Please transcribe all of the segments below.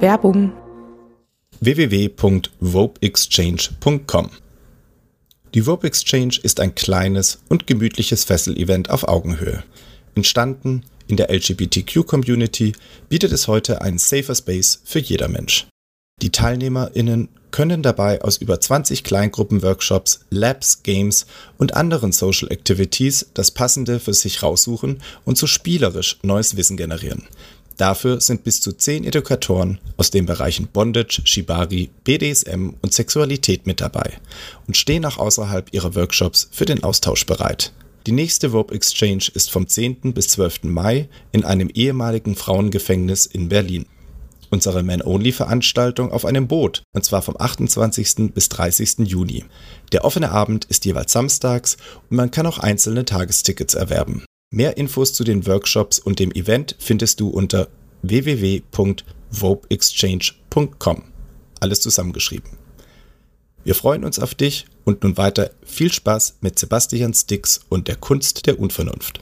Werbung www.vopexchange.com Die Vope Exchange ist ein kleines und gemütliches Fessel-Event auf Augenhöhe. Entstanden in der LGBTQ-Community bietet es heute einen safer Space für jeder Mensch. Die TeilnehmerInnen können dabei aus über 20 Kleingruppenworkshops, Labs, Games und anderen Social Activities das Passende für sich raussuchen und so spielerisch neues Wissen generieren. Dafür sind bis zu 10 Edukatoren aus den Bereichen Bondage, Shibari, BDSM und Sexualität mit dabei und stehen auch außerhalb ihrer Workshops für den Austausch bereit. Die nächste Rope Exchange ist vom 10. bis 12. Mai in einem ehemaligen Frauengefängnis in Berlin unsere Man-Only-Veranstaltung auf einem Boot, und zwar vom 28. bis 30. Juni. Der offene Abend ist jeweils samstags und man kann auch einzelne Tagestickets erwerben. Mehr Infos zu den Workshops und dem Event findest du unter www.vopeexchange.com. Alles zusammengeschrieben. Wir freuen uns auf dich und nun weiter viel Spaß mit Sebastian Stix und der Kunst der Unvernunft.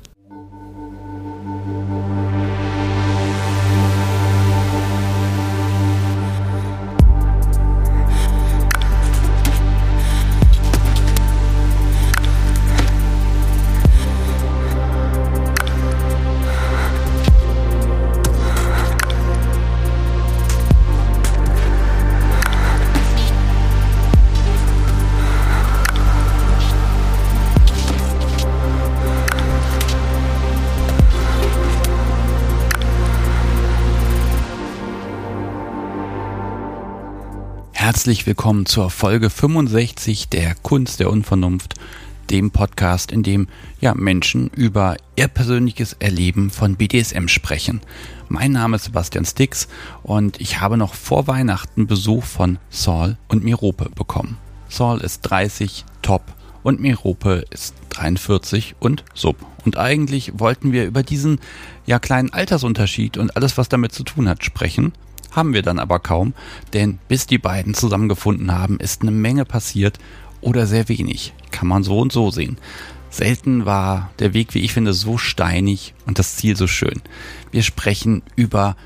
Herzlich willkommen zur Folge 65 der Kunst der Unvernunft, dem Podcast, in dem ja Menschen über ihr persönliches Erleben von BDSM sprechen. Mein Name ist Sebastian Stix und ich habe noch vor Weihnachten Besuch von Saul und Mirope bekommen. Saul ist 30, top und Mirope ist 43 und sub. Und eigentlich wollten wir über diesen ja kleinen Altersunterschied und alles, was damit zu tun hat, sprechen. Haben wir dann aber kaum, denn bis die beiden zusammengefunden haben, ist eine Menge passiert oder sehr wenig. Kann man so und so sehen. Selten war der Weg, wie ich finde, so steinig und das Ziel so schön. Wir sprechen über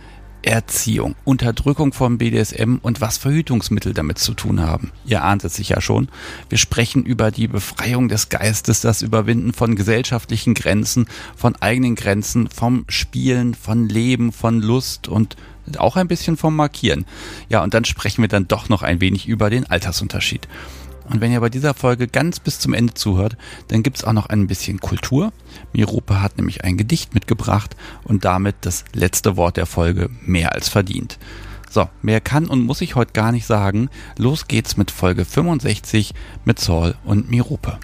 Erziehung, Unterdrückung von BDSM und was Verhütungsmittel damit zu tun haben. Ihr ahnt es sicher schon. Wir sprechen über die Befreiung des Geistes, das Überwinden von gesellschaftlichen Grenzen, von eigenen Grenzen, vom Spielen, von Leben, von Lust und auch ein bisschen vom Markieren. Ja, und dann sprechen wir dann doch noch ein wenig über den Altersunterschied. Und wenn ihr bei dieser Folge ganz bis zum Ende zuhört, dann gibt's auch noch ein bisschen Kultur. Mirope hat nämlich ein Gedicht mitgebracht und damit das letzte Wort der Folge mehr als verdient. So, mehr kann und muss ich heute gar nicht sagen. Los geht's mit Folge 65 mit Saul und Mirope.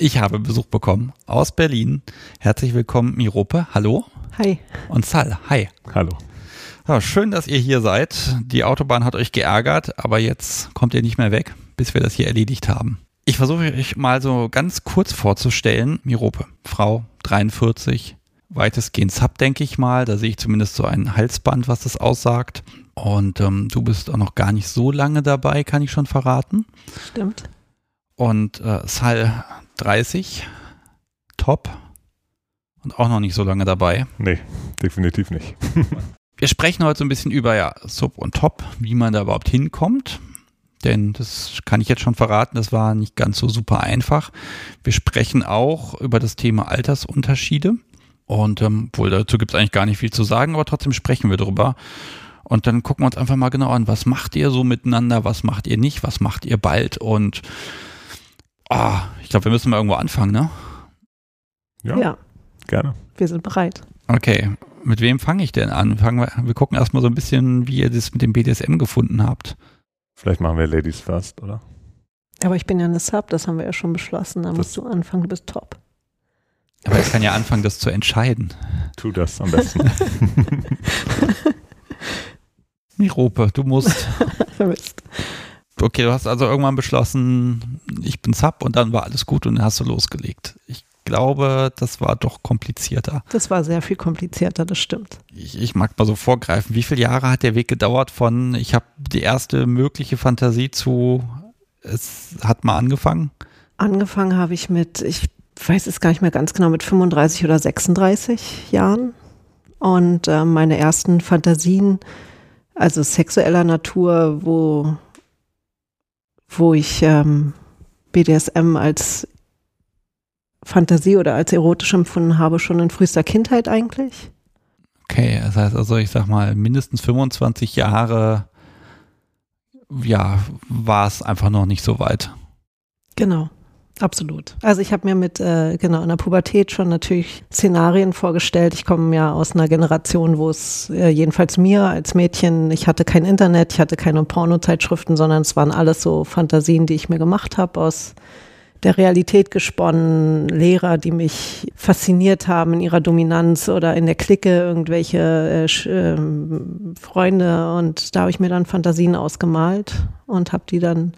Ich habe Besuch bekommen aus Berlin. Herzlich willkommen, Mirope. Hallo. Hi. Und Sal. Hi. Hallo. Ja, schön, dass ihr hier seid. Die Autobahn hat euch geärgert, aber jetzt kommt ihr nicht mehr weg, bis wir das hier erledigt haben. Ich versuche euch mal so ganz kurz vorzustellen. Mirope, Frau, 43, weitestgehend Sub, denke ich mal. Da sehe ich zumindest so ein Halsband, was das aussagt. Und ähm, du bist auch noch gar nicht so lange dabei, kann ich schon verraten. Stimmt. Und äh, Sal 30, top und auch noch nicht so lange dabei. Nee, definitiv nicht. Wir sprechen heute so ein bisschen über ja, Sub und Top, wie man da überhaupt hinkommt. Denn das kann ich jetzt schon verraten, das war nicht ganz so super einfach. Wir sprechen auch über das Thema Altersunterschiede. Und ähm, wohl dazu gibt es eigentlich gar nicht viel zu sagen, aber trotzdem sprechen wir drüber. Und dann gucken wir uns einfach mal genau an, was macht ihr so miteinander, was macht ihr nicht, was macht ihr bald und Ah, ich glaube, wir müssen mal irgendwo anfangen, ne? Ja, Ja, gerne. wir sind bereit. Okay, mit wem fange ich denn an? Fangen wir, wir gucken erstmal so ein bisschen, wie ihr das mit dem BDSM gefunden habt. Vielleicht machen wir Ladies first, oder? Aber ich bin ja eine Sub, das haben wir ja schon beschlossen. Da Das- musst du anfangen, du bist top. Aber ich kann ja anfangen, das zu entscheiden. Tu das am besten. Mirope, du musst. Mist. Okay, du hast also irgendwann beschlossen, ich bin Sub und dann war alles gut und dann hast du losgelegt. Ich glaube, das war doch komplizierter. Das war sehr viel komplizierter, das stimmt. Ich, ich mag mal so vorgreifen. Wie viele Jahre hat der Weg gedauert von, ich habe die erste mögliche Fantasie zu, es hat mal angefangen? Angefangen habe ich mit, ich weiß es gar nicht mehr ganz genau, mit 35 oder 36 Jahren. Und äh, meine ersten Fantasien, also sexueller Natur, wo, wo ich ähm, BDSM als Fantasie oder als erotisch empfunden habe, schon in frühester Kindheit eigentlich. Okay, das heißt also, ich sag mal, mindestens 25 Jahre, ja, war es einfach noch nicht so weit. Genau. Absolut. Also ich habe mir mit, äh, genau, in der Pubertät schon natürlich Szenarien vorgestellt. Ich komme ja aus einer Generation, wo es äh, jedenfalls mir als Mädchen, ich hatte kein Internet, ich hatte keine Pornozeitschriften, sondern es waren alles so Fantasien, die ich mir gemacht habe aus der Realität gesponnen, Lehrer, die mich fasziniert haben in ihrer Dominanz oder in der Clique, irgendwelche äh, äh, Freunde und da habe ich mir dann Fantasien ausgemalt und habe die dann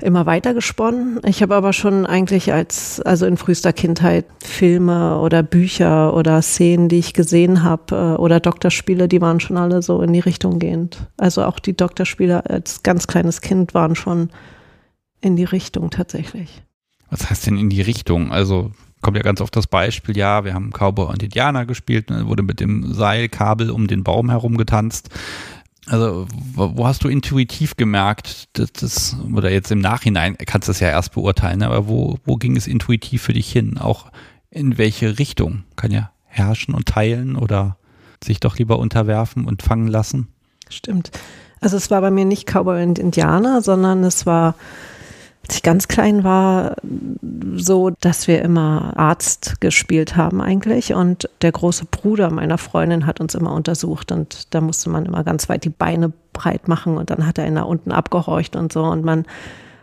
immer weiter gesponnen. Ich habe aber schon eigentlich als, also in frühester Kindheit Filme oder Bücher oder Szenen, die ich gesehen habe äh, oder Doktorspiele, die waren schon alle so in die Richtung gehend. Also auch die Doktorspiele als ganz kleines Kind waren schon in die Richtung tatsächlich. Was heißt denn in die Richtung? Also kommt ja ganz oft das Beispiel, ja, wir haben Cowboy und Indianer gespielt, dann wurde mit dem Seilkabel um den Baum herum getanzt. Also, wo hast du intuitiv gemerkt, dass das, oder jetzt im Nachhinein kannst du es ja erst beurteilen, aber wo, wo ging es intuitiv für dich hin? Auch in welche Richtung? Kann ja herrschen und teilen oder sich doch lieber unterwerfen und fangen lassen? Stimmt. Also es war bei mir nicht Cowboy und Indianer, sondern es war als ich ganz klein war, so, dass wir immer Arzt gespielt haben eigentlich. Und der große Bruder meiner Freundin hat uns immer untersucht. Und da musste man immer ganz weit die Beine breit machen. Und dann hat er ihn da unten abgehorcht und so. Und man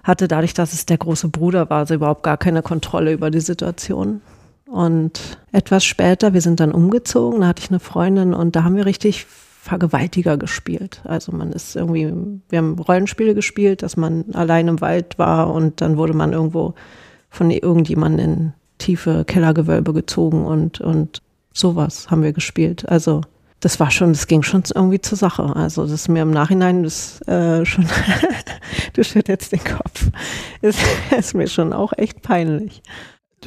hatte dadurch, dass es der große Bruder war, also überhaupt gar keine Kontrolle über die Situation. Und etwas später, wir sind dann umgezogen, da hatte ich eine Freundin und da haben wir richtig Vergewaltiger gespielt. Also man ist irgendwie, wir haben Rollenspiele gespielt, dass man allein im Wald war und dann wurde man irgendwo von irgendjemandem in tiefe Kellergewölbe gezogen und, und sowas haben wir gespielt. Also das war schon, das ging schon irgendwie zur Sache. Also das ist mir im Nachhinein das äh, schon, du schüttelst den Kopf, ist, ist mir schon auch echt peinlich.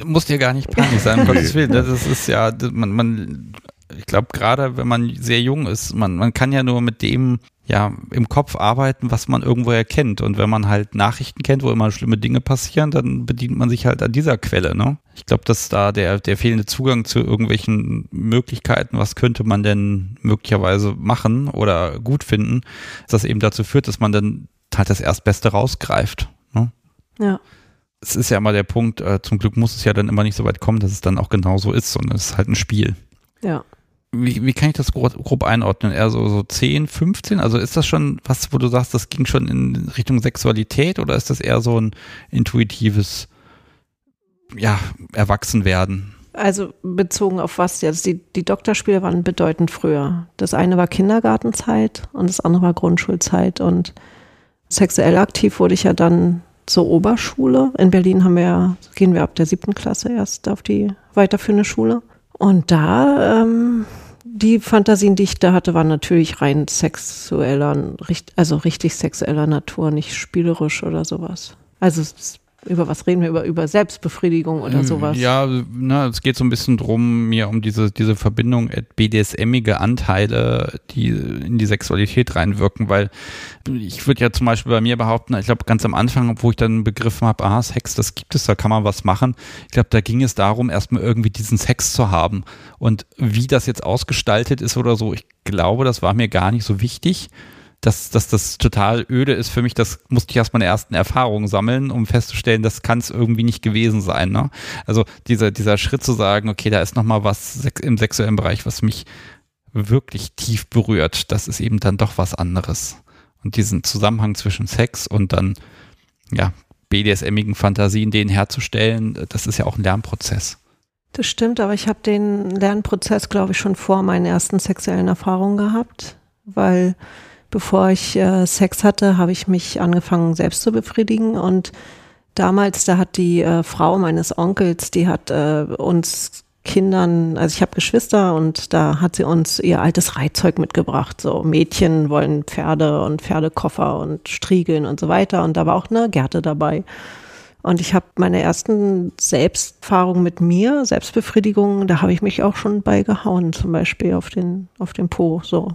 Muss dir gar nicht peinlich sein, um Gottes Willen. Das ist ja, man, man ich glaube, gerade wenn man sehr jung ist, man, man kann ja nur mit dem ja im Kopf arbeiten, was man irgendwo erkennt. Und wenn man halt Nachrichten kennt, wo immer schlimme Dinge passieren, dann bedient man sich halt an dieser Quelle. Ne? Ich glaube, dass da der, der fehlende Zugang zu irgendwelchen Möglichkeiten, was könnte man denn möglicherweise machen oder gut finden, das eben dazu führt, dass man dann halt das Erstbeste rausgreift. Ne? Ja es ist ja immer der Punkt, äh, zum Glück muss es ja dann immer nicht so weit kommen, dass es dann auch genauso ist, sondern es ist halt ein Spiel. Ja wie, wie kann ich das grob, grob einordnen? Eher so, so 10, 15? Also ist das schon was, wo du sagst, das ging schon in Richtung Sexualität oder ist das eher so ein intuitives, ja, Erwachsenwerden? Also bezogen auf was jetzt? Die, die Doktorspiele waren bedeutend früher. Das eine war Kindergartenzeit und das andere war Grundschulzeit. Und sexuell aktiv wurde ich ja dann zur Oberschule. In Berlin haben wir gehen wir ab der siebten Klasse erst auf die weiterführende Schule. Und da, ähm, die Fantasien, die ich da hatte, waren natürlich rein sexueller, also richtig sexueller Natur, nicht spielerisch oder sowas. Also über was reden wir? Über, über Selbstbefriedigung oder ähm, sowas? Ja, na, es geht so ein bisschen drum, mir um diese, diese Verbindung BDSMige Anteile, die in die Sexualität reinwirken, weil ich würde ja zum Beispiel bei mir behaupten, ich glaube ganz am Anfang, wo ich dann begriffen habe, ah, Sex, das gibt es, da kann man was machen. Ich glaube, da ging es darum, erstmal irgendwie diesen Sex zu haben. Und wie das jetzt ausgestaltet ist oder so, ich glaube, das war mir gar nicht so wichtig dass, dass das total öde ist für mich, das musste ich erst meine ersten Erfahrungen sammeln, um festzustellen, das kann es irgendwie nicht gewesen sein. Ne? Also dieser, dieser Schritt zu sagen, okay, da ist nochmal was im sexuellen Bereich, was mich wirklich tief berührt, das ist eben dann doch was anderes. Und diesen Zusammenhang zwischen Sex und dann, ja, BDSMigen Fantasien, den herzustellen, das ist ja auch ein Lernprozess. Das stimmt, aber ich habe den Lernprozess, glaube ich, schon vor meinen ersten sexuellen Erfahrungen gehabt, weil bevor ich äh, Sex hatte, habe ich mich angefangen selbst zu befriedigen und damals, da hat die äh, Frau meines Onkels, die hat äh, uns Kindern, also ich habe Geschwister und da hat sie uns ihr altes Reitzeug mitgebracht. So Mädchen wollen Pferde und Pferdekoffer und Striegeln und so weiter. Und da war auch eine Gerte dabei. Und ich habe meine ersten Selbsterfahrungen mit mir, Selbstbefriedigung, da habe ich mich auch schon bei gehauen, zum Beispiel auf den, auf den Po. So,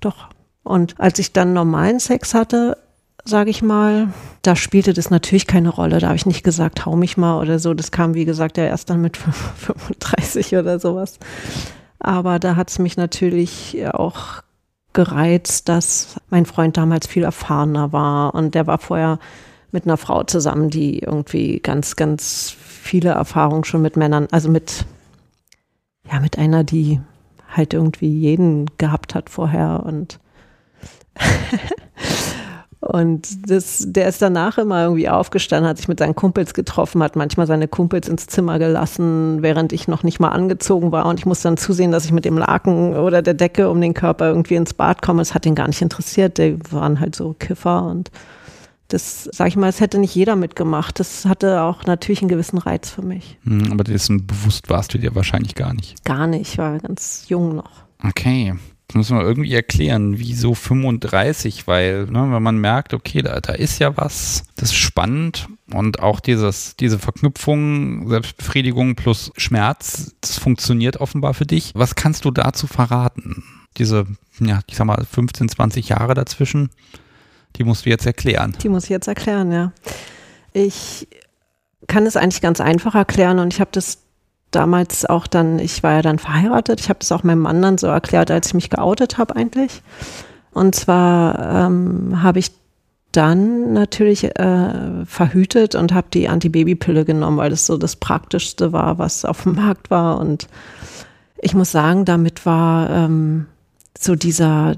doch. Und als ich dann normalen Sex hatte, sage ich mal, da spielte das natürlich keine Rolle. Da habe ich nicht gesagt, hau mich mal oder so. Das kam, wie gesagt, ja erst dann mit 35 oder sowas. Aber da hat es mich natürlich auch gereizt, dass mein Freund damals viel erfahrener war und der war vorher mit einer Frau zusammen, die irgendwie ganz, ganz viele Erfahrungen schon mit Männern, also mit, ja, mit einer, die halt irgendwie jeden gehabt hat vorher und Und das, der ist danach immer irgendwie aufgestanden, hat sich mit seinen Kumpels getroffen, hat manchmal seine Kumpels ins Zimmer gelassen, während ich noch nicht mal angezogen war. Und ich musste dann zusehen, dass ich mit dem Laken oder der Decke um den Körper irgendwie ins Bad komme. Das hat ihn gar nicht interessiert. Die waren halt so Kiffer und das, sag ich mal, das hätte nicht jeder mitgemacht. Das hatte auch natürlich einen gewissen Reiz für mich. Hm, aber dessen bewusst warst du dir wahrscheinlich gar nicht. Gar nicht, ich war ganz jung noch. Okay. Das müssen wir irgendwie erklären, wieso 35, weil, ne, wenn man merkt, okay, da, da ist ja was, das ist spannend und auch dieses, diese Verknüpfung, Selbstbefriedigung plus Schmerz, das funktioniert offenbar für dich. Was kannst du dazu verraten? Diese, ja, ich sag mal, 15, 20 Jahre dazwischen, die musst du jetzt erklären. Die muss ich jetzt erklären, ja. Ich kann es eigentlich ganz einfach erklären und ich habe das damals auch dann, ich war ja dann verheiratet, ich habe das auch meinem Mann dann so erklärt, als ich mich geoutet habe eigentlich. Und zwar ähm, habe ich dann natürlich äh, verhütet und habe die Antibabypille genommen, weil das so das Praktischste war, was auf dem Markt war. Und ich muss sagen, damit war ähm, so dieser,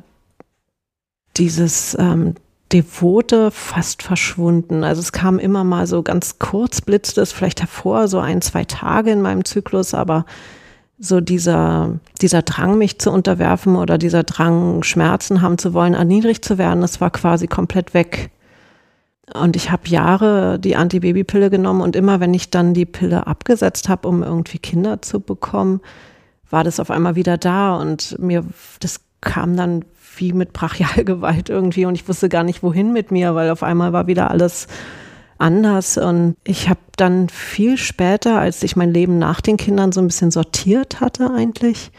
dieses ähm, Devote fast verschwunden. Also es kam immer mal so ganz kurz, blitzte es vielleicht hervor, so ein, zwei Tage in meinem Zyklus, aber so dieser, dieser Drang, mich zu unterwerfen oder dieser Drang, Schmerzen haben zu wollen, erniedrigt zu werden, das war quasi komplett weg. Und ich habe Jahre die Antibabypille genommen und immer, wenn ich dann die Pille abgesetzt habe, um irgendwie Kinder zu bekommen, war das auf einmal wieder da und mir, das kam dann wie mit Brachialgewalt irgendwie und ich wusste gar nicht, wohin mit mir, weil auf einmal war wieder alles anders. Und ich habe dann viel später, als ich mein Leben nach den Kindern so ein bisschen sortiert hatte eigentlich,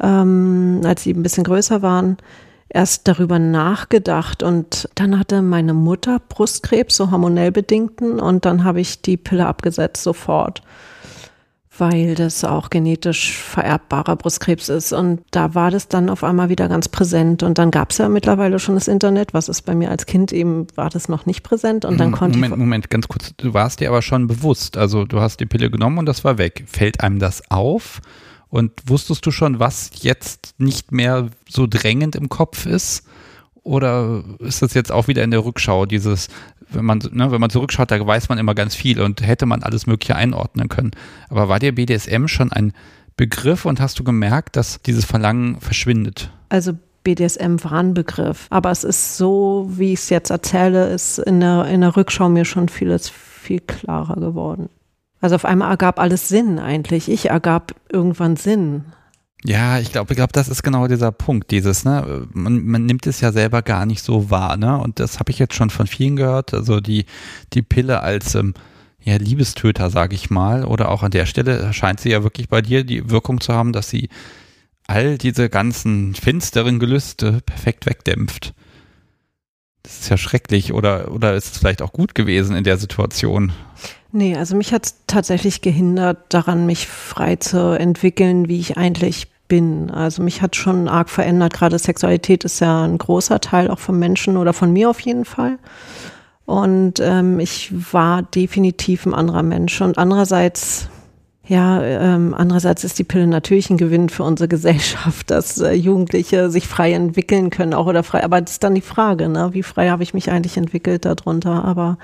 ähm, als sie ein bisschen größer waren, erst darüber nachgedacht. Und dann hatte meine Mutter Brustkrebs, so hormonell bedingten. Und dann habe ich die Pille abgesetzt sofort weil das auch genetisch vererbbarer Brustkrebs ist. Und da war das dann auf einmal wieder ganz präsent. Und dann gab es ja mittlerweile schon das Internet, was ist bei mir als Kind eben, war das noch nicht präsent. Und dann konnte Moment, Moment, ganz kurz. Du warst dir aber schon bewusst. Also du hast die Pille genommen und das war weg. Fällt einem das auf? Und wusstest du schon, was jetzt nicht mehr so drängend im Kopf ist? Oder ist das jetzt auch wieder in der Rückschau, dieses, wenn man, ne, wenn man zurückschaut, da weiß man immer ganz viel und hätte man alles Mögliche einordnen können. Aber war dir BDSM schon ein Begriff und hast du gemerkt, dass dieses Verlangen verschwindet? Also BDSM war ein Begriff. Aber es ist so, wie ich es jetzt erzähle, ist in der, in der Rückschau mir schon vieles viel klarer geworden. Also auf einmal ergab alles Sinn eigentlich. Ich ergab irgendwann Sinn. Ja, ich glaube, ich glaube, das ist genau dieser Punkt, dieses, ne, man, man nimmt es ja selber gar nicht so wahr, ne? Und das habe ich jetzt schon von vielen gehört, also die, die Pille als ähm, ja, Liebestöter, sage ich mal, oder auch an der Stelle scheint sie ja wirklich bei dir die Wirkung zu haben, dass sie all diese ganzen finsteren Gelüste perfekt wegdämpft. Das ist ja schrecklich, oder, oder ist es vielleicht auch gut gewesen in der Situation? Nee, also mich hat es tatsächlich gehindert, daran mich frei zu entwickeln, wie ich eigentlich bin. Also mich hat schon arg verändert. Gerade Sexualität ist ja ein großer Teil auch von Menschen oder von mir auf jeden Fall. Und ähm, ich war definitiv ein anderer Mensch. Und andererseits, ja, ähm, andererseits ist die Pille natürlich ein Gewinn für unsere Gesellschaft, dass äh, Jugendliche sich frei entwickeln können, auch oder frei. Aber das ist dann die Frage, ne? Wie frei habe ich mich eigentlich entwickelt darunter? Aber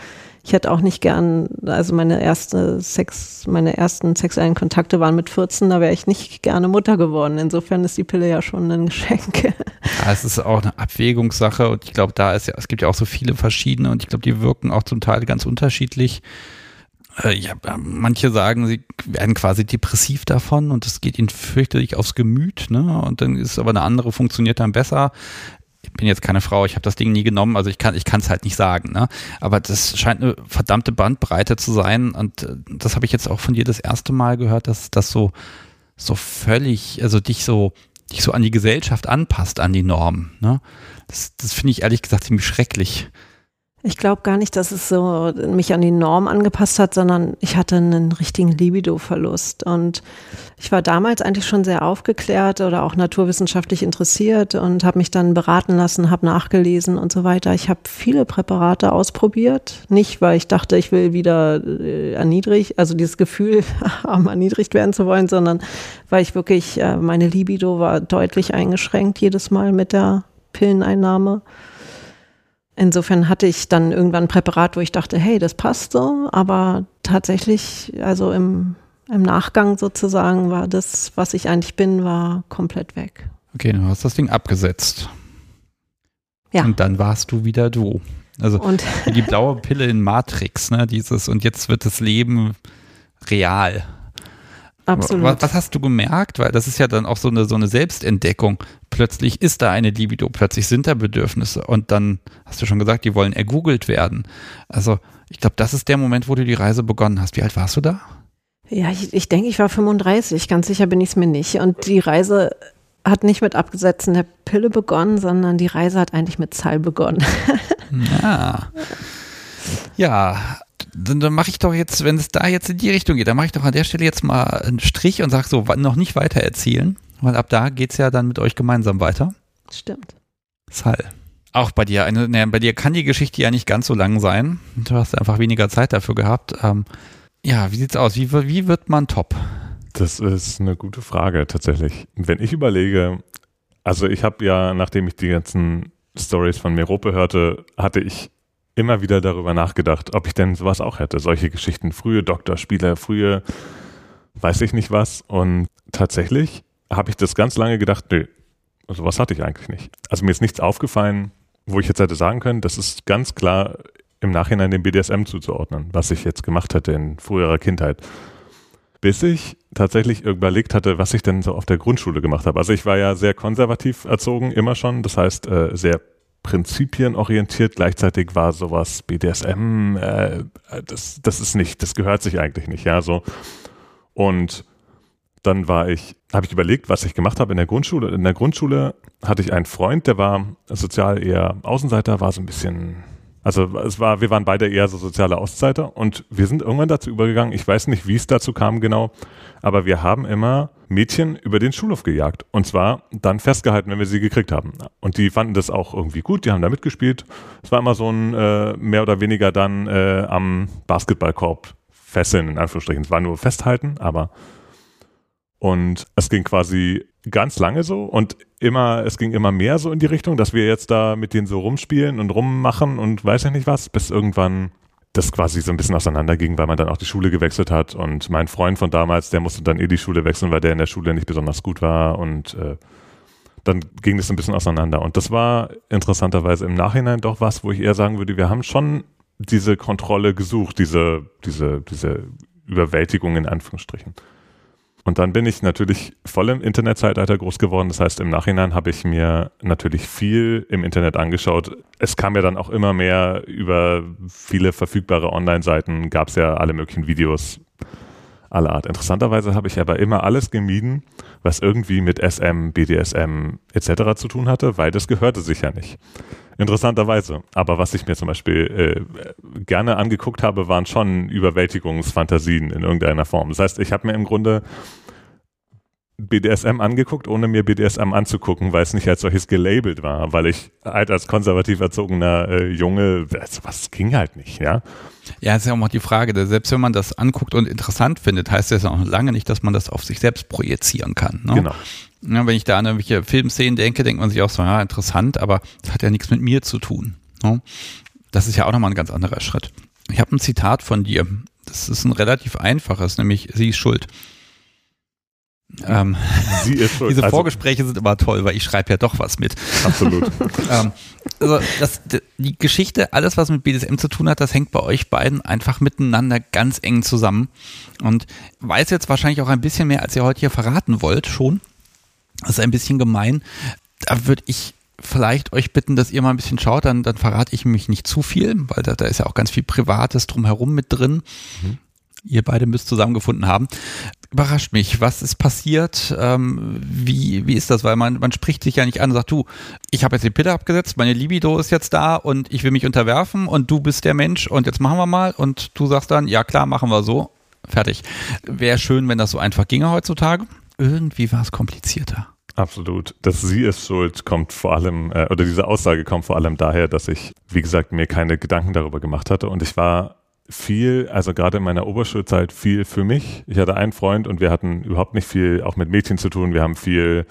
ich hätte auch nicht gern, also meine erste Sex, meine ersten sexuellen Kontakte waren mit 14, da wäre ich nicht gerne Mutter geworden. Insofern ist die Pille ja schon ein Geschenk. Ja, es ist auch eine Abwägungssache und ich glaube, da ist ja, es gibt ja auch so viele verschiedene und ich glaube, die wirken auch zum Teil ganz unterschiedlich. äh, ja, manche sagen, sie werden quasi depressiv davon und es geht ihnen fürchterlich aufs Gemüt, ne? Und dann ist aber eine andere funktioniert dann besser. Ich bin jetzt keine Frau, ich habe das Ding nie genommen, also ich kann ich kann es halt nicht sagen, ne? Aber das scheint eine verdammte Bandbreite zu sein und äh, das habe ich jetzt auch von dir das erste Mal gehört, dass das so so völlig, also dich so dich so an die Gesellschaft anpasst, an die Normen, ne? Das, das finde ich ehrlich gesagt ziemlich schrecklich. Ich glaube gar nicht, dass es so mich an die Norm angepasst hat, sondern ich hatte einen richtigen Libido-Verlust. Und ich war damals eigentlich schon sehr aufgeklärt oder auch naturwissenschaftlich interessiert und habe mich dann beraten lassen, habe nachgelesen und so weiter. Ich habe viele Präparate ausprobiert. Nicht, weil ich dachte, ich will wieder äh, erniedrigt, also dieses Gefühl haben, erniedrigt werden zu wollen, sondern weil ich wirklich, äh, meine Libido war deutlich eingeschränkt jedes Mal mit der Pilleneinnahme. Insofern hatte ich dann irgendwann ein Präparat, wo ich dachte, hey, das passt so, aber tatsächlich, also im, im Nachgang sozusagen war das, was ich eigentlich bin, war komplett weg. Okay, du hast das Ding abgesetzt. Ja. Und dann warst du wieder du. Also Und die blaue Pille in Matrix, ne? Dieses und jetzt wird das Leben real. Absolut. Was, was hast du gemerkt? Weil das ist ja dann auch so eine, so eine Selbstentdeckung. Plötzlich ist da eine Libido, plötzlich sind da Bedürfnisse und dann hast du schon gesagt, die wollen ergoogelt werden. Also ich glaube, das ist der Moment, wo du die Reise begonnen hast. Wie alt warst du da? Ja, ich, ich denke, ich war 35, ganz sicher bin ich es mir nicht. Und die Reise hat nicht mit Abgesetzen der Pille begonnen, sondern die Reise hat eigentlich mit Zahl begonnen. Ja. Ja, dann, dann mache ich doch jetzt, wenn es da jetzt in die Richtung geht, dann mache ich doch an der Stelle jetzt mal einen Strich und sage so, noch nicht weiter erzählen, weil ab da geht's ja dann mit euch gemeinsam weiter. Stimmt. Sal. Auch bei dir, eine, ne, bei dir kann die Geschichte ja nicht ganz so lang sein. Du hast einfach weniger Zeit dafür gehabt. Ähm, ja, wie sieht's aus? Wie, wi- wie wird man top? Das ist eine gute Frage tatsächlich. Wenn ich überlege, also ich habe ja, nachdem ich die ganzen Stories von Merope hörte, hatte ich immer wieder darüber nachgedacht, ob ich denn sowas auch hätte. Solche Geschichten, frühe Doktorspiele, frühe weiß ich nicht was. Und tatsächlich habe ich das ganz lange gedacht, nö, sowas hatte ich eigentlich nicht. Also mir ist nichts aufgefallen, wo ich jetzt hätte sagen können, das ist ganz klar im Nachhinein dem BDSM zuzuordnen, was ich jetzt gemacht hätte in früherer Kindheit bis ich tatsächlich überlegt hatte, was ich denn so auf der Grundschule gemacht habe. Also ich war ja sehr konservativ erzogen, immer schon. Das heißt, äh, sehr prinzipienorientiert. Gleichzeitig war sowas BDSM, äh, das, das ist nicht, das gehört sich eigentlich nicht, ja, so. Und dann war ich, habe ich überlegt, was ich gemacht habe in der Grundschule. In der Grundschule hatte ich einen Freund, der war sozial eher Außenseiter, war so ein bisschen, also es war, wir waren beide eher so soziale Außenseiter und wir sind irgendwann dazu übergegangen, ich weiß nicht, wie es dazu kam genau, aber wir haben immer Mädchen über den Schulhof gejagt und zwar dann festgehalten, wenn wir sie gekriegt haben. Und die fanden das auch irgendwie gut, die haben da mitgespielt. Es war immer so ein äh, mehr oder weniger dann äh, am Basketballkorb fesseln, in Anführungsstrichen. Es war nur festhalten, aber und es ging quasi ganz lange so und immer, es ging immer mehr so in die Richtung, dass wir jetzt da mit denen so rumspielen und rummachen und weiß ich nicht was, bis irgendwann das quasi so ein bisschen auseinanderging, weil man dann auch die Schule gewechselt hat. Und mein Freund von damals, der musste dann eh die Schule wechseln, weil der in der Schule nicht besonders gut war. Und äh, dann ging das ein bisschen auseinander. Und das war interessanterweise im Nachhinein doch was, wo ich eher sagen würde, wir haben schon diese Kontrolle gesucht, diese, diese, diese Überwältigung in Anführungsstrichen. Und dann bin ich natürlich voll im Internetzeitalter groß geworden. Das heißt, im Nachhinein habe ich mir natürlich viel im Internet angeschaut. Es kam ja dann auch immer mehr über viele verfügbare Online-Seiten, gab es ja alle möglichen Videos aller Art. Interessanterweise habe ich aber immer alles gemieden, was irgendwie mit SM, BDSM etc. zu tun hatte, weil das gehörte sich ja nicht. Interessanterweise. Aber was ich mir zum Beispiel äh, gerne angeguckt habe, waren schon Überwältigungsfantasien in irgendeiner Form. Das heißt, ich habe mir im Grunde BDSM angeguckt, ohne mir BDSM anzugucken, weil es nicht als solches gelabelt war, weil ich halt als konservativ erzogener äh, Junge, also was ging halt nicht, ja. Ja, ist ja auch mal die Frage, dass selbst wenn man das anguckt und interessant findet, heißt das ja noch lange nicht, dass man das auf sich selbst projizieren kann. Ne? Genau. Ja, wenn ich da an irgendwelche Filmszenen denke, denkt man sich auch so, ja, interessant, aber das hat ja nichts mit mir zu tun. Ne? Das ist ja auch nochmal ein ganz anderer Schritt. Ich habe ein Zitat von dir. Das ist ein relativ einfaches, nämlich sie ist schuld. Ähm, diese also, Vorgespräche sind immer toll, weil ich schreibe ja doch was mit. Absolut. ähm, also das, die Geschichte, alles was mit BDSM zu tun hat, das hängt bei euch beiden einfach miteinander ganz eng zusammen. Und weiß jetzt wahrscheinlich auch ein bisschen mehr, als ihr heute hier verraten wollt, schon. Das ist ein bisschen gemein. Da würde ich vielleicht euch bitten, dass ihr mal ein bisschen schaut, dann, dann verrate ich mich nicht zu viel, weil da, da ist ja auch ganz viel Privates drumherum mit drin. Mhm. Ihr beide müsst zusammengefunden haben. Überrascht mich, was ist passiert? Ähm, wie, wie ist das? Weil man, man spricht sich ja nicht an und sagt, du, ich habe jetzt die Pille abgesetzt, meine Libido ist jetzt da und ich will mich unterwerfen und du bist der Mensch und jetzt machen wir mal und du sagst dann, ja klar, machen wir so. Fertig. Wäre schön, wenn das so einfach ginge heutzutage. Irgendwie war es komplizierter. Absolut. Dass sie ist schuld, kommt vor allem, äh, oder diese Aussage kommt vor allem daher, dass ich, wie gesagt, mir keine Gedanken darüber gemacht hatte. Und ich war viel, also gerade in meiner Oberschulzeit viel für mich. Ich hatte einen Freund und wir hatten überhaupt nicht viel auch mit Mädchen zu tun. Wir haben viel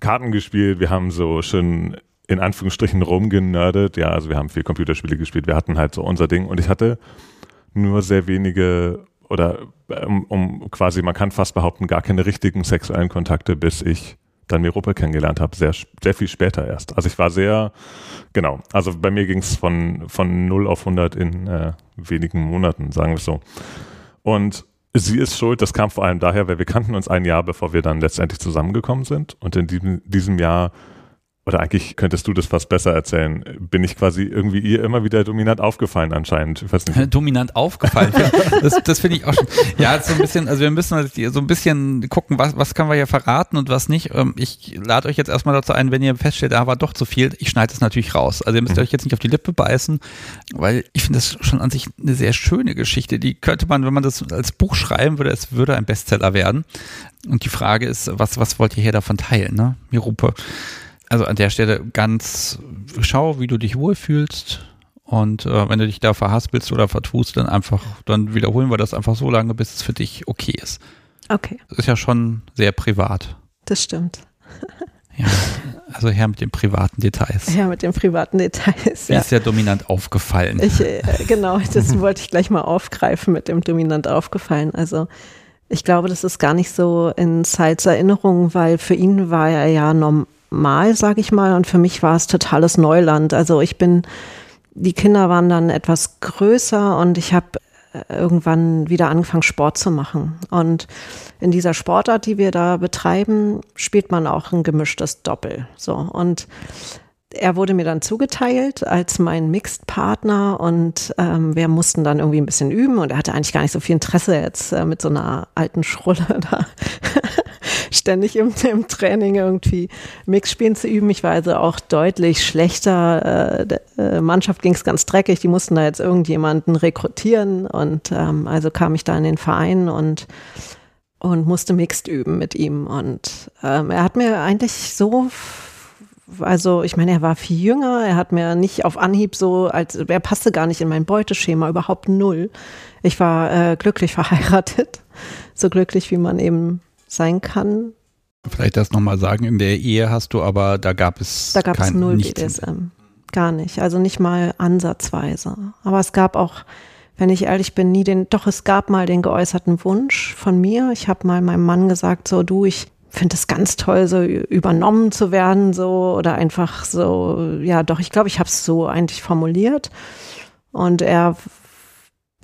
Karten gespielt, wir haben so schön in Anführungsstrichen rumgenördet. Ja, also wir haben viel Computerspiele gespielt. Wir hatten halt so unser Ding und ich hatte nur sehr wenige oder um, um quasi, man kann fast behaupten, gar keine richtigen sexuellen Kontakte, bis ich dann Miropa kennengelernt habe, sehr, sehr viel später erst. Also ich war sehr, genau, also bei mir ging es von, von 0 auf 100 in äh, wenigen Monaten, sagen wir es so. Und sie ist schuld, das kam vor allem daher, weil wir kannten uns ein Jahr, bevor wir dann letztendlich zusammengekommen sind. Und in diesem, diesem Jahr oder eigentlich könntest du das fast besser erzählen, bin ich quasi irgendwie ihr immer wieder dominant aufgefallen anscheinend. Ich weiß nicht. Dominant aufgefallen. das das finde ich auch schon. Ja, so ein bisschen, also wir müssen halt so ein bisschen gucken, was, was können wir hier verraten und was nicht. Ähm, ich lade euch jetzt erstmal dazu ein, wenn ihr feststellt, da war doch zu viel, ich schneide es natürlich raus. Also ihr müsst mhm. euch jetzt nicht auf die Lippe beißen, weil ich finde das schon an sich eine sehr schöne Geschichte. Die könnte man, wenn man das als Buch schreiben würde, es würde ein Bestseller werden. Und die Frage ist, was, was wollt ihr hier davon teilen, ne? Mirupe also an der Stelle ganz schau, wie du dich wohlfühlst. Und äh, wenn du dich da verhaspelst oder vertust, dann einfach, dann wiederholen wir das einfach so lange, bis es für dich okay ist. Okay. Das ist ja schon sehr privat. Das stimmt. Ja, also her mit den privaten Details. Ja, mit den privaten Details. Ja. ist ja dominant aufgefallen? Ich, äh, genau, das wollte ich gleich mal aufgreifen mit dem dominant aufgefallen. Also ich glaube, das ist gar nicht so in Sides Erinnerung, weil für ihn war er ja norm Mal, sage ich mal. Und für mich war es totales Neuland. Also ich bin, die Kinder waren dann etwas größer und ich habe äh, irgendwann wieder angefangen, Sport zu machen. Und in dieser Sportart, die wir da betreiben, spielt man auch ein gemischtes Doppel. So und er wurde mir dann zugeteilt als mein Mixed-Partner und ähm, wir mussten dann irgendwie ein bisschen üben und er hatte eigentlich gar nicht so viel Interesse jetzt äh, mit so einer alten Schrulle da ständig im, im Training irgendwie Mixspielen zu üben. Ich war also auch deutlich schlechter. Äh, der äh, Mannschaft ging es ganz dreckig. Die mussten da jetzt irgendjemanden rekrutieren und ähm, also kam ich da in den Verein und und musste Mixed üben mit ihm. Und ähm, er hat mir eigentlich so also ich meine, er war viel jünger, er hat mir nicht auf Anhieb so, als er passte gar nicht in mein Beuteschema, überhaupt null. Ich war äh, glücklich verheiratet, so glücklich, wie man eben sein kann. Vielleicht das nochmal sagen, in der Ehe hast du aber, da gab es Da gab kein, es null BDSM. Gar nicht. Also nicht mal ansatzweise. Aber es gab auch, wenn ich ehrlich bin, nie den, doch es gab mal den geäußerten Wunsch von mir. Ich habe mal meinem Mann gesagt, so du, ich finde es ganz toll, so übernommen zu werden, so oder einfach so, ja doch, ich glaube, ich habe es so eigentlich formuliert. Und er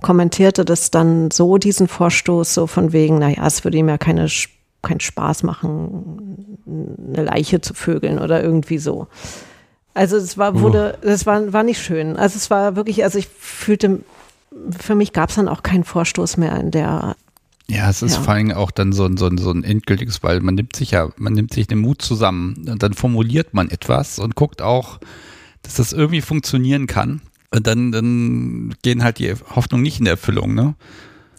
kommentierte das dann so, diesen Vorstoß, so von wegen, naja, es würde ihm ja keine, keinen Spaß machen, eine Leiche zu vögeln oder irgendwie so. Also es war, wurde, das war, war nicht schön. Also es war wirklich, also ich fühlte, für mich gab es dann auch keinen Vorstoß mehr in der ja, es ist ja. vor allem auch dann so ein, so, ein, so ein endgültiges, weil man nimmt sich ja, man nimmt sich den Mut zusammen und dann formuliert man etwas und guckt auch, dass das irgendwie funktionieren kann. Dann, dann gehen halt die Hoffnungen nicht in Erfüllung, ne?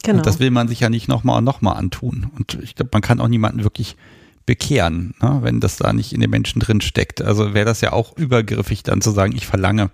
Genau. Und das will man sich ja nicht nochmal und nochmal antun. Und ich glaube, man kann auch niemanden wirklich bekehren, ne? wenn das da nicht in den Menschen drin steckt. Also wäre das ja auch übergriffig, dann zu sagen, ich verlange.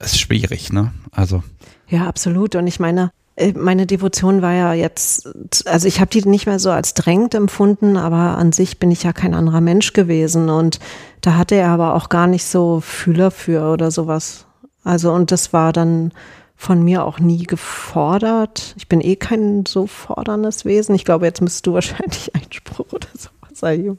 ist schwierig, ne? Also. Ja, absolut. Und ich meine, äh, meine Devotion war ja jetzt, also ich habe die nicht mehr so als drängend empfunden, aber an sich bin ich ja kein anderer Mensch gewesen und da hatte er aber auch gar nicht so Fühler für oder sowas. Also und das war dann von mir auch nie gefordert. Ich bin eh kein so forderndes Wesen. Ich glaube, jetzt müsstest du wahrscheinlich Einspruch oder sowas erheben.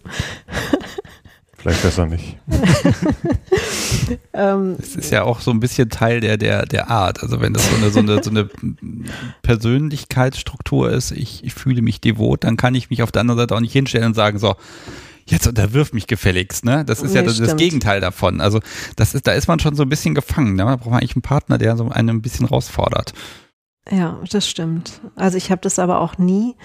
Vielleicht besser nicht. ähm, es ist ja auch so ein bisschen Teil der, der, der Art. Also wenn das so eine, so eine, so eine Persönlichkeitsstruktur ist, ich, ich fühle mich devot, dann kann ich mich auf der anderen Seite auch nicht hinstellen und sagen, so, jetzt unterwirf mich gefälligst, ne? Das ist nee, ja das, das, Gegenteil davon. Also das ist, da ist man schon so ein bisschen gefangen. Ne? Da braucht man eigentlich einen Partner, der so einen ein bisschen herausfordert. Ja, das stimmt. Also ich habe das aber auch nie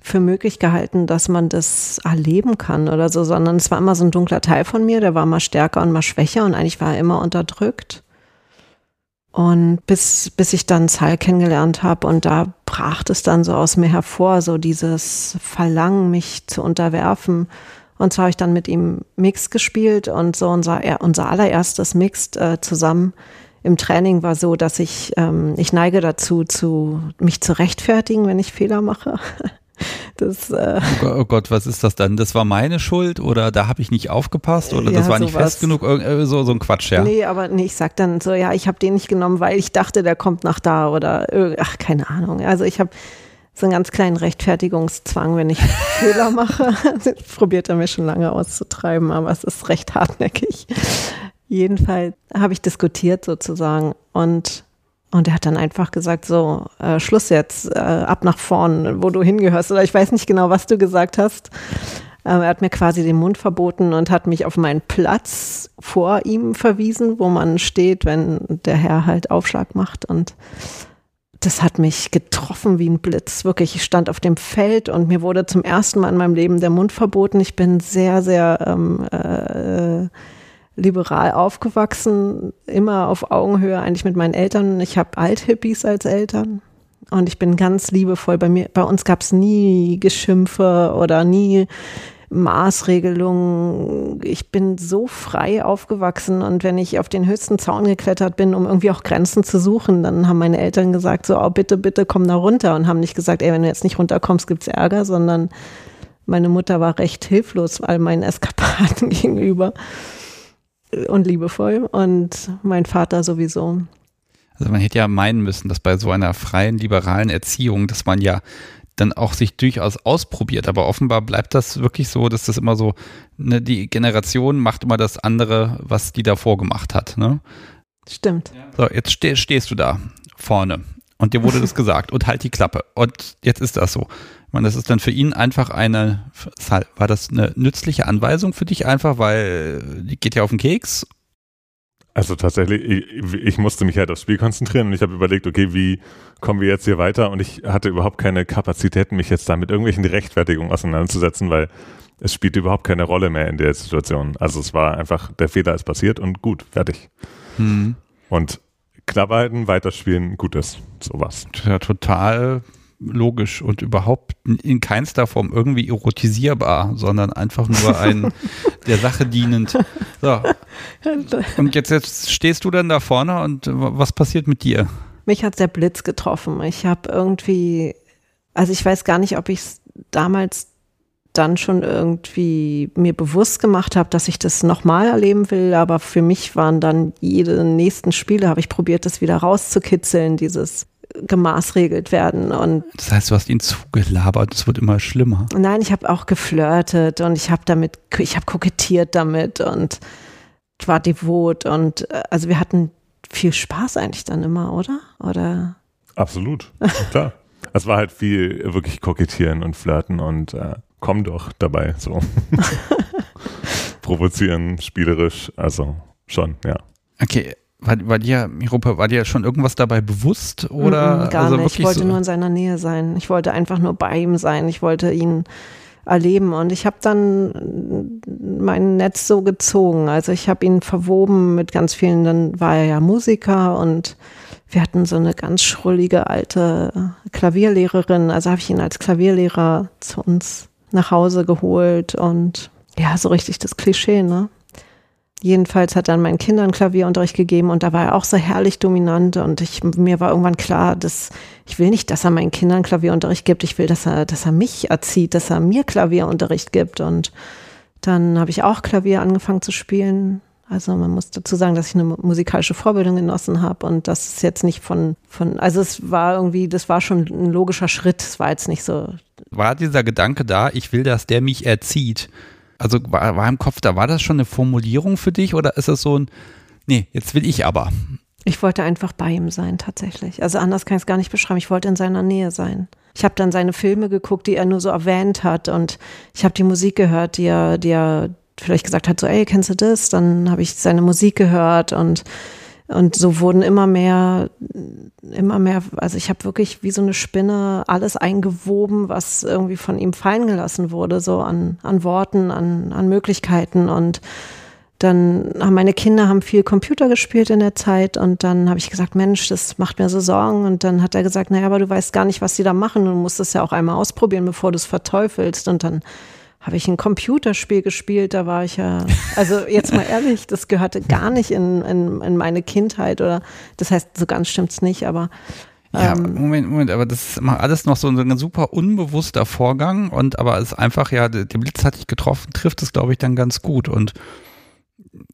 für möglich gehalten, dass man das erleben kann oder so, sondern es war immer so ein dunkler Teil von mir, der war mal stärker und mal schwächer und eigentlich war er immer unterdrückt. Und bis, bis ich dann Sal kennengelernt habe und da brach es dann so aus mir hervor, so dieses Verlangen, mich zu unterwerfen. Und zwar habe ich dann mit ihm Mix gespielt und so unser, unser allererstes Mix äh, zusammen im Training war so, dass ich, ähm, ich neige dazu, zu, mich zu rechtfertigen, wenn ich Fehler mache. Das, äh oh, Gott, was ist das dann? Das war meine Schuld oder da habe ich nicht aufgepasst oder das ja, war nicht sowas. fest genug? Äh, so, so ein Quatsch, ja. Nee, aber nee, ich sag dann so, ja, ich habe den nicht genommen, weil ich dachte, der kommt nach da oder ach, keine Ahnung. Also ich habe so einen ganz kleinen Rechtfertigungszwang, wenn ich Fehler mache. probiert er mir schon lange auszutreiben, aber es ist recht hartnäckig. Jedenfalls habe ich diskutiert sozusagen und und er hat dann einfach gesagt, so, äh, Schluss jetzt, äh, ab nach vorn, wo du hingehörst. Oder ich weiß nicht genau, was du gesagt hast. Ähm, er hat mir quasi den Mund verboten und hat mich auf meinen Platz vor ihm verwiesen, wo man steht, wenn der Herr halt Aufschlag macht. Und das hat mich getroffen wie ein Blitz. Wirklich, ich stand auf dem Feld und mir wurde zum ersten Mal in meinem Leben der Mund verboten. Ich bin sehr, sehr ähm, äh, liberal aufgewachsen, immer auf Augenhöhe eigentlich mit meinen Eltern. Ich habe Althippies als Eltern und ich bin ganz liebevoll. Bei mir, bei uns gab es nie Geschimpfe oder nie Maßregelungen. Ich bin so frei aufgewachsen und wenn ich auf den höchsten Zaun geklettert bin, um irgendwie auch Grenzen zu suchen, dann haben meine Eltern gesagt, so, oh, bitte, bitte komm da runter und haben nicht gesagt, ey, wenn du jetzt nicht runterkommst, gibt's Ärger, sondern meine Mutter war recht hilflos all meinen Eskapaden gegenüber und liebevoll und mein Vater sowieso. Also man hätte ja meinen müssen, dass bei so einer freien, liberalen Erziehung, dass man ja dann auch sich durchaus ausprobiert. Aber offenbar bleibt das wirklich so, dass das immer so, ne, die Generation macht immer das andere, was die davor gemacht hat. Ne? Stimmt. So, jetzt ste stehst du da vorne und dir wurde das gesagt und halt die Klappe. Und jetzt ist das so. Ich meine, das ist dann für ihn einfach eine, war das eine nützliche Anweisung für dich einfach, weil die geht ja auf den Keks? Also tatsächlich, ich, ich musste mich halt aufs Spiel konzentrieren und ich habe überlegt, okay, wie kommen wir jetzt hier weiter? Und ich hatte überhaupt keine Kapazitäten, mich jetzt da mit irgendwelchen Rechtfertigungen auseinanderzusetzen, weil es spielt überhaupt keine Rolle mehr in der Situation. Also es war einfach, der Fehler ist passiert und gut, fertig. Hm. Und knapp halten, weiterspielen, gut ist, sowas. Ja, total logisch und überhaupt in keinster Form irgendwie erotisierbar, sondern einfach nur ein der Sache dienend. So. Und jetzt, jetzt stehst du dann da vorne und was passiert mit dir? Mich hat der Blitz getroffen. Ich habe irgendwie, also ich weiß gar nicht, ob ich es damals dann schon irgendwie mir bewusst gemacht habe, dass ich das nochmal erleben will, aber für mich waren dann jede nächsten Spiele, habe ich probiert, das wieder rauszukitzeln, dieses gemaßregelt werden. Und das heißt, du hast ihn zugelabert, es wird immer schlimmer. Nein, ich habe auch geflirtet und ich habe damit, ich habe kokettiert damit und war devot und äh, also wir hatten viel Spaß eigentlich dann immer, oder? Oder? Absolut, klar. es war halt viel wirklich kokettieren und flirten und äh, komm doch dabei so. Provozieren, spielerisch, also schon, ja. Okay, war, war dir, Miropa, war dir schon irgendwas dabei bewusst oder? Mm, gar also nicht. Ich wollte so nur in seiner Nähe sein. Ich wollte einfach nur bei ihm sein. Ich wollte ihn erleben und ich habe dann mein Netz so gezogen. Also ich habe ihn verwoben mit ganz vielen. Dann war er ja Musiker und wir hatten so eine ganz schrullige alte Klavierlehrerin. Also habe ich ihn als Klavierlehrer zu uns nach Hause geholt und ja, so richtig das Klischee, ne? Jedenfalls hat dann meinen Kindern Klavierunterricht gegeben und da war er auch so herrlich dominant und ich, mir war irgendwann klar, dass ich will nicht, dass er meinen Kindern Klavierunterricht gibt. Ich will, dass er, dass er mich erzieht, dass er mir Klavierunterricht gibt und dann habe ich auch Klavier angefangen zu spielen Also man muss dazu sagen, dass ich eine musikalische Vorbildung genossen habe und das ist jetzt nicht von, von, also es war irgendwie, das war schon ein logischer Schritt. Es war jetzt nicht so. War dieser Gedanke da, ich will, dass der mich erzieht? Also war, war im Kopf da, war das schon eine Formulierung für dich oder ist das so ein, nee, jetzt will ich aber? Ich wollte einfach bei ihm sein, tatsächlich. Also anders kann ich es gar nicht beschreiben. Ich wollte in seiner Nähe sein. Ich habe dann seine Filme geguckt, die er nur so erwähnt hat und ich habe die Musik gehört, die er, die er vielleicht gesagt hat, so, ey, kennst du das? Dann habe ich seine Musik gehört und und so wurden immer mehr, immer mehr, also ich habe wirklich wie so eine Spinne alles eingewoben, was irgendwie von ihm fallen gelassen wurde, so an, an Worten, an, an Möglichkeiten. Und dann haben meine Kinder haben viel Computer gespielt in der Zeit und dann habe ich gesagt, Mensch, das macht mir so Sorgen. Und dann hat er gesagt, naja, aber du weißt gar nicht, was sie da machen. Du musst es ja auch einmal ausprobieren, bevor du es verteufelst. Und dann habe ich ein Computerspiel gespielt, da war ich ja, also jetzt mal ehrlich, das gehörte gar nicht in, in, in meine Kindheit oder das heißt, so ganz stimmt's nicht, aber ja, ähm, Moment, Moment, aber das ist alles noch so ein super unbewusster Vorgang und aber es ist einfach, ja, der Blitz hat dich getroffen, trifft es, glaube ich, dann ganz gut und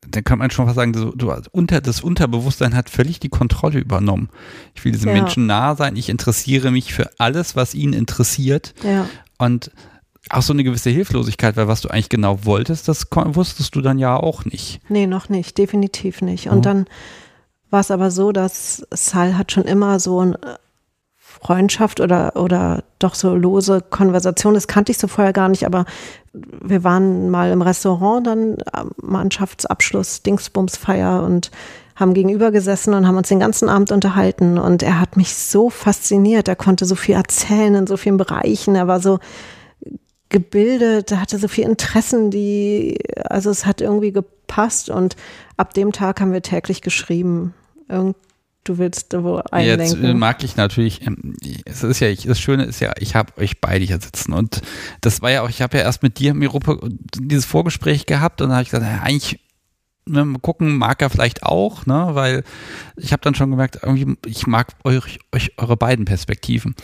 dann kann man schon fast sagen, du, du, unter, das Unterbewusstsein hat völlig die Kontrolle übernommen. Ich will diesem ja. Menschen nah sein, ich interessiere mich für alles, was ihn interessiert. Ja. Und auch so eine gewisse Hilflosigkeit, weil was du eigentlich genau wolltest, das wusstest du dann ja auch nicht. Nee, noch nicht, definitiv nicht. Und oh. dann war es aber so, dass Sal hat schon immer so eine Freundschaft oder, oder doch so lose Konversation, das kannte ich so vorher gar nicht, aber wir waren mal im Restaurant dann, Mannschaftsabschluss, Dingsbumsfeier und haben gegenüber gesessen und haben uns den ganzen Abend unterhalten und er hat mich so fasziniert, er konnte so viel erzählen in so vielen Bereichen, er war so gebildet, hatte so viele Interessen, die, also es hat irgendwie gepasst und ab dem Tag haben wir täglich geschrieben. Irgend, du willst wo einlenken. Jetzt mag ich natürlich, ähm, es ist ja, das Schöne ist ja, ich habe euch beide hier sitzen und das war ja auch, ich habe ja erst mit dir, Mirope, dieses Vorgespräch gehabt und dann habe ich gesagt, ja, eigentlich ne, mal gucken, mag er vielleicht auch, ne, weil ich habe dann schon gemerkt, irgendwie, ich mag euch, euch eure beiden Perspektiven.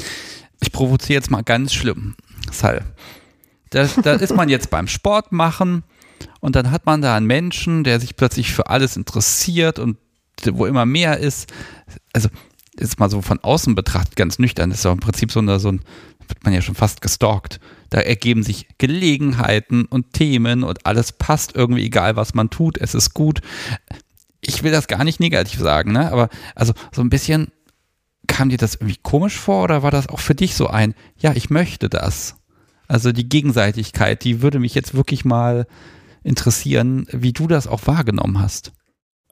Ich provoziere jetzt mal ganz schlimm. Sal. Da, da ist man jetzt beim Sport machen und dann hat man da einen Menschen, der sich plötzlich für alles interessiert und wo immer mehr ist. Also ist mal so von außen betrachtet ganz nüchtern, ist ja im Prinzip so, eine, so ein, wird man ja schon fast gestalkt. Da ergeben sich Gelegenheiten und Themen und alles passt irgendwie, egal was man tut, es ist gut. Ich will das gar nicht negativ sagen, ne? aber also so ein bisschen kam dir das irgendwie komisch vor oder war das auch für dich so ein, ja, ich möchte das? Also die Gegenseitigkeit, die würde mich jetzt wirklich mal interessieren, wie du das auch wahrgenommen hast.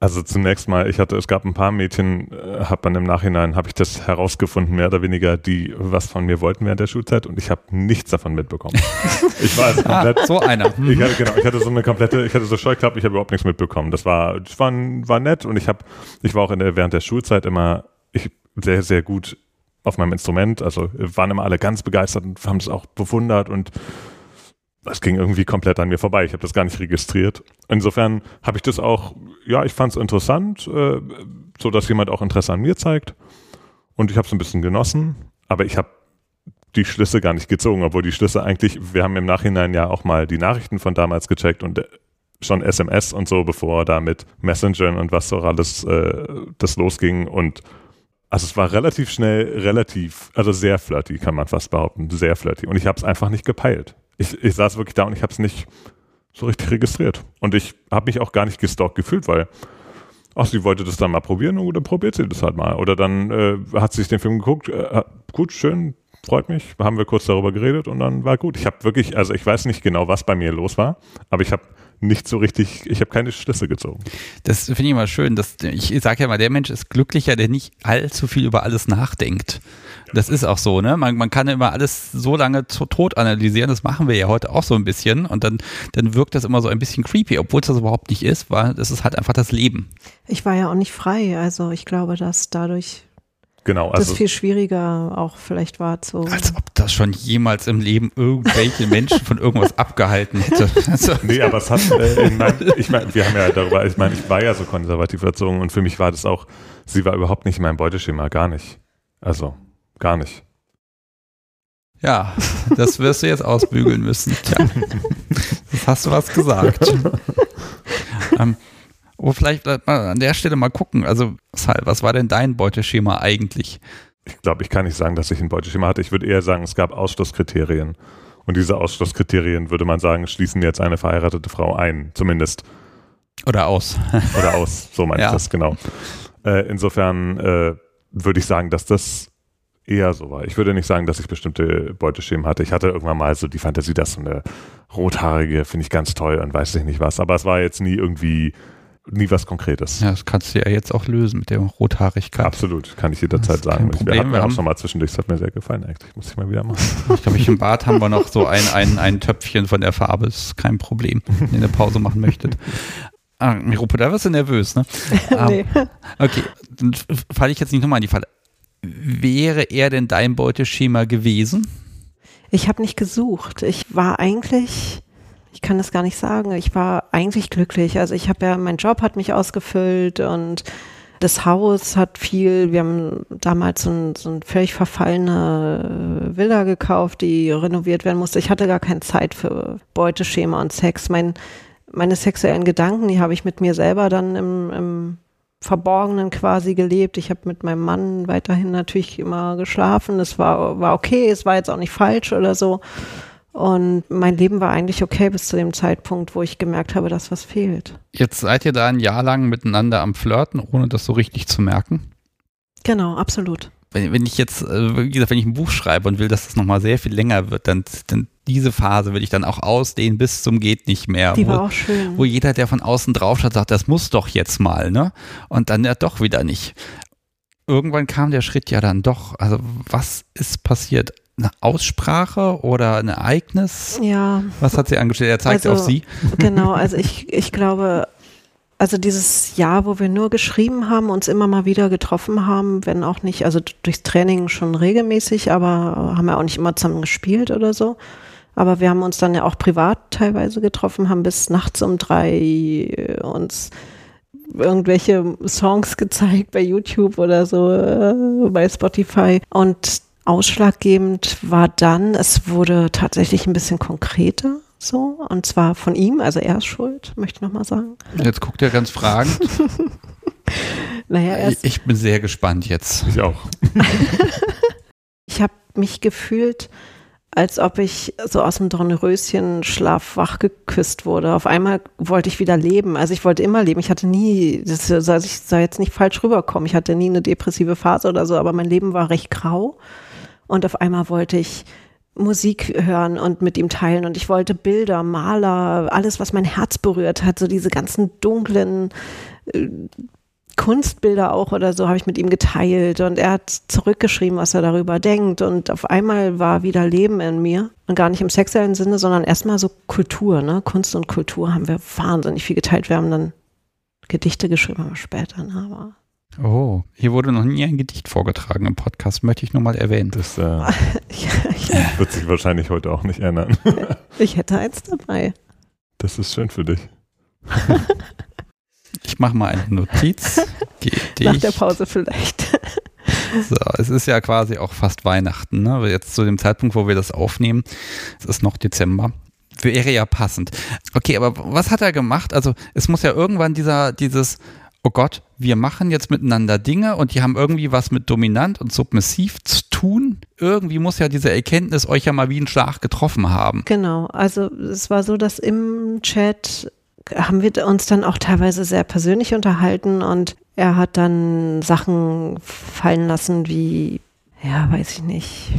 Also zunächst mal, ich hatte, es gab ein paar Mädchen, äh, hat man im Nachhinein, habe ich das herausgefunden, mehr oder weniger, die was von mir wollten während der Schulzeit und ich habe nichts davon mitbekommen. ich war also komplett, ah, so einer. Ich hatte, genau, ich hatte so eine komplette, ich hatte so Scheuklappen, ich habe überhaupt nichts mitbekommen. Das war, das war, war nett und ich habe, ich war auch in der, während der Schulzeit immer, ich sehr, sehr gut auf meinem Instrument. Also waren immer alle ganz begeistert und haben es auch bewundert und es ging irgendwie komplett an mir vorbei. Ich habe das gar nicht registriert. Insofern habe ich das auch, ja, ich fand es interessant, äh, so dass jemand auch Interesse an mir zeigt. Und ich habe es ein bisschen genossen, aber ich habe die Schlüsse gar nicht gezogen, obwohl die Schlüsse eigentlich, wir haben im Nachhinein ja auch mal die Nachrichten von damals gecheckt und äh, schon SMS und so, bevor da mit Messenger und was so alles äh, das losging und also es war relativ schnell, relativ, also sehr flirty, kann man fast behaupten, sehr flirty. Und ich habe es einfach nicht gepeilt. Ich, ich saß wirklich da und ich habe es nicht so richtig registriert. Und ich habe mich auch gar nicht gestalkt gefühlt, weil, ach, sie wollte das dann mal probieren, oder probiert sie das halt mal. Oder dann äh, hat sie sich den Film geguckt, äh, gut, schön, freut mich, haben wir kurz darüber geredet und dann war gut. Ich habe wirklich, also ich weiß nicht genau, was bei mir los war, aber ich habe nicht so richtig, ich habe keine Schlüsse gezogen. Das finde ich immer schön. Dass, ich sage ja mal, der Mensch ist glücklicher, der nicht allzu viel über alles nachdenkt. Das ist auch so, ne? Man, man kann immer alles so lange zu tot analysieren, das machen wir ja heute auch so ein bisschen und dann, dann wirkt das immer so ein bisschen creepy, obwohl es das überhaupt nicht ist, weil das ist halt einfach das Leben. Ich war ja auch nicht frei, also ich glaube, dass dadurch Genau, also das viel schwieriger auch vielleicht war zu. Als ob das schon jemals im Leben irgendwelche Menschen von irgendwas abgehalten hätte. Also, nee, aber es hat, äh, mein, ich meine, wir haben ja darüber, ich meine, ich war ja so konservativ erzogen und für mich war das auch, sie war überhaupt nicht mein Beuteschema, gar nicht. Also, gar nicht. Ja, das wirst du jetzt ausbügeln müssen. Tja, das hast du was gesagt. ähm, Oh, vielleicht mal an der Stelle mal gucken. Also, Sal, was war denn dein Beuteschema eigentlich? Ich glaube, ich kann nicht sagen, dass ich ein Beuteschema hatte. Ich würde eher sagen, es gab Ausschlusskriterien. Und diese Ausschlusskriterien, würde man sagen, schließen jetzt eine verheiratete Frau ein, zumindest. Oder aus. Oder aus, so meine ja. ich das, genau. Äh, insofern äh, würde ich sagen, dass das eher so war. Ich würde nicht sagen, dass ich bestimmte Beuteschemen hatte. Ich hatte irgendwann mal so die Fantasie, dass so eine rothaarige finde ich ganz toll und weiß ich nicht was. Aber es war jetzt nie irgendwie nie was Konkretes. Ja, das kannst du ja jetzt auch lösen mit der Rothaarigkeit. Absolut, kann ich jederzeit sagen. Problem. Wir hatten wir auch schon mal zwischendurch, das hat mir sehr gefallen eigentlich. Muss ich mal wieder machen. Ich glaube, ich im Bad haben wir noch so ein, ein, ein Töpfchen von der Farbe, ist kein Problem, wenn ihr eine Pause machen möchtet. Ah, Miropo, da wirst du nervös, ne? nee. Um, okay, dann falle ich jetzt nicht nochmal in die Falle. Wäre er denn dein Beuteschema gewesen? Ich habe nicht gesucht. Ich war eigentlich ich kann das gar nicht sagen. Ich war eigentlich glücklich. Also ich habe ja, mein Job hat mich ausgefüllt und das Haus hat viel, wir haben damals so ein, so ein völlig verfallene Villa gekauft, die renoviert werden musste. Ich hatte gar keine Zeit für Beuteschema und Sex. Mein, meine sexuellen Gedanken, die habe ich mit mir selber dann im, im Verborgenen quasi gelebt. Ich habe mit meinem Mann weiterhin natürlich immer geschlafen. Es war, war okay, es war jetzt auch nicht falsch oder so. Und mein Leben war eigentlich okay bis zu dem Zeitpunkt, wo ich gemerkt habe, dass was fehlt. Jetzt seid ihr da ein Jahr lang miteinander am Flirten, ohne das so richtig zu merken? Genau, absolut. Wenn, wenn ich jetzt, äh, wie gesagt, wenn ich ein Buch schreibe und will, dass das nochmal sehr viel länger wird, dann, dann diese Phase will ich dann auch ausdehnen bis zum geht nicht mehr. Die wo, war auch schön. Wo jeder, der von außen drauf schaut, sagt, das muss doch jetzt mal, ne? Und dann ja doch wieder nicht. Irgendwann kam der Schritt ja dann doch. Also was ist passiert? Eine Aussprache oder ein Ereignis? Ja. Was hat sie angestellt? Er zeigt also, auf sie. Genau, also ich, ich glaube, also dieses Jahr, wo wir nur geschrieben haben, uns immer mal wieder getroffen haben, wenn auch nicht, also durchs Training schon regelmäßig, aber haben ja auch nicht immer zusammen gespielt oder so. Aber wir haben uns dann ja auch privat teilweise getroffen, haben bis nachts um drei äh, uns irgendwelche Songs gezeigt bei YouTube oder so, äh, bei Spotify. Und Ausschlaggebend war dann, es wurde tatsächlich ein bisschen konkreter. So, und zwar von ihm, also er ist schuld, möchte ich nochmal sagen. Jetzt guckt er ganz fragend. naja, ich, ich bin sehr gespannt jetzt. Ich auch. ich habe mich gefühlt, als ob ich so aus dem Dornröschen-Schlaf wach geküsst wurde. Auf einmal wollte ich wieder leben. Also ich wollte immer leben. Ich hatte nie, das soll, ich soll jetzt nicht falsch rüberkommen, ich hatte nie eine depressive Phase oder so, aber mein Leben war recht grau. Und auf einmal wollte ich Musik hören und mit ihm teilen und ich wollte Bilder, Maler, alles, was mein Herz berührt hat, so diese ganzen dunklen äh, Kunstbilder auch oder so habe ich mit ihm geteilt und er hat zurückgeschrieben, was er darüber denkt und auf einmal war wieder Leben in mir und gar nicht im sexuellen Sinne, sondern erstmal so Kultur, ne? Kunst und Kultur haben wir wahnsinnig viel geteilt. Wir haben dann Gedichte geschrieben, aber später, ne? aber Oh, hier wurde noch nie ein Gedicht vorgetragen im Podcast, möchte ich nur mal erwähnen. Das äh, ja, ja. wird sich wahrscheinlich heute auch nicht ändern. ich hätte eins dabei. Das ist schön für dich. ich mache mal eine Notiz. Gedicht. Nach der Pause vielleicht. So, es ist ja quasi auch fast Weihnachten, ne? Jetzt zu dem Zeitpunkt, wo wir das aufnehmen, es ist noch Dezember wäre ja passend. Okay, aber was hat er gemacht? Also es muss ja irgendwann dieser, dieses, oh Gott, wir machen jetzt miteinander Dinge und die haben irgendwie was mit dominant und submissiv zu tun. Irgendwie muss ja diese Erkenntnis euch ja mal wie ein Schlag getroffen haben. Genau, also es war so, dass im Chat haben wir uns dann auch teilweise sehr persönlich unterhalten und er hat dann Sachen fallen lassen wie, ja, weiß ich nicht,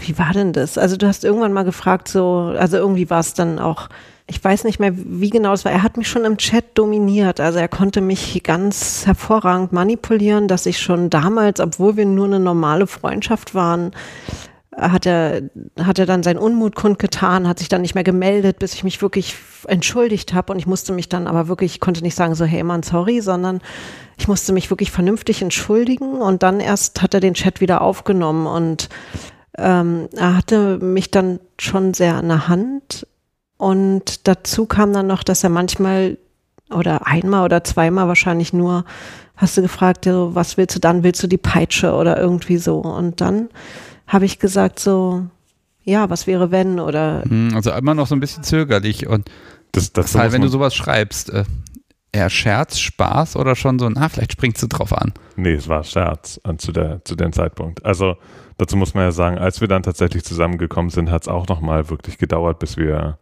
wie war denn das? Also du hast irgendwann mal gefragt, so, also irgendwie war es dann auch ich weiß nicht mehr, wie genau es war. Er hat mich schon im Chat dominiert. Also er konnte mich ganz hervorragend manipulieren, dass ich schon damals, obwohl wir nur eine normale Freundschaft waren, hat er, hat er dann seinen Unmut kundgetan, hat sich dann nicht mehr gemeldet, bis ich mich wirklich entschuldigt habe. Und ich musste mich dann aber wirklich, ich konnte nicht sagen so, hey Mann, sorry, sondern ich musste mich wirklich vernünftig entschuldigen. Und dann erst hat er den Chat wieder aufgenommen und ähm, er hatte mich dann schon sehr an der Hand und dazu kam dann noch, dass er manchmal oder einmal oder zweimal wahrscheinlich nur, hast du gefragt, so, was willst du dann? Willst du die Peitsche oder irgendwie so? Und dann habe ich gesagt so, ja, was wäre wenn oder. Hm, also immer noch so ein bisschen zögerlich und das, das halt, wenn du sowas schreibst, äh, eher Scherz, Spaß oder schon so, na, vielleicht springst du drauf an? Nee, es war Scherz an, zu, der, zu dem Zeitpunkt. Also dazu muss man ja sagen, als wir dann tatsächlich zusammengekommen sind, hat es auch nochmal wirklich gedauert, bis wir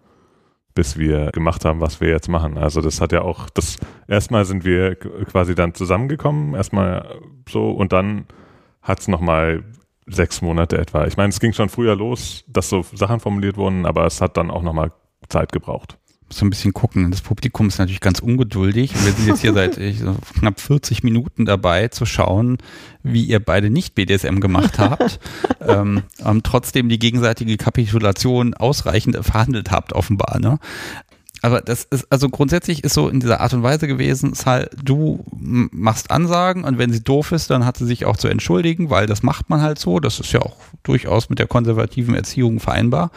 bis wir gemacht haben, was wir jetzt machen. Also das hat ja auch, das erstmal sind wir quasi dann zusammengekommen, erstmal so und dann hat es nochmal sechs Monate etwa. Ich meine, es ging schon früher los, dass so Sachen formuliert wurden, aber es hat dann auch nochmal Zeit gebraucht so ein bisschen gucken. Das Publikum ist natürlich ganz ungeduldig. Wir sind jetzt hier seit so knapp 40 Minuten dabei zu schauen, wie ihr beide nicht BDSM gemacht habt, ähm, trotzdem die gegenseitige Kapitulation ausreichend verhandelt habt, offenbar. Ne? Aber das ist, also grundsätzlich ist so in dieser Art und Weise gewesen, ist halt, du machst Ansagen und wenn sie doof ist, dann hat sie sich auch zu entschuldigen, weil das macht man halt so. Das ist ja auch durchaus mit der konservativen Erziehung vereinbar.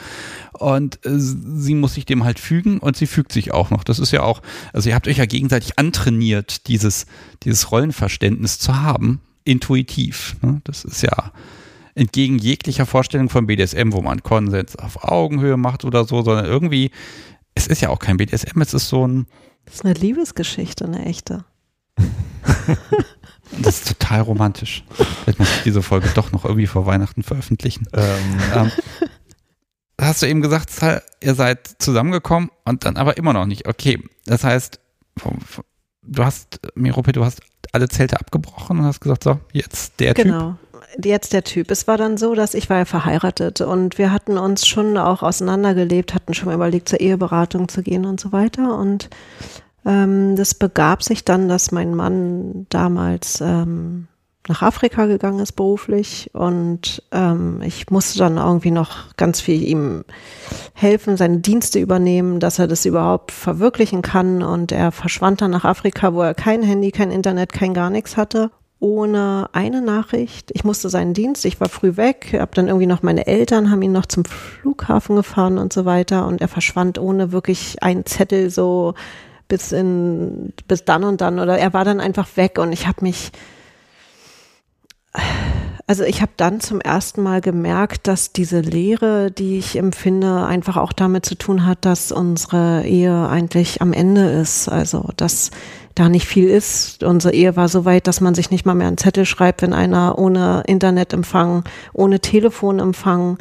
Und äh, sie muss sich dem halt fügen und sie fügt sich auch noch. Das ist ja auch, also ihr habt euch ja gegenseitig antrainiert, dieses, dieses Rollenverständnis zu haben, intuitiv. Ne? Das ist ja, entgegen jeglicher Vorstellung von BDSM, wo man Konsens auf Augenhöhe macht oder so, sondern irgendwie es ist ja auch kein BDSM, es ist so ein. Das ist eine Liebesgeschichte, eine echte. das ist total romantisch. Vielleicht muss ich diese Folge doch noch irgendwie vor Weihnachten veröffentlichen. Ähm, ähm, hast du eben gesagt, ihr seid zusammengekommen und dann aber immer noch nicht. Okay, das heißt, du hast, Mirope, du hast alle Zelte abgebrochen und hast gesagt, so, jetzt der genau. Typ. Genau jetzt der Typ. Es war dann so, dass ich war ja verheiratet und wir hatten uns schon auch auseinandergelebt, hatten schon mal überlegt, zur Eheberatung zu gehen und so weiter. Und ähm, das begab sich dann, dass mein Mann damals ähm, nach Afrika gegangen ist beruflich und ähm, ich musste dann irgendwie noch ganz viel ihm helfen, seine Dienste übernehmen, dass er das überhaupt verwirklichen kann und er verschwand dann nach Afrika, wo er kein Handy, kein Internet, kein gar nichts hatte ohne eine Nachricht. Ich musste seinen Dienst, ich war früh weg, habe dann irgendwie noch meine Eltern haben ihn noch zum Flughafen gefahren und so weiter und er verschwand ohne wirklich einen Zettel so bis in bis dann und dann oder er war dann einfach weg und ich habe mich also ich habe dann zum ersten Mal gemerkt, dass diese Lehre, die ich empfinde, einfach auch damit zu tun hat, dass unsere Ehe eigentlich am Ende ist. Also dass da nicht viel ist. Unsere Ehe war so weit, dass man sich nicht mal mehr einen Zettel schreibt, wenn einer ohne Internetempfang, ohne Telefonempfang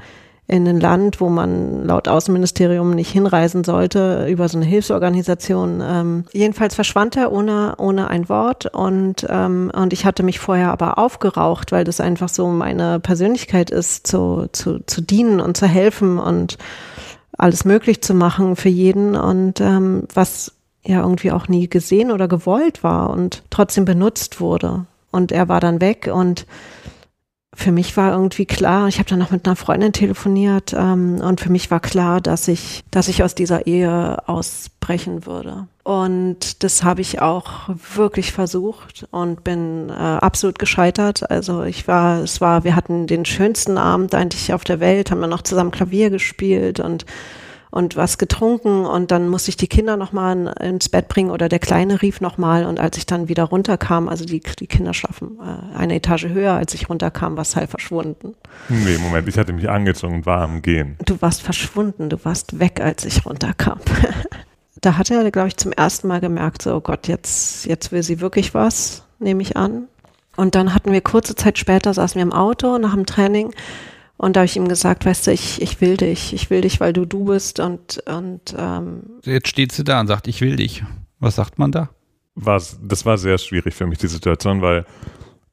in ein Land, wo man laut Außenministerium nicht hinreisen sollte, über so eine Hilfsorganisation. Ähm, jedenfalls verschwand er ohne, ohne ein Wort und, ähm, und ich hatte mich vorher aber aufgeraucht, weil das einfach so meine Persönlichkeit ist, zu, zu, zu dienen und zu helfen und alles möglich zu machen für jeden und ähm, was ja irgendwie auch nie gesehen oder gewollt war und trotzdem benutzt wurde. Und er war dann weg und für mich war irgendwie klar, ich habe dann noch mit einer Freundin telefoniert ähm, und für mich war klar, dass ich, dass ich aus dieser Ehe ausbrechen würde. Und das habe ich auch wirklich versucht und bin äh, absolut gescheitert. Also ich war, es war, wir hatten den schönsten Abend eigentlich auf der Welt, haben wir noch zusammen Klavier gespielt und und was getrunken und dann musste ich die Kinder nochmal ins Bett bringen oder der Kleine rief nochmal und als ich dann wieder runterkam, also die, die Kinder schlafen äh, eine Etage höher, als ich runterkam, war Sal verschwunden. Nee, Moment, ich hatte mich angezogen und war am Gehen. Du warst verschwunden, du warst weg, als ich runterkam. da hat er, glaube ich, zum ersten Mal gemerkt, so oh Gott, jetzt, jetzt will sie wirklich was, nehme ich an. Und dann hatten wir kurze Zeit später, saßen wir im Auto nach dem Training und da habe ich ihm gesagt, weißt du, ich, ich will dich, ich will dich, weil du du bist und, und ähm Jetzt steht sie da und sagt, ich will dich. Was sagt man da? War's, das war sehr schwierig für mich, die Situation, weil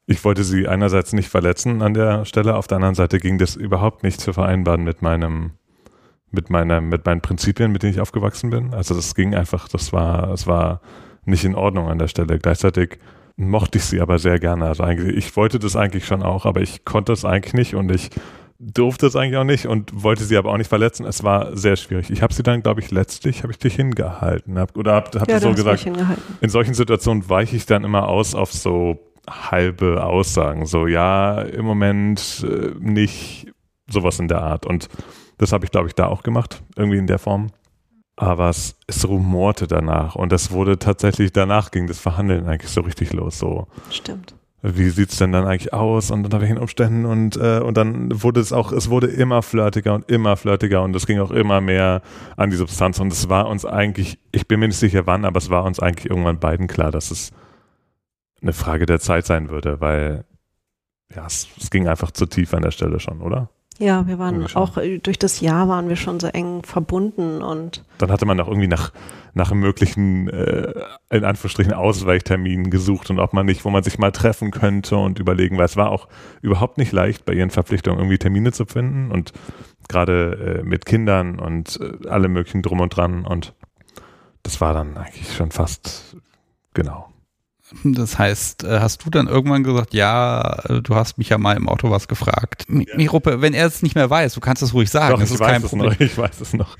ich wollte sie einerseits nicht verletzen an der Stelle, auf der anderen Seite ging das überhaupt nicht zu vereinbaren mit meinem, mit meiner, mit meinen Prinzipien, mit denen ich aufgewachsen bin. Also das ging einfach, das war, es war nicht in Ordnung an der Stelle. Gleichzeitig mochte ich sie aber sehr gerne. Also eigentlich, ich wollte das eigentlich schon auch, aber ich konnte es eigentlich nicht und ich durfte es eigentlich auch nicht und wollte sie aber auch nicht verletzen. Es war sehr schwierig. Ich habe sie dann, glaube ich, letztlich habe ich dich hingehalten. Hab, oder habe hab ja, so gesagt, in solchen Situationen weiche ich dann immer aus auf so halbe Aussagen. So, ja, im Moment äh, nicht sowas in der Art. Und das habe ich, glaube ich, da auch gemacht, irgendwie in der Form. Aber es, es rumorte danach und es wurde tatsächlich, danach ging das Verhandeln eigentlich so richtig los. So. Stimmt wie sieht's denn dann eigentlich aus und unter welchen Umständen und äh, und dann wurde es auch, es wurde immer flirtiger und immer flirtiger und es ging auch immer mehr an die Substanz und es war uns eigentlich, ich bin mir nicht sicher wann, aber es war uns eigentlich irgendwann beiden klar, dass es eine Frage der Zeit sein würde, weil ja, es, es ging einfach zu tief an der Stelle schon, oder? Ja, wir waren auch äh, durch das Jahr waren wir schon so eng verbunden und dann hatte man auch irgendwie nach nach möglichen äh, in Anführungsstrichen Ausweichterminen gesucht und ob man nicht, wo man sich mal treffen könnte und überlegen, weil es war auch überhaupt nicht leicht bei ihren Verpflichtungen irgendwie Termine zu finden und gerade äh, mit Kindern und äh, alle möglichen drum und dran und das war dann eigentlich schon fast genau das heißt, äh, hast du dann irgendwann gesagt, ja, äh, du hast mich ja mal im Auto was gefragt. Ja. Miruppe, wenn er es nicht mehr weiß, du kannst es ruhig sagen. Doch, das ist kein Problem. Noch, ich weiß es noch.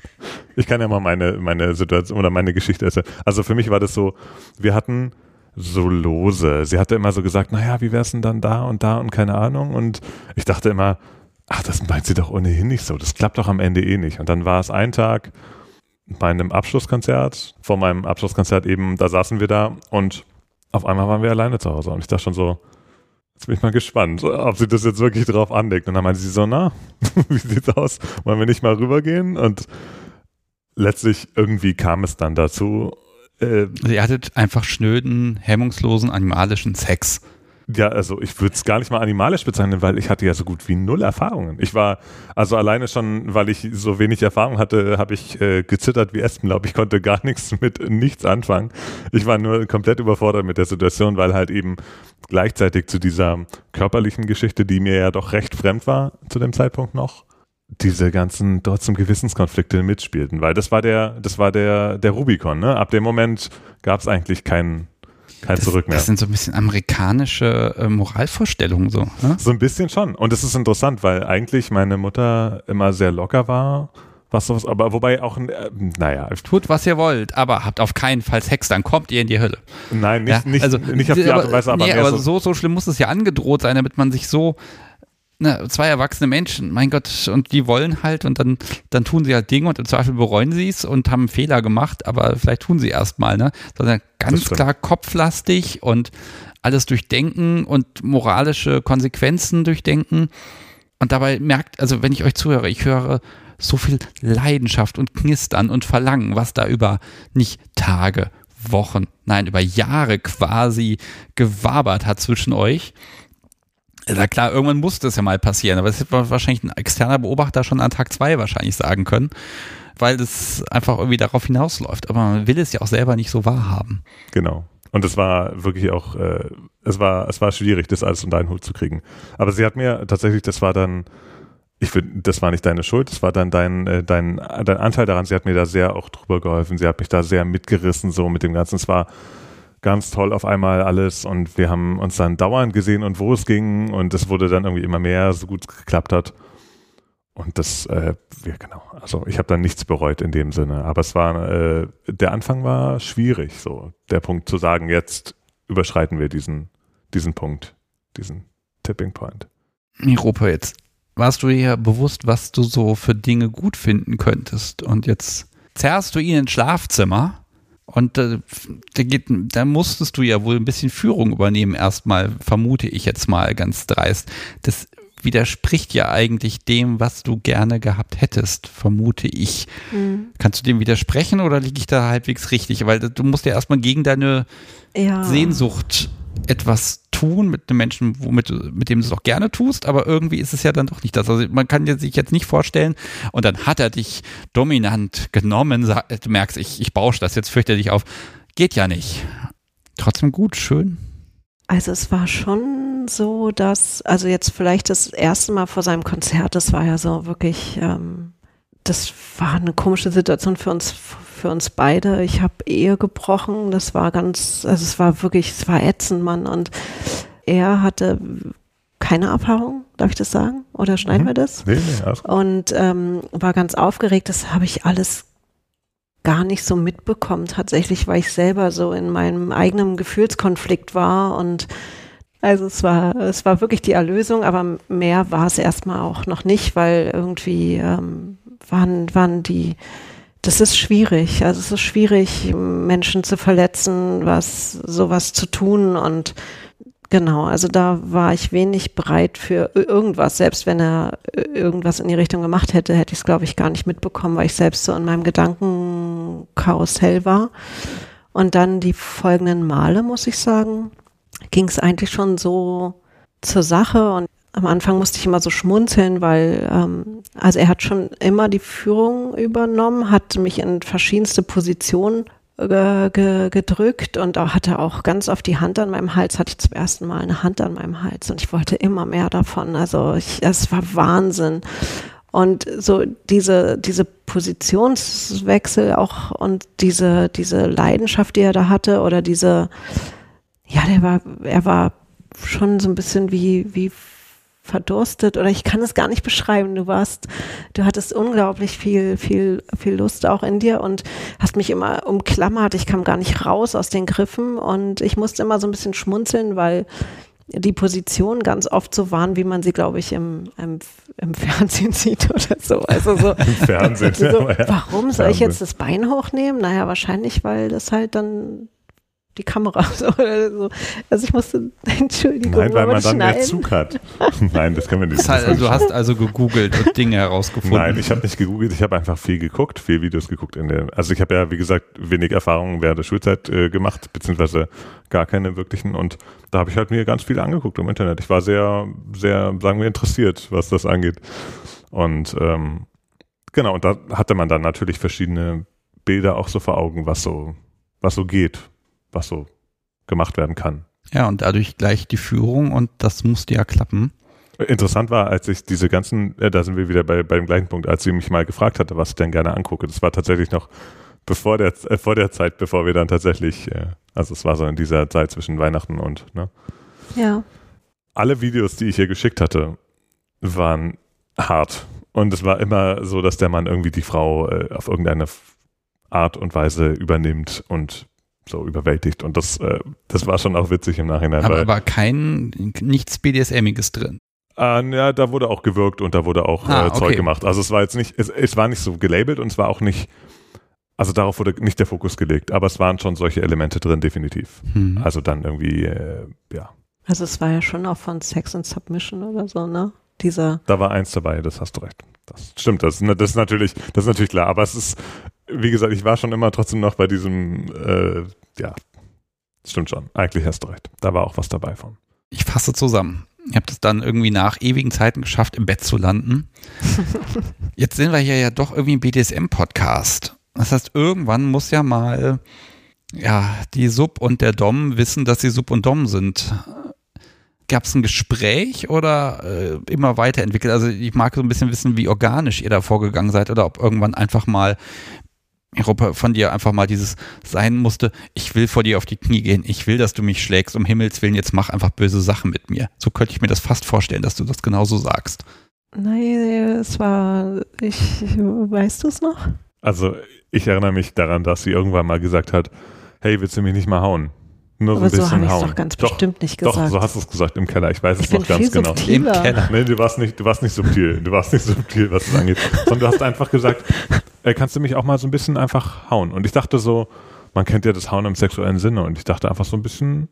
Ich kann ja mal meine, meine Situation oder meine Geschichte erzählen. Also für mich war das so, wir hatten so lose. Sie hatte immer so gesagt, naja, wie wär's denn dann da und da und keine Ahnung. Und ich dachte immer, ach, das meint sie doch ohnehin nicht so. Das klappt doch am Ende eh nicht. Und dann war es ein Tag bei einem Abschlusskonzert, vor meinem Abschlusskonzert eben, da saßen wir da und auf einmal waren wir alleine zu Hause und ich dachte schon so, jetzt bin ich mal gespannt, ob sie das jetzt wirklich drauf anlegt. Und dann meinte sie so, na, wie sieht's aus? Wollen wir nicht mal rübergehen? Und letztlich irgendwie kam es dann dazu. Äh, ihr hattet einfach schnöden, hemmungslosen, animalischen Sex. Ja, also ich würde es gar nicht mal animalisch bezeichnen, weil ich hatte ja so gut wie null Erfahrungen. Ich war, also alleine schon, weil ich so wenig Erfahrung hatte, habe ich äh, gezittert wie Espenlaub. Ich konnte gar nichts mit nichts anfangen. Ich war nur komplett überfordert mit der Situation, weil halt eben gleichzeitig zu dieser körperlichen Geschichte, die mir ja doch recht fremd war zu dem Zeitpunkt noch, diese ganzen dort zum Gewissenskonflikte mitspielten, weil das war der, das war der, der Rubicon, ne? Ab dem Moment gab es eigentlich keinen kein das, Zurück mehr. Das sind so ein bisschen amerikanische äh, Moralvorstellungen so. Ne? So ein bisschen schon. Und es ist interessant, weil eigentlich meine Mutter immer sehr locker war. Was sowas, aber wobei auch, äh, naja. Tut, was ihr wollt, aber habt auf keinen Fall Sex, dann kommt ihr in die Hölle. Nein, nicht, ja? nicht, also, nicht auf die Art und Weise, aber, nee, aber so, so schlimm muss es ja angedroht sein, damit man sich so ne, zwei erwachsene Menschen, mein Gott, und die wollen halt und dann, dann tun sie halt Dinge und im Zweifel bereuen sie es und haben Fehler gemacht, aber vielleicht tun sie erstmal, ne? Sondern ganz klar kopflastig und alles durchdenken und moralische Konsequenzen durchdenken. Und dabei merkt, also wenn ich euch zuhöre, ich höre so viel Leidenschaft und Knistern und Verlangen, was da über nicht Tage, Wochen, nein, über Jahre quasi gewabert hat zwischen euch. Na klar, irgendwann muss das ja mal passieren, aber das hätte wahrscheinlich ein externer Beobachter schon an Tag zwei wahrscheinlich sagen können, weil das einfach irgendwie darauf hinausläuft. Aber man will es ja auch selber nicht so wahrhaben. Genau. Und es war wirklich auch, äh, es war, es war schwierig, das alles unter einen Hut zu kriegen. Aber sie hat mir tatsächlich, das war dann, ich finde, das war nicht deine Schuld, das war dann dein, äh, dein, dein Anteil daran. Sie hat mir da sehr auch drüber geholfen. Sie hat mich da sehr mitgerissen, so mit dem Ganzen. Es war, ganz toll auf einmal alles und wir haben uns dann dauernd gesehen und wo es ging und es wurde dann irgendwie immer mehr, so gut es geklappt hat. Und das, äh, ja genau, also ich habe dann nichts bereut in dem Sinne, aber es war, äh, der Anfang war schwierig, so. Der Punkt zu sagen, jetzt überschreiten wir diesen, diesen Punkt, diesen Tipping Point. Europa, jetzt warst du dir bewusst, was du so für Dinge gut finden könntest. Und jetzt zerrst du ihn ins Schlafzimmer und äh, da, geht, da musstest du ja wohl ein bisschen Führung übernehmen, erstmal, vermute ich jetzt mal ganz dreist. Das widerspricht ja eigentlich dem, was du gerne gehabt hättest, vermute ich. Mhm. Kannst du dem widersprechen oder liege ich da halbwegs richtig? Weil du musst ja erstmal gegen deine ja. Sehnsucht etwas tun mit einem Menschen, womit, mit dem du es auch gerne tust, aber irgendwie ist es ja dann doch nicht das. Also man kann sich jetzt nicht vorstellen und dann hat er dich dominant genommen, du merkst, ich, ich bausche das jetzt fürchterlich auf. Geht ja nicht. Trotzdem gut, schön. Also es war schon so, dass, also jetzt vielleicht das erste Mal vor seinem Konzert, das war ja so wirklich, ähm, das war eine komische Situation für uns, für uns beide. Ich habe Ehe gebrochen. Das war ganz, also es war wirklich, es war ätzend, Mann. Und er hatte keine Erfahrung, darf ich das sagen? Oder schneiden mhm. wir das? Nee, nee, alles Und ähm, war ganz aufgeregt. Das habe ich alles gar nicht so mitbekommen, tatsächlich, weil ich selber so in meinem eigenen Gefühlskonflikt war und also es war, es war wirklich die Erlösung, aber mehr war es erstmal auch noch nicht, weil irgendwie ähm, waren, waren die, das ist schwierig. Also es ist schwierig, Menschen zu verletzen, was sowas zu tun und Genau, also da war ich wenig bereit für irgendwas. Selbst wenn er irgendwas in die Richtung gemacht hätte, hätte ich es, glaube ich, gar nicht mitbekommen, weil ich selbst so in meinem Gedankenkarussell war. Und dann die folgenden Male, muss ich sagen, ging es eigentlich schon so zur Sache. Und am Anfang musste ich immer so schmunzeln, weil ähm, also er hat schon immer die Führung übernommen, hat mich in verschiedenste Positionen ge ge gedrückt und da hatte auch ganz oft die Hand an meinem Hals, hatte ich zum ersten Mal eine Hand an meinem Hals und ich wollte immer mehr davon. Also ich, es war Wahnsinn. Und so diese, diese Positionswechsel auch und diese, diese Leidenschaft, die er da hatte oder diese, ja, der war, er war schon so ein bisschen wie, wie verdurstet oder ich kann es gar nicht beschreiben. Du warst, du hattest unglaublich viel, viel, viel Lust auch in dir und hast mich immer umklammert. Ich kam gar nicht raus aus den Griffen und ich musste immer so ein bisschen schmunzeln, weil die Positionen ganz oft so waren, wie man sie, glaube ich, im, im, im Fernsehen sieht oder so. Also so, Im Fernsehen. so warum soll ich jetzt das Bein hochnehmen? Naja, wahrscheinlich, weil das halt dann die Kamera so, oder so. Also ich musste, Entschuldigung, Nein, weil man dann mehr. Zug hat. Nein, das können wir nicht. Das heißt, das du hast also gegoogelt und Dinge herausgefunden. Nein, ich habe nicht gegoogelt, ich habe einfach viel geguckt, viel Videos geguckt in der. Also ich habe ja, wie gesagt, wenig Erfahrungen während der Schulzeit äh, gemacht, beziehungsweise gar keine wirklichen. Und da habe ich halt mir ganz viel angeguckt im Internet. Ich war sehr, sehr, sagen wir, interessiert, was das angeht. Und ähm, genau, und da hatte man dann natürlich verschiedene Bilder auch so vor Augen, was so, was so geht, was so gemacht werden kann. Ja, und dadurch gleich die Führung und das musste ja klappen. Interessant war, als ich diese ganzen, äh, da sind wir wieder bei, bei dem gleichen Punkt, als sie mich mal gefragt hatte, was ich denn gerne angucke. Das war tatsächlich noch bevor der, äh, vor der Zeit, bevor wir dann tatsächlich, äh, also es war so in dieser Zeit zwischen Weihnachten und, ne? Ja. Alle Videos, die ich ihr geschickt hatte, waren hart. Und es war immer so, dass der Mann irgendwie die Frau äh, auf irgendeine Art und Weise übernimmt und so überwältigt. Und das, äh, das war schon auch witzig im Nachhinein. Aber weil, war kein, nichts BDSMiges drin. Äh, ja, da wurde auch gewirkt und da wurde auch Ah, äh, Zeug okay. gemacht. Also es war jetzt nicht, es, es war nicht so gelabelt und es war auch nicht, also darauf wurde nicht der Fokus gelegt, aber es waren schon solche Elemente drin, definitiv. Hm. Also dann irgendwie, äh, ja, Also es war ja schon auch von Sex and Submission oder so, ne? Dieser, da war eins dabei, das hast du recht. Das stimmt, das, das ist natürlich, das ist natürlich klar, aber es ist, wie gesagt, ich war schon immer trotzdem noch bei diesem, äh, ja, stimmt schon, eigentlich hast du recht. Da war auch was dabei von. Ich fasse zusammen. Ich habe das dann irgendwie nach ewigen Zeiten geschafft, im Bett zu landen. Jetzt sind wir hier ja doch irgendwie ein BDSM-Podcast. Das heißt, irgendwann muss ja mal ja, die Sub und der Dom wissen, dass sie Sub und Dom sind. Gab es ein Gespräch oder äh, immer weiterentwickelt? Also ich mag so ein bisschen wissen, wie organisch ihr da vorgegangen seid oder ob irgendwann einfach mal Europa von dir einfach mal dieses sein musste, ich will vor dir auf die Knie gehen, ich will, dass du mich schlägst, um Himmels Willen, jetzt mach einfach böse Sachen mit mir. So könnte ich mir das fast vorstellen, dass du das genauso sagst. nein, es war, ich, weißt du es noch? Also ich erinnere mich daran, dass sie irgendwann mal gesagt hat, hey, willst du mich nicht mal hauen? Nur so Aber ein so bisschen habe ich es hauen. doch ganz bestimmt nicht Doch, gesagt. so hast du es gesagt im Keller. Ich weiß es ich bin noch ganz viel genau. Im. Keller. Nee, du warst nicht, du warst nicht subtil. Du warst nicht subtil, was das angeht. Sondern du hast einfach gesagt, äh, kannst du mich auch mal so ein bisschen einfach hauen? Und ich dachte so, man kennt ja das Hauen im sexuellen Sinne. Und ich dachte einfach so ein bisschen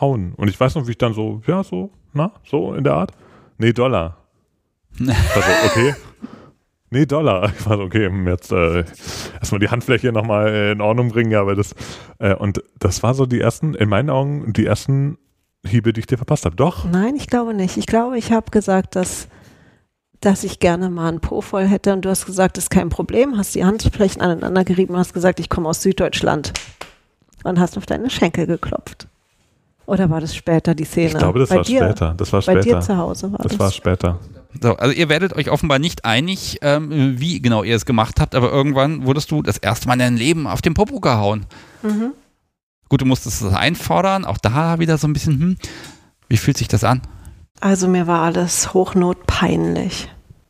hauen. Und ich weiß noch, wie ich dann so, ja, so, na, so in der Art. Nee, Dollar. Also, okay. Nee, Dollar. Ich war so, okay, jetzt äh, erstmal die Handfläche nochmal äh, in Ordnung bringen, ja, aber das, äh, und das war so die ersten, in meinen Augen, die ersten Hiebe, die ich dir verpasst habe. Doch. Nein, ich glaube nicht. Ich glaube, ich habe gesagt, dass, dass ich gerne mal einen Po voll hätte und du hast gesagt, das ist kein Problem, hast die Handflächen aneinander gerieben und hast gesagt, ich komme aus Süddeutschland und hast auf deine Schenkel geklopft. Oder war das später die Szene? Ich glaube, das bei war dir, später. Das war Bei dir später. zu Hause war das. Das war später. So, also ihr werdet euch offenbar nicht einig, ähm, wie genau ihr es gemacht habt, aber irgendwann wurdest du das erste Mal in deinem Leben auf den Popo gehauen. mhm. Gut, du musstest es einfordern, auch da wieder so ein bisschen, hm, wie fühlt sich das an? Also mir war alles hochnotpeinlich.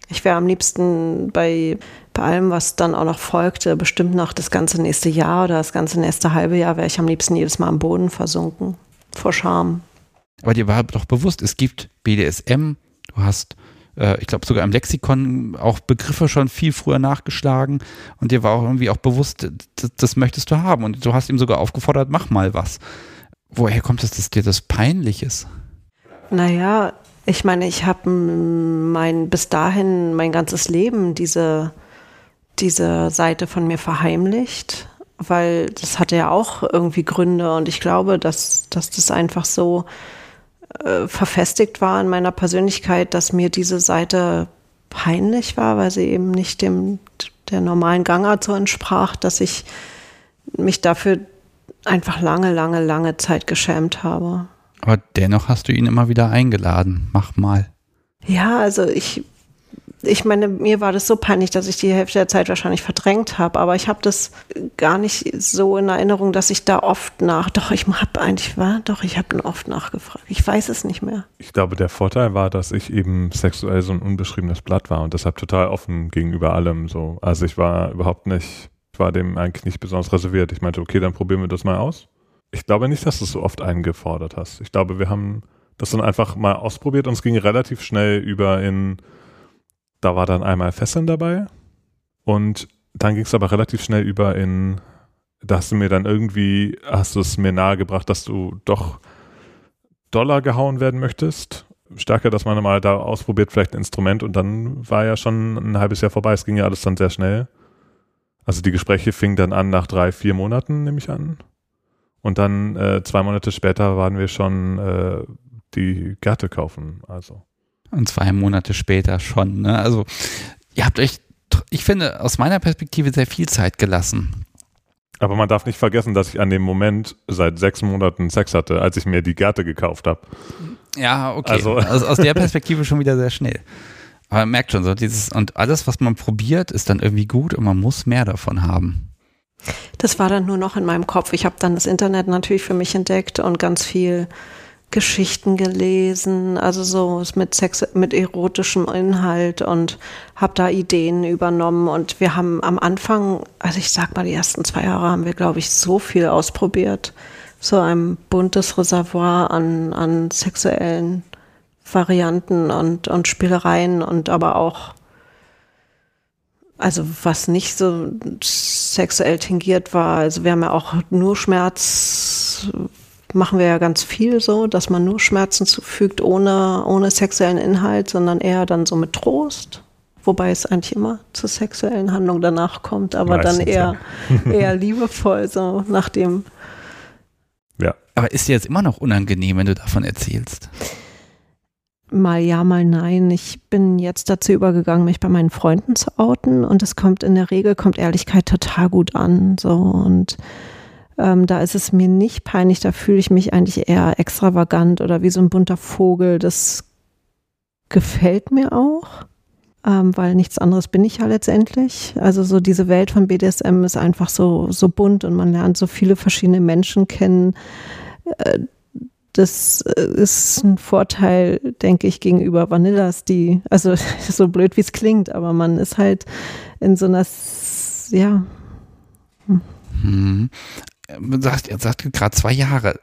Ich wäre am liebsten bei, bei allem, was dann auch noch folgte, bestimmt noch das ganze nächste Jahr oder das ganze nächste halbe Jahr, wäre ich am liebsten jedes Mal am Boden versunken. Vor Scham. Aber dir war doch bewusst, es gibt BDSM, du hast, äh, ich glaube sogar im Lexikon auch Begriffe schon viel früher nachgeschlagen und dir war auch irgendwie auch bewusst, das, das möchtest du haben und du hast ihm sogar aufgefordert, mach mal was. woher kommt es, dass dir das peinlich ist? Naja, ich meine, ich habe mein bis dahin mein ganzes Leben diese, diese Seite von mir verheimlicht, weil das hatte ja auch irgendwie Gründe und ich glaube, dass, dass das einfach so äh, verfestigt war in meiner Persönlichkeit, dass mir diese Seite peinlich war, weil sie eben nicht dem der normalen Gangart so entsprach, dass ich mich dafür einfach lange, lange, lange Zeit geschämt habe. Aber dennoch hast du ihn immer wieder eingeladen. Mach mal. Ja, also ich, ich meine, mir war das so peinlich, dass ich die Hälfte der Zeit wahrscheinlich verdrängt habe. Aber ich habe das gar nicht so in Erinnerung, dass ich da oft nach. Doch, ich habe eigentlich, war, doch, ich habe ihn oft nachgefragt. Ich weiß es nicht mehr. Ich glaube, der Vorteil war, dass ich eben sexuell so ein unbeschriebenes Blatt war und deshalb total offen gegenüber allem. So, also ich war überhaupt nicht, ich war dem eigentlich nicht besonders reserviert. Ich meinte, okay, dann probieren wir das mal aus. Ich glaube nicht, dass du es so oft eingefordert hast. Ich glaube, wir haben das dann einfach mal ausprobiert und es ging relativ schnell über in, da war dann einmal Fesseln dabei und dann ging es aber relativ schnell über in, da hast du mir dann irgendwie, hast du es mir nahegebracht, dass du doch Dollar gehauen werden möchtest. Stärker, dass man mal da ausprobiert, vielleicht ein Instrument und dann war ja schon ein halbes Jahr vorbei. Es ging ja alles dann sehr schnell. Also die Gespräche fingen dann an nach drei, vier Monaten, nehme ich an. Und dann äh, zwei Monate später waren wir schon äh, die Gärte kaufen. Also. Und zwei Monate später schon. Ne? Also ihr habt euch, ich finde, aus meiner Perspektive sehr viel Zeit gelassen. Aber man darf nicht vergessen, dass ich an dem Moment seit sechs Monaten Sex hatte, als ich mir die Gärte gekauft habe. Ja, okay. Also aus, aus der Perspektive schon wieder sehr schnell. Aber man merkt schon so, dieses, und alles, was man probiert, ist dann irgendwie gut und man muss mehr davon haben. Das war dann nur noch in meinem Kopf. Ich habe dann das Internet natürlich für mich entdeckt und ganz viel Geschichten gelesen, also so mit Sex, mit erotischem Inhalt und habe da Ideen übernommen. Und wir haben am Anfang, also ich sag mal, die ersten zwei Jahre haben wir, glaube ich, so viel ausprobiert. So ein buntes Reservoir an, an sexuellen Varianten und, und Spielereien und aber auch also was nicht so sexuell tingiert war. Also wir haben ja auch nur Schmerz, machen wir ja ganz viel so, dass man nur Schmerzen zufügt ohne, ohne sexuellen Inhalt, sondern eher dann so mit Trost. Wobei es eigentlich immer zur sexuellen Handlung danach kommt, aber Meistens, dann eher, ja. eher liebevoll, so nach dem. Ja. Aber ist dir jetzt immer noch unangenehm, wenn du davon erzählst? Mal ja, mal nein. Ich bin jetzt dazu übergegangen, mich bei meinen Freunden zu outen und es kommt in der Regel, kommt Ehrlichkeit total gut an. So und ähm, da ist es mir nicht peinlich, da fühle ich mich eigentlich eher extravagant oder wie so ein bunter Vogel. Das gefällt mir auch, ähm, weil nichts anderes bin ich ja letztendlich. Also so diese Welt von BDSM ist einfach so, so bunt und man lernt so viele verschiedene Menschen kennen. Äh, das äh, ist ein Vorteil, denke ich, gegenüber Vanillas, die, also so blöd wie es klingt, aber man ist halt in so einer, ja. Hm. Hm. Man sagt, sagt gerade zwei Jahre.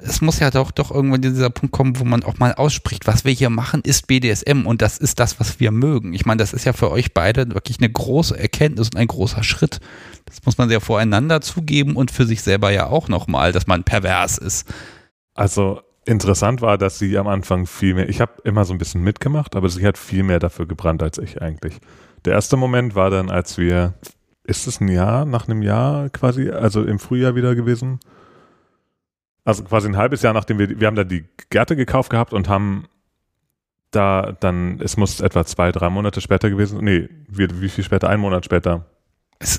Es muss ja doch, doch irgendwann dieser Punkt kommen, wo man auch mal ausspricht, was wir hier machen, ist BDSM und das ist das, was wir mögen. Ich meine, das ist ja für euch beide wirklich eine große Erkenntnis und ein großer Schritt. Das muss man ja voreinander zugeben und für sich selber ja auch nochmal, dass man pervers ist. Also interessant war, dass sie am Anfang viel mehr, ich habe immer so ein bisschen mitgemacht, aber sie hat viel mehr dafür gebrannt als ich eigentlich. Der erste Moment war dann, als wir, ist es ein Jahr, nach einem Jahr quasi, also im Frühjahr wieder gewesen? Also quasi ein halbes Jahr, nachdem wir, wir haben da die Gärte gekauft gehabt und haben da dann, es muss etwa zwei, drei Monate später gewesen, nee, wie, wie viel später? Ein Monat später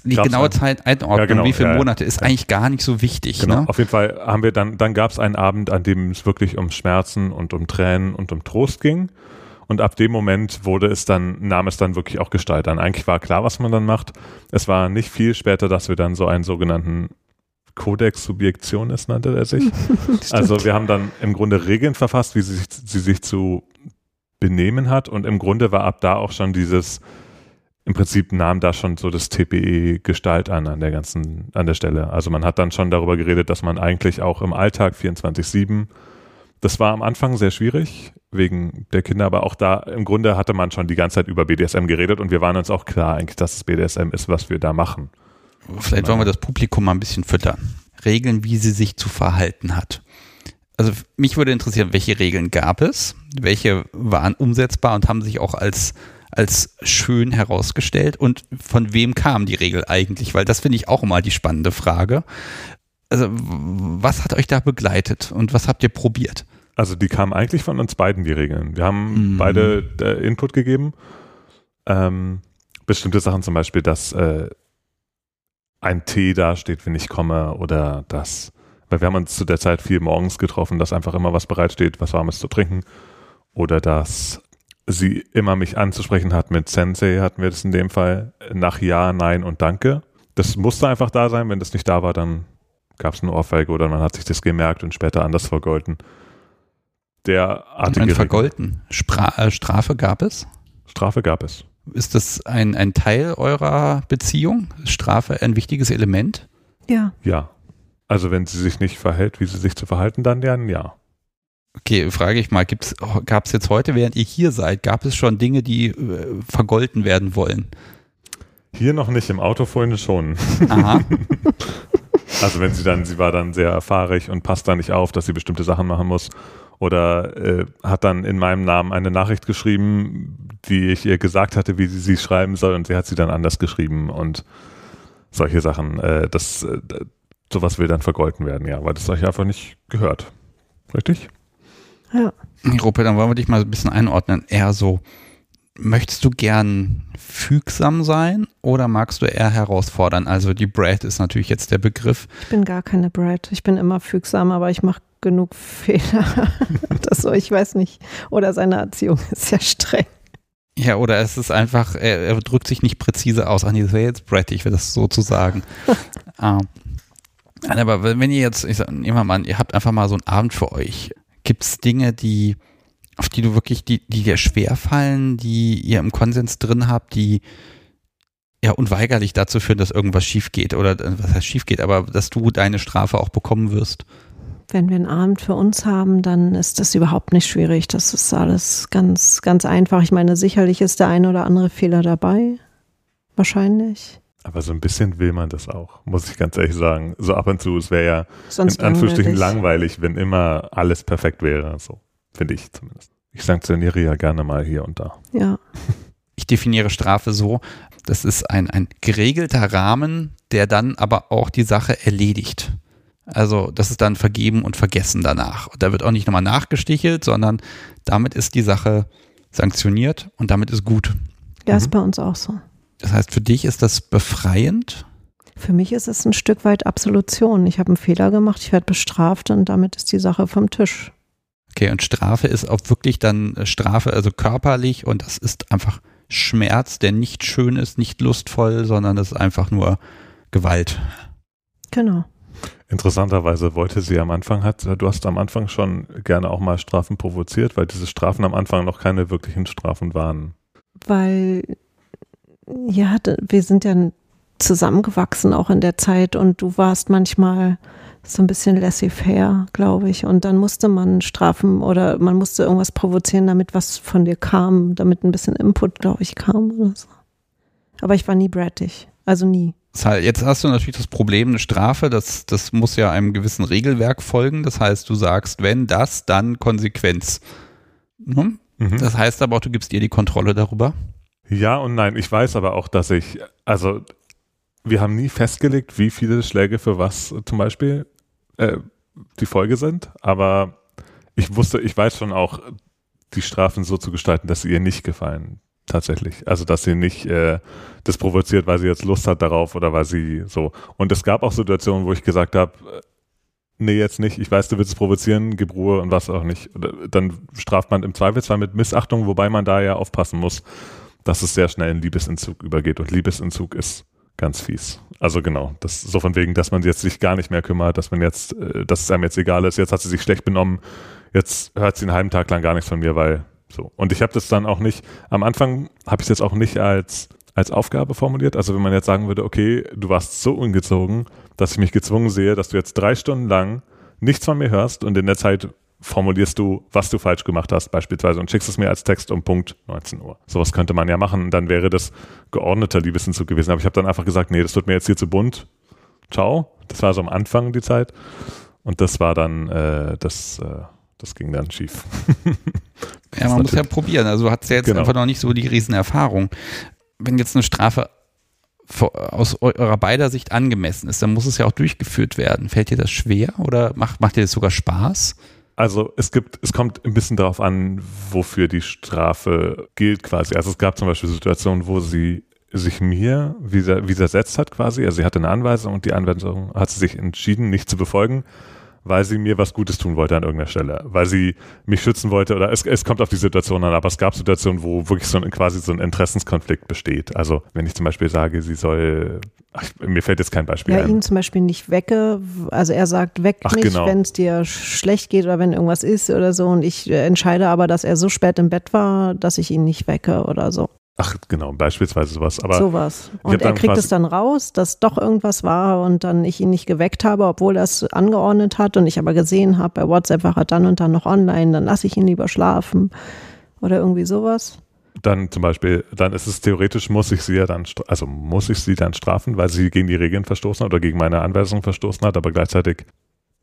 die genaue Zeit einordnen, ja, genau, wie viele ja, Monate, ist ja. eigentlich gar nicht so wichtig. Genau. Ne? Auf jeden Fall haben wir dann, dann gab es einen Abend, an dem es wirklich um Schmerzen und um Tränen und um Trost ging. Und ab dem Moment wurde es dann, nahm es dann wirklich auch Gestalt an. Eigentlich war klar, was man dann macht. Es war nicht viel später, dass wir dann so einen sogenannten Codex Subjektionis nannte er sich. also wir haben dann im Grunde Regeln verfasst, wie sie sich, sie sich zu benehmen hat. Und im Grunde war ab da auch schon dieses, im Prinzip nahm da schon so das TPE Gestalt an an der ganzen, an der Stelle. Also man hat dann schon darüber geredet, dass man eigentlich auch im Alltag 24-7 das war am Anfang sehr schwierig, wegen der Kinder, aber auch da im Grunde hatte man schon die ganze Zeit über BDSM geredet und wir waren uns auch klar eigentlich, dass es BDSM ist, was wir da machen. Vielleicht wollen wir das Publikum mal ein bisschen füttern. Regeln, wie sie sich zu verhalten hat. Also mich würde interessieren, welche Regeln gab es? Welche waren umsetzbar und haben sich auch als als schön herausgestellt und von wem kam die Regel eigentlich? Weil das finde ich auch immer die spannende Frage. Also was hat euch da begleitet und was habt ihr probiert? Also die kamen eigentlich von uns beiden, die Regeln. Wir haben mhm. beide äh, Input gegeben. Ähm, bestimmte Sachen zum Beispiel, dass äh, ein Tee dasteht, wenn ich komme oder dass, weil wir haben uns zu der Zeit viel morgens getroffen, dass einfach immer was bereitsteht, was warmes zu trinken oder dass sie immer mich anzusprechen hat mit Sensei, hatten wir das in dem Fall, nach Ja, Nein und Danke. Das musste einfach da sein. Wenn das nicht da war, dann gab es eine Ohrfeige oder man hat sich das gemerkt und später anders vergolten. Derartige. Ein vergolten. Spra äh, Strafe gab es? Strafe gab es. Ist das ein, ein Teil eurer Beziehung? Ist Strafe ein wichtiges Element? Ja. Ja. Also wenn sie sich nicht verhält, wie sie sich zu verhalten dann ja. Okay, frage ich mal, gab es jetzt heute, während ihr hier seid, gab es schon Dinge, die äh, vergolten werden wollen? Hier noch nicht, im Auto vorhin schon. Aha. also wenn sie dann, sie war dann sehr fahrig und passt da nicht auf, dass sie bestimmte Sachen machen muss. Oder äh, hat dann in meinem Namen eine Nachricht geschrieben, die ich ihr gesagt hatte, wie sie sie schreiben soll, und sie hat sie dann anders geschrieben und solche Sachen. Äh, das, äh, sowas will dann vergolten werden, ja, weil das euch einfach nicht gehört. Richtig? Ja. Ruppe, dann wollen wir dich mal ein bisschen einordnen. Eher so, möchtest du gern fügsam sein oder magst du eher herausfordern? Also die Brad ist natürlich jetzt der Begriff. Ich bin gar keine Brad. Ich bin immer fügsam, aber ich mache genug Fehler. das so, ich weiß nicht. Oder seine Erziehung ist sehr streng. Ja, oder es ist einfach, er, er drückt sich nicht präzise aus. Ach nee, das wäre jetzt Brad, ich will das so zu sagen. ähm, aber wenn ihr jetzt, ich sag, nehmen wir mal, ihr habt einfach mal so einen Abend für euch Gibt es Dinge, die, auf die du wirklich, die, die dir schwerfallen, die ihr im Konsens drin habt, die ja unweigerlich dazu führen, dass irgendwas schief geht oder was heißt schief geht, aber dass du deine Strafe auch bekommen wirst? Wenn wir einen Abend für uns haben, dann ist das überhaupt nicht schwierig. Das ist alles ganz, ganz einfach. Ich meine, sicherlich ist der eine oder andere Fehler dabei. Wahrscheinlich. Aber so ein bisschen will man das auch, muss ich ganz ehrlich sagen. So ab und zu, es wäre ja Sonst in Anführungsstrichen langweilig. wenn immer alles perfekt wäre. So, finde ich zumindest. Ich sanktioniere ja gerne mal hier und da. Ja. Ich definiere Strafe so, das ist ein, ein geregelter Rahmen, der dann aber auch die Sache erledigt. Also das ist dann vergeben und vergessen danach. Und da wird auch nicht nochmal nachgestichelt, sondern damit ist die Sache sanktioniert und damit ist gut. Ja, mhm. ist bei uns auch so. Das heißt, für dich ist das befreiend? Für mich ist es ein Stück weit Absolution. Ich habe einen Fehler gemacht, ich werde bestraft und damit ist die Sache vom Tisch. Okay, und Strafe ist auch wirklich dann äh, Strafe, also körperlich und das ist einfach Schmerz, der nicht schön ist, nicht lustvoll, sondern das ist einfach nur Gewalt. Genau. Interessanterweise wollte sie am Anfang, hat, du hast am Anfang schon gerne auch mal Strafen provoziert, weil diese Strafen am Anfang noch keine wirklichen Strafen waren. Weil ja, wir sind ja zusammengewachsen auch in der Zeit und du warst manchmal so ein bisschen laissez-faire, glaube ich. Und dann musste man strafen oder man musste irgendwas provozieren, damit was von dir kam, damit ein bisschen Input, glaube ich, kam oder so. Aber ich war nie brattig, also nie. Jetzt hast du natürlich das Problem, eine Strafe, das, das muss ja einem gewissen Regelwerk folgen. Das heißt, du sagst, wenn das, dann Konsequenz. Hm? Mhm. Das heißt aber auch, du gibst ihr die Kontrolle darüber. Ja und nein. Ich weiß aber auch, dass ich, also wir haben nie festgelegt, wie viele Schläge für was zum Beispiel äh, die Folge sind, aber ich wusste, ich weiß schon auch, die Strafen so zu gestalten, dass sie ihr nicht gefallen. Tatsächlich. Also, dass sie nicht äh, das provoziert, weil sie jetzt Lust hat darauf oder weil sie so. Und es gab auch Situationen, wo ich gesagt habe, äh, nee, jetzt nicht, ich weiß, du willst es provozieren, gib Ruhe und was auch nicht. Dann straft man im Zweifelsfall mit Missachtung, wobei man da ja aufpassen muss, dass es sehr schnell in Liebesentzug übergeht. Und Liebesentzug ist ganz fies. Also genau, das so von wegen, dass man jetzt sich gar nicht mehr kümmert, dass man jetzt, äh, dass es einem jetzt egal ist, jetzt hat sie sich schlecht benommen, jetzt hört sie einen halben Tag lang gar nichts von mir, weil so. Und ich habe das dann auch nicht, am Anfang habe ich es jetzt auch nicht als, als Aufgabe formuliert. Also wenn man jetzt sagen würde, okay, du warst so ungezogen, dass ich mich gezwungen sehe, dass du jetzt drei Stunden lang nichts von mir hörst und in der Zeit formulierst du, was du falsch gemacht hast, beispielsweise, und schickst es mir als Text um Punkt 19 Uhr. Sowas könnte man ja machen. Dann wäre das geordneter Liebesentzug gewesen. Aber ich habe dann einfach gesagt, nee, das wird mir jetzt hier zu bunt. Ciao. Das war so am Anfang die Zeit. Und das war dann, äh, das, äh, das ging dann schief. ja, man muss ja probieren. Also du hast ja jetzt Genau. einfach noch nicht so die Riesenerfahrung. Wenn jetzt eine Strafe aus eu- eurer beider Sicht angemessen ist, dann muss es ja auch durchgeführt werden. Fällt dir das schwer oder macht, macht dir das sogar Spaß? Also es gibt, es kommt ein bisschen darauf an, wofür die Strafe gilt quasi. Also es gab zum Beispiel Situationen, wo sie sich mir widersetzt hat quasi. Also sie hatte eine Anweisung und die Anweisung hat sie sich entschieden, nicht zu befolgen, weil sie mir was Gutes tun wollte an irgendeiner Stelle. Weil sie mich schützen wollte oder es, es kommt auf die Situation an, aber es gab Situationen, wo wirklich so ein, quasi so ein Interessenskonflikt besteht. Also wenn ich zum Beispiel sage, sie soll, ach, mir fällt jetzt kein Beispiel Ja, ein. ihn zum Beispiel nicht wecke. Also er sagt, weck Ach, mich, genau. wenn es dir schlecht geht oder wenn irgendwas ist oder so. Und ich äh, entscheide aber, dass er so spät im Bett war, dass ich ihn nicht wecke oder so. Ach genau, beispielsweise sowas. Aber Sowas. Und er kriegt es dann raus, dass doch irgendwas war und dann ich ihn nicht geweckt habe, obwohl er es angeordnet hat und ich aber gesehen habe, bei WhatsApp war er dann und dann noch online, dann lasse ich ihn lieber schlafen oder irgendwie sowas. dann zum Beispiel, dann ist es theoretisch, muss ich sie ja dann, also muss ich sie dann strafen, weil sie gegen die Regeln verstoßen hat oder gegen meine Anweisung verstoßen hat, aber gleichzeitig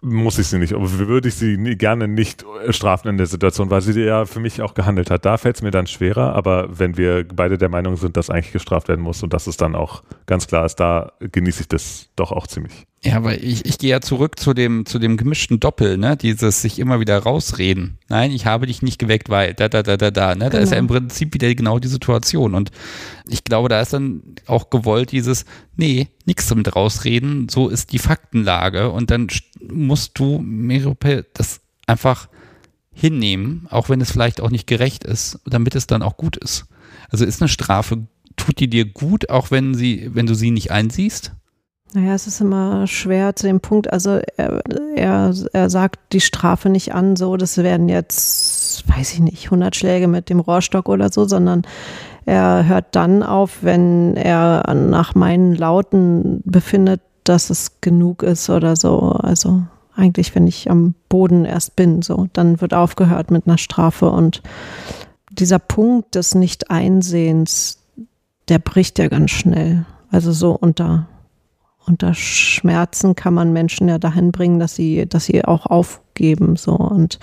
muss ich sie nicht, aber würde ich sie gerne nicht strafen in der Situation, weil sie ja für mich auch gehandelt hat. Da fällt es mir dann schwerer, aber wenn wir beide der Meinung sind, dass eigentlich gestraft werden muss und dass es dann auch ganz klar ist, da genieße ich das doch auch ziemlich. Ja, weil ich, ich gehe ja zurück zu dem, zu dem gemischten Doppel, ne? Dieses sich immer wieder rausreden. Nein, ich habe dich nicht geweckt, weil da, da, da, da, da, ne? Da ist ja im Prinzip wieder genau die Situation. Und ich glaube, da ist dann auch gewollt dieses, nee, nichts damit rausreden, so ist die Faktenlage. Und dann st- musst du, Merope, das einfach hinnehmen, auch wenn es vielleicht auch nicht gerecht ist, damit es dann auch gut ist. Also ist eine Strafe, tut die dir gut, auch wenn sie, wenn du sie nicht einsiehst? Naja, es ist immer schwer zu dem Punkt, also er, er, er sagt die Strafe nicht an, so, das werden jetzt, weiß ich nicht, 100 Schläge mit dem Rohrstock oder so, sondern er hört dann auf, wenn er nach meinen Lauten befindet, dass es genug ist oder so. Also eigentlich, wenn ich am Boden erst bin, so, dann wird aufgehört mit einer Strafe und dieser Punkt des Nicht-Einsehens, der bricht ja ganz schnell. Also so unter unter Schmerzen kann man Menschen ja dahin bringen, dass sie, dass sie auch aufgeben. So. Und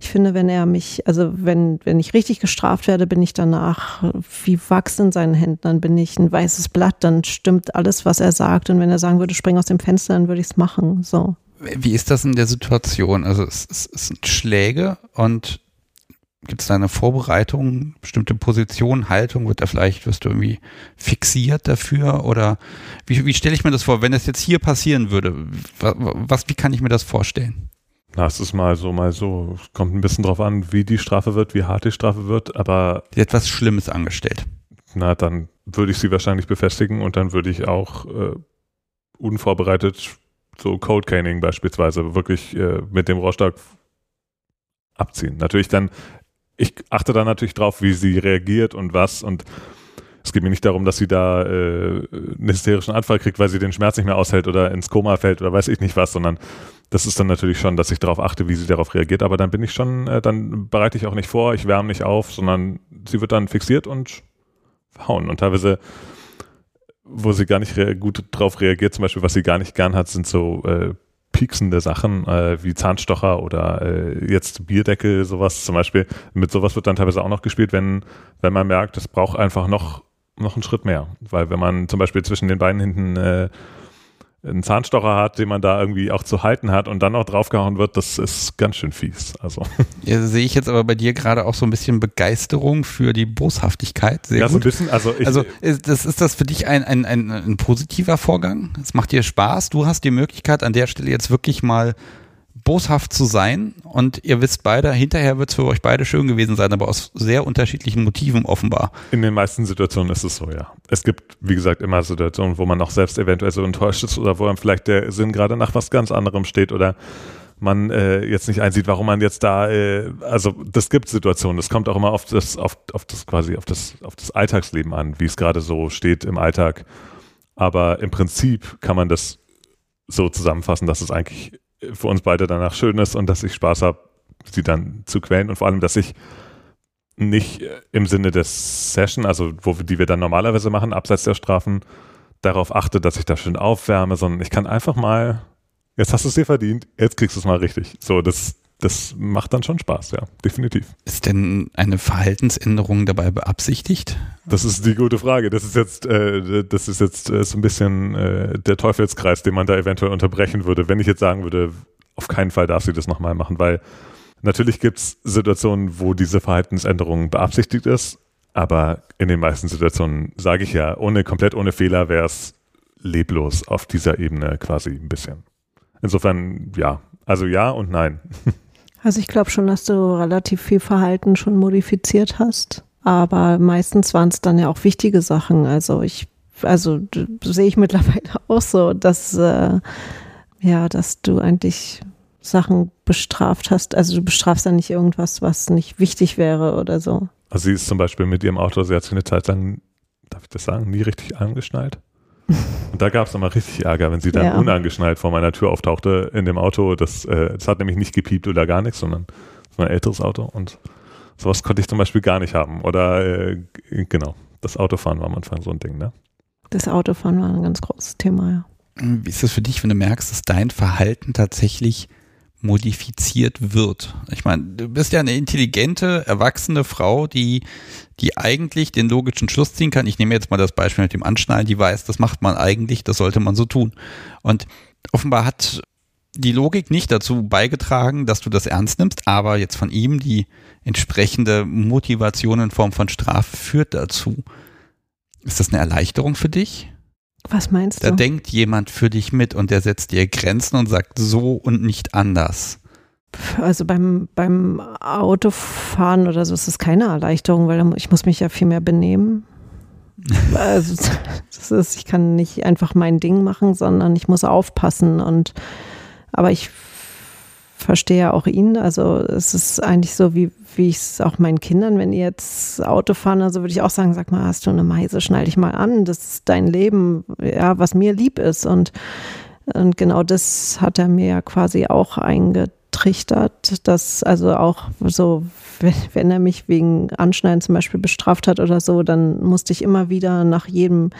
ich finde, wenn er mich, also wenn, wenn ich richtig gestraft werde, bin ich danach wie Wachs in seinen Händen, dann bin ich ein weißes Blatt, dann stimmt alles, was er sagt. Und wenn er sagen würde, spring aus dem Fenster, dann würde ich es machen. So. Wie ist das in der Situation? Also es, es, es sind Schläge und gibt es da eine Vorbereitung, bestimmte Position, Haltung? Wird da vielleicht, wirst du irgendwie fixiert dafür? Oder wie, wie stelle ich mir das vor, wenn das jetzt hier passieren würde? Was, wie kann ich mir das vorstellen? Na, es ist mal so, mal so. Es kommt ein bisschen drauf an, wie die Strafe wird, wie hart die Strafe wird, aber etwas Schlimmes angestellt. na, dann würde ich sie wahrscheinlich befestigen und dann würde ich auch äh, unvorbereitet so Cold Caning beispielsweise wirklich äh, mit dem Rohrstock abziehen. Natürlich dann, ich achte da natürlich drauf, wie sie reagiert und was und es geht mir nicht darum, dass sie da äh, einen hysterischen Anfall kriegt, weil sie den Schmerz nicht mehr aushält oder ins Koma fällt oder weiß ich nicht was, sondern das ist dann natürlich schon, dass ich darauf achte, wie sie darauf reagiert. Aber dann bin ich schon, äh, dann bereite ich auch nicht vor, ich wärme nicht auf, sondern sie wird dann fixiert und hauen. Und teilweise, wo sie gar nicht gut drauf reagiert, zum Beispiel, was sie gar nicht gern hat, sind so äh, pieksende Sachen äh, wie Zahnstocher oder äh, jetzt Bierdeckel, sowas zum Beispiel. Mit sowas wird dann teilweise auch noch gespielt, wenn, wenn man merkt, es braucht einfach noch, noch einen Schritt mehr. Weil wenn man zum Beispiel zwischen den Beinen hinten äh, einen Zahnstocher hat, den man da irgendwie auch zu halten hat und dann noch draufgehauen wird, das ist ganz schön fies. Also Ja, sehe ich jetzt aber bei dir gerade auch so ein bisschen Begeisterung für die Boshaftigkeit. Sehr ja, so ein gut. bisschen, also ich, Also ist das, ist das für dich ein, ein, ein, ein positiver Vorgang? Es macht dir Spaß. Du hast die Möglichkeit, an der Stelle jetzt wirklich mal boshaft zu sein. Und ihr wisst beide, hinterher wird es für euch beide schön gewesen sein, aber aus sehr unterschiedlichen Motiven offenbar. In den meisten Situationen ist es so, ja. Es gibt, wie gesagt, immer Situationen, wo man auch selbst eventuell so enttäuscht ist oder wo einem vielleicht der Sinn gerade nach was ganz anderem steht oder man äh, jetzt nicht einsieht, warum man jetzt da, äh, also das gibt Situationen. Das kommt auch immer auf das, auf, auf das quasi, auf das, auf das Alltagsleben an, wie es gerade so steht im Alltag. Aber im Prinzip kann man das so zusammenfassen, dass es eigentlich für uns beide danach schön ist und dass ich Spaß habe, sie dann zu quälen und vor allem, dass ich nicht im Sinne des Session, also wo die wir dann normalerweise machen, abseits der Strafen, darauf achte, dass ich da schön aufwärme, sondern ich kann einfach mal, jetzt hast du es dir verdient, jetzt kriegst du es mal richtig. So, das, das macht dann schon Spaß, ja, definitiv. Ist denn eine Verhaltensänderung dabei beabsichtigt? Das ist die gute Frage. Das ist jetzt, äh, das ist jetzt äh, so ein bisschen äh, der Teufelskreis, den man da eventuell unterbrechen würde, wenn ich jetzt sagen würde, auf keinen Fall darf sie das nochmal machen, weil natürlich gibt es Situationen, wo diese Verhaltensänderung beabsichtigt ist, aber in den meisten Situationen sage ich ja, ohne komplett ohne Fehler wäre es leblos auf dieser Ebene quasi ein bisschen. Insofern ja, also ja und nein. Also ich glaube schon, dass du relativ viel Verhalten schon modifiziert hast, aber meistens waren es dann ja auch wichtige Sachen. Also ich, also sehe ich mittlerweile auch so, dass äh, ja, dass du eigentlich Sachen bestraft hast. Also du bestrafst ja nicht irgendwas, was nicht wichtig wäre oder so. Also sie ist zum Beispiel mit ihrem Auto, sie hat sich eine Zeit lang, darf ich das sagen, nie richtig angeschnallt. Und da gab es nochmal richtig Ärger, wenn sie dann ja. unangeschnallt vor meiner Tür auftauchte in dem Auto. Das, äh, das hat nämlich nicht gepiept oder gar nichts, sondern es war ein älteres Auto und sowas konnte ich zum Beispiel gar nicht haben. Oder äh, genau, das Autofahren war am Anfang so ein Ding, ne? Das Autofahren war ein ganz großes Thema, ja. Wie ist das für dich, wenn du merkst, dass dein Verhalten tatsächlich modifiziert wird. Ich meine, du bist ja eine intelligente, erwachsene Frau, die, die eigentlich den logischen Schluss ziehen kann. Ich nehme jetzt mal das Beispiel mit dem Anschnallen, die weiß, das macht man eigentlich, das sollte man so tun. Und offenbar hat die Logik nicht dazu beigetragen, dass du das ernst nimmst, aber jetzt von ihm die entsprechende Motivation in Form von Strafe führt dazu. Ist das eine Erleichterung für dich? Was meinst da du? Da denkt jemand für dich mit und der setzt dir Grenzen und sagt so und nicht anders. Also beim, beim Autofahren oder so ist es keine Erleichterung, weil ich muss mich ja viel mehr benehmen. also das ist, ich kann nicht einfach mein Ding machen, sondern ich muss aufpassen und aber ich verstehe auch ihn. Also es ist eigentlich so, wie, wie ich es auch meinen Kindern, wenn die jetzt Auto fahren, also würde ich auch sagen, sag mal, hast du eine Meise, schnall dich mal an. Das ist dein Leben, ja, was mir lieb ist. Und, und genau das hat er mir ja quasi auch eingetragen getrichtert, dass also auch so, wenn, wenn er mich wegen Anschneiden zum Beispiel bestraft hat oder so, dann musste ich immer wieder nach jedem,